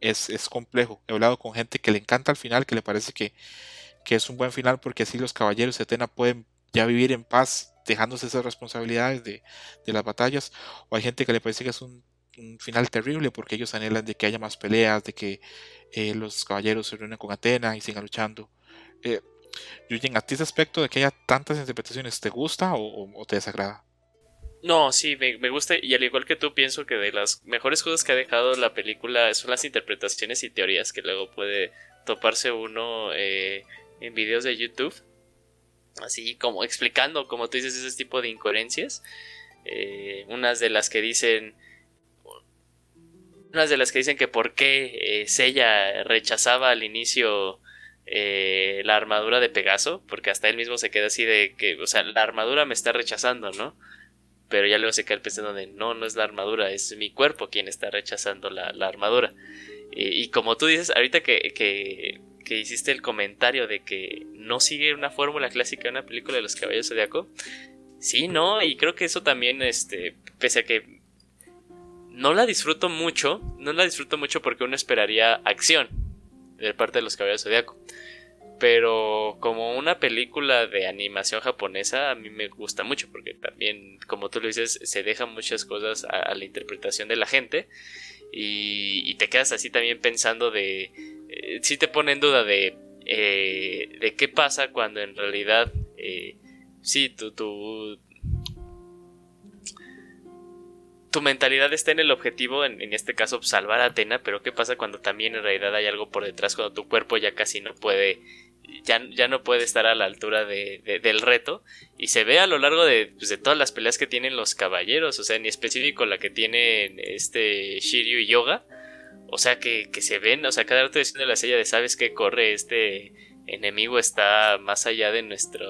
es, complejo. He hablado con gente que le encanta el final, que le parece que, es un buen final porque así los caballeros de Atena pueden ya vivir en paz dejándose esas responsabilidades de, las batallas. O hay gente que le parece que es un, final terrible porque ellos anhelan de que haya más peleas, de que eh, los caballeros se reúnen con Atena y sigan luchando. Eh, Yuyen, ¿a ti ese aspecto de que haya tantas interpretaciones te gusta o te desagrada? No, sí, me, gusta y al igual que tú pienso que de las mejores cosas que ha dejado la película son las interpretaciones y teorías que luego puede toparse uno eh, en videos de YouTube. Así como explicando, como tú dices, ese tipo de incoherencias. Eh, unas de las que dicen... Unas de las que dicen que por qué eh, Sella rechazaba al inicio la armadura de Pegaso, porque hasta él mismo se queda así de que, o sea, la armadura me está rechazando, ¿no? pero ya luego se queda pensando de no, no es la armadura, es mi cuerpo quien está rechazando la, armadura. Y, como tú dices, ahorita que, que, hiciste el comentario de que no sigue una fórmula clásica de una película de los caballos zodiaco, sí, no, y creo que eso también, este, pese a que no la disfruto mucho, no la disfruto mucho porque uno esperaría acción de parte de los caballos zodiaco. Pero como una película de animación japonesa a mí me gusta mucho porque también, como tú lo dices, se dejan muchas cosas a, la interpretación de la gente y, te quedas así también pensando de... Eh, si te pone en duda de, eh, de qué pasa cuando en realidad... Eh, sí, tu, tu mentalidad está en el objetivo, en, en, este caso salvar a Atena, pero ¿qué pasa cuando también en realidad hay algo por detrás, cuando tu cuerpo ya casi no puede ya, no puede estar a la altura de, del reto. Y se ve a lo largo pues, de, todas las peleas que tienen los caballeros. O sea, en específico la que tienen este Shiryu y Yoga. O sea, que, se ven, o sea, cada rato diciendo la sella de sabes que corre, este enemigo está más allá de nuestro,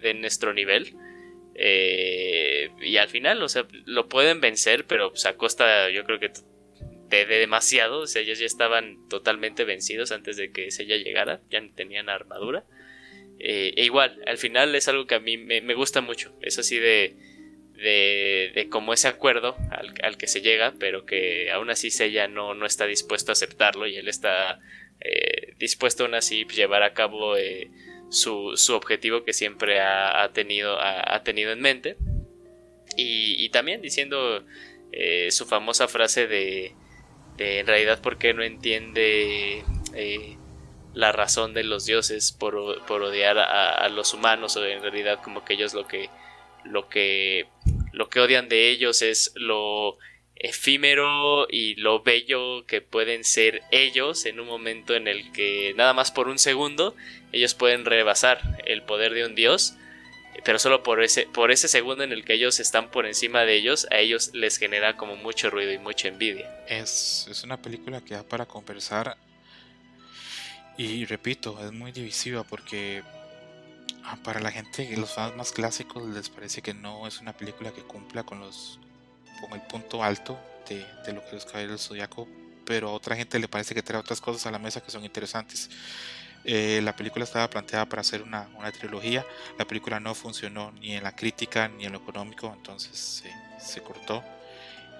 de, nuestro nivel. Eh, y al final, o sea, lo pueden vencer, pero pues, a costa, yo creo que de, demasiado, o sea, ellos ya estaban totalmente vencidos antes de que Sella llegara, ya tenían armadura. Eh, e igual, al final es algo que a mí me, gusta mucho, es así de, de, de como ese acuerdo al, que se llega, pero que aún así Sella no, no está dispuesto a aceptarlo y él está eh, dispuesto aún así llevar a cabo eh, su, su, objetivo que siempre ha, tenido, ha, tenido en mente. Y, también diciendo eh, su famosa frase de, en realidad por qué no entiende la razón de los dioses por, odiar a, los humanos o en realidad como que ellos lo que lo que lo que odian de ellos es lo efímero y lo bello que pueden ser ellos en un momento en el que nada más por un segundo ellos pueden rebasar el poder de un dios pero solo por ese, por ese segundo en el que ellos están por encima de ellos, a ellos les genera como mucho ruido y mucha envidia. Es, es una película que da para conversar y repito, es muy divisiva porque ah, para la gente, los fans más clásicos les parece que no es una película que cumpla con los con el punto alto de, de lo que es Caballeros del Zodiaco, pero a otra gente le parece que trae otras cosas a la mesa que son interesantes. Eh, la película estaba planteada para hacer una, una, trilogía, la película no funcionó ni en la crítica ni en lo económico, entonces se, se cortó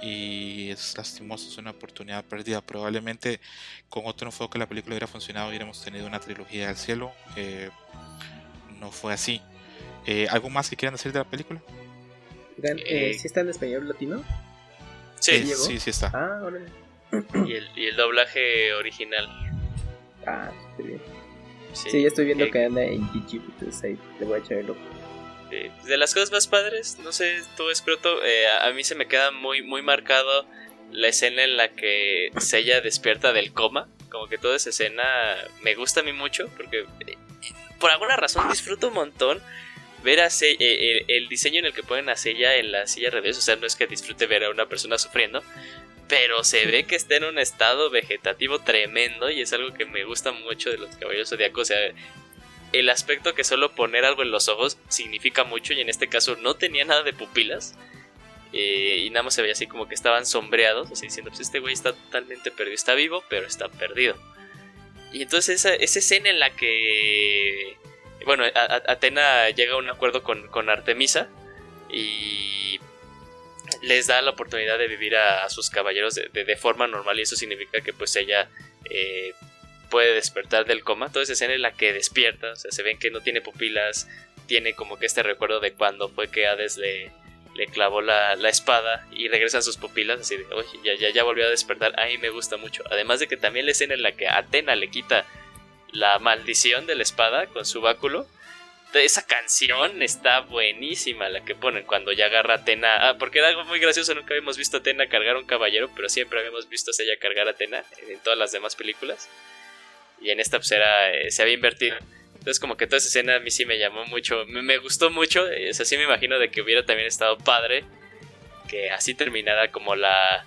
y es lastimoso, es una oportunidad perdida. Probablemente con otro enfoque la película hubiera funcionado, hubiéramos tenido una trilogía del cielo. Eh, no fue así. Eh, ¿Algo más que quieran decir de la película? Eh, ¿Sí está en español latino? Sí, sí, sí está. Ah, y, el, y el doblaje original. Ah, bien. Sí, ya estoy viendo eh, que anda en YouTube, entonces ahí le voy a echar el ojo. de las cosas más padres, no sé, tú Escroto, eh, a mí se me queda muy, muy marcado la escena en la que Sella despierta del coma. Como que toda esa escena me gusta a mí mucho, porque por alguna razón disfruto un montón ver a eh, el, diseño en el que ponen a Sella en la silla de o sea, no es que disfrute ver a una persona sufriendo, pero se ve que está en un estado vegetativo tremendo y es algo que me gusta mucho de los caballeros zodiacos, o sea, el aspecto que solo poner algo en los ojos significa mucho y en este caso no tenía nada de pupilas. Eh, y nada más se veía así como que estaban sombreados, así diciendo, pues este güey está totalmente perdido, está vivo, pero está perdido. Y entonces esa escena en la que bueno, Atena llega a un acuerdo con, Artemisa y les da la oportunidad de vivir a, sus caballeros de, forma normal y eso significa que pues ella eh, puede despertar del coma. Entonces escena en la que despierta, o sea, se ven que no tiene pupilas, tiene como que este recuerdo de cuando fue que Hades le, le clavó la, espada y regresan sus pupilas así de, oye, ya, ya, ya volvió a despertar, a mí me gusta mucho. Además de que también la escena en la que Atena le quita la maldición de la espada con su báculo. Esa canción está buenísima la que ponen cuando ya agarra a Atena. Ah, porque era algo muy gracioso, nunca habíamos visto a Atena cargar un caballero, pero siempre habíamos visto a ella cargar a Atena en todas las demás películas. Y en esta pues eh, se había invertido. Entonces como que toda esa escena a mí sí me llamó mucho, me, gustó mucho. Es así me imagino de que hubiera también estado padre que así terminara como la,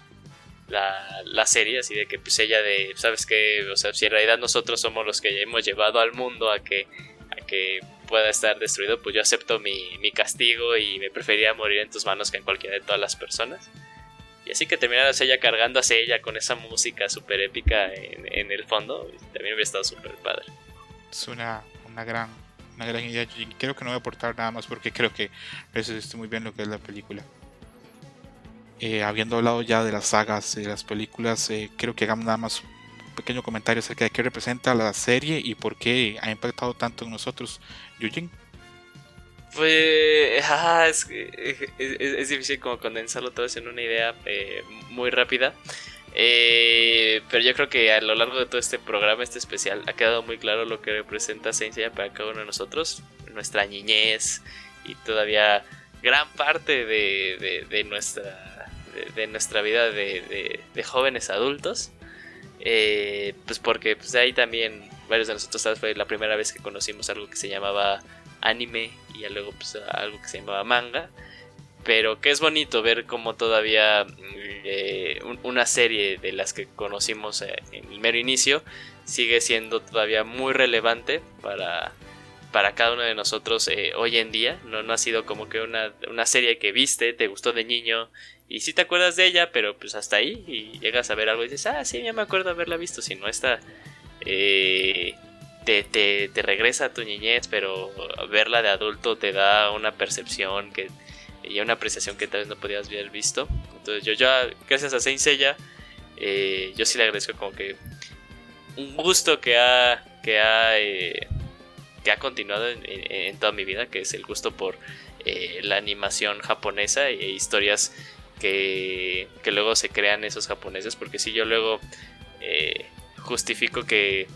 la, serie, así de que pues ella de, ¿sabes que O sea, si en realidad nosotros somos los que hemos llevado al mundo a que, a que pueda estar destruido, pues yo acepto mi, mi castigo y me preferiría morir en tus manos que en cualquiera de todas las personas. Y así que terminaras ella cargando hacia ella con esa música súper épica en, el fondo, también hubiera estado súper padre. Es una, una, gran, una gran idea. creo que no voy a aportar nada más porque creo que resiste muy bien lo que es la película. Eh, habiendo hablado ya de las sagas y de las películas, eh, creo que hagamos nada más un pequeño comentario acerca de qué representa la serie y por qué ha impactado tanto en nosotros. Yujin. Pues es, difícil como condensarlo todo en una idea eh, muy rápida. pero yo creo que a lo largo de todo este programa, este especial, ha quedado muy claro lo que representa Saint para cada uno de nosotros, nuestra niñez y todavía gran parte de nuestra de, nuestra vida de, jóvenes adultos. Eh, pues porque pues ahí también varios de nosotros fue la primera vez que conocimos algo que se llamaba anime y luego pues algo que se llamaba manga. Pero que es bonito ver cómo todavía eh, una serie de las que conocimos en el mero inicio sigue siendo todavía muy relevante para, para cada uno de nosotros eh, hoy en día. No, no ha sido como que una, una, serie que viste, te gustó de niño y sí te acuerdas de ella, pero pues hasta ahí y llegas a ver algo y dices, ah, sí, ya me acuerdo haberla visto. Si no está, eh, te, te, te, regresa a tu niñez, pero verla de adulto te da una percepción que, y una apreciación que tal vez no podías haber visto. Entonces yo ya, gracias a Saint Seiya, eh, yo sí le agradezco como que un gusto que ha, que ha que ha continuado en, toda mi vida, que es el gusto por eh, la animación japonesa e historias que, que, luego se crean esos japoneses, porque si yo luego eh, justifico que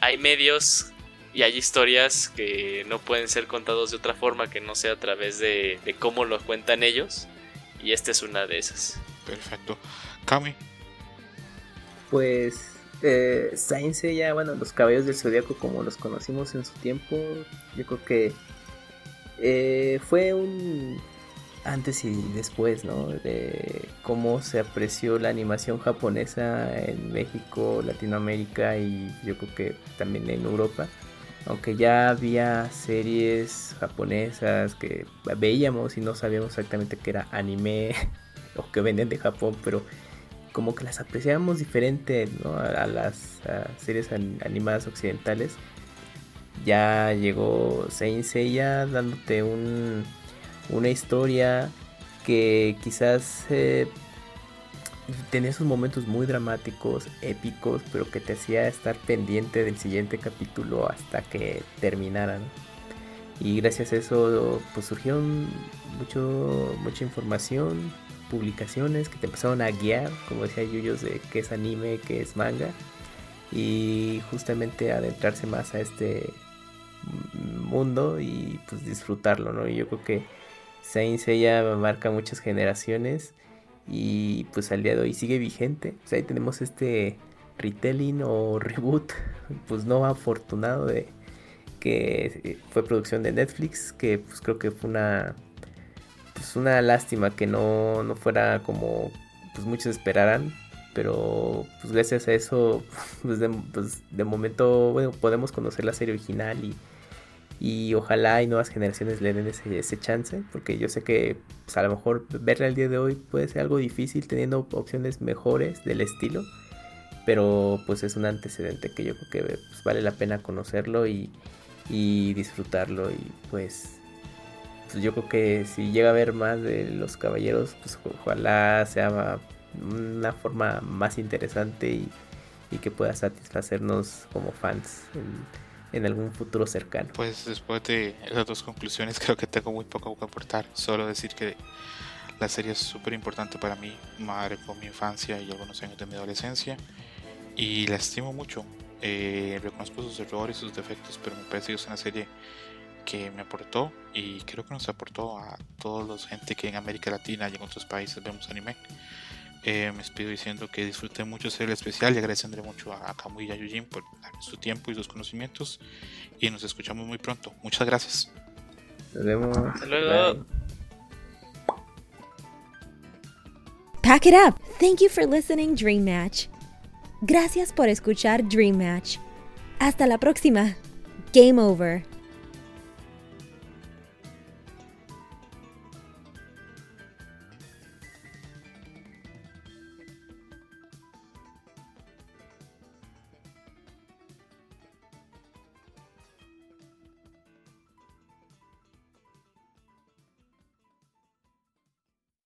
hay medios y hay historias que no pueden ser contados de otra forma que no sea a través de, de cómo lo cuentan ellos, y esta es una de esas. Perfecto. Kami. Pues eh, ya bueno, los caballos del zodiaco como los conocimos en su tiempo, yo creo que eh, fue un antes y después, ¿no? De cómo se apreció la animación japonesa en México, Latinoamérica y yo creo que también en Europa. Aunque ya había series japonesas que veíamos y no sabíamos exactamente que era anime o que venden de Japón, pero como que las apreciamos diferente a, las series animadas occidentales. Ya llegó Saint Seiya dándote un, una historia que quizás eh, tenía sus momentos muy dramáticos, épicos, pero que te hacía estar pendiente del siguiente capítulo hasta que terminaran. Y gracias a eso pues surgieron mucho, mucha información, publicaciones que te empezaron a guiar, como decía Yuyos, de qué es anime, qué es manga, y justamente adentrarse más a este mundo y pues disfrutarlo, ¿no? Y yo creo que Saint Seiya marca muchas generaciones y pues al día de hoy sigue vigente. Pues ahí tenemos este retelling o reboot, pues no afortunado de que fue producción de Netflix, que pues creo que fue una pues una lástima que no, no fuera como pues muchos esperaran. Pero pues gracias a eso, pues de, pues, de momento, bueno, podemos conocer la serie original y, y ojalá y nuevas generaciones le den ese, chance, porque yo sé que pues, a lo mejor verla el día de hoy puede ser algo difícil teniendo opciones mejores del estilo, pero pues es un antecedente que yo creo que pues, vale la pena conocerlo y, disfrutarlo y pues pues yo creo que si llega a ver más de los caballeros, pues ojalá sea una forma más interesante y, que pueda satisfacernos como fans algún futuro cercano. Pues después de esas dos conclusiones creo que tengo muy poco que aportar. Solo decir que la serie es súper importante para mí, madre por mi infancia y algunos años de mi adolescencia. Y la estimo mucho. Eh, reconozco sus errores, sus defectos, pero me parece que es una serie que me aportó y creo que nos aportó a todos los gente que en América Latina y en otros países vemos anime. Eh, me despido diciendo que disfruté mucho ser el especial y agradeceré mucho a Kamui y a Yujin por su tiempo y sus conocimientos y nos escuchamos muy pronto. Muchas gracias. Nos vemos. Hasta luego. Pack it up. Thank you for listening Dream Match. Gracias por escuchar Dream Match. Hasta la próxima. Game over.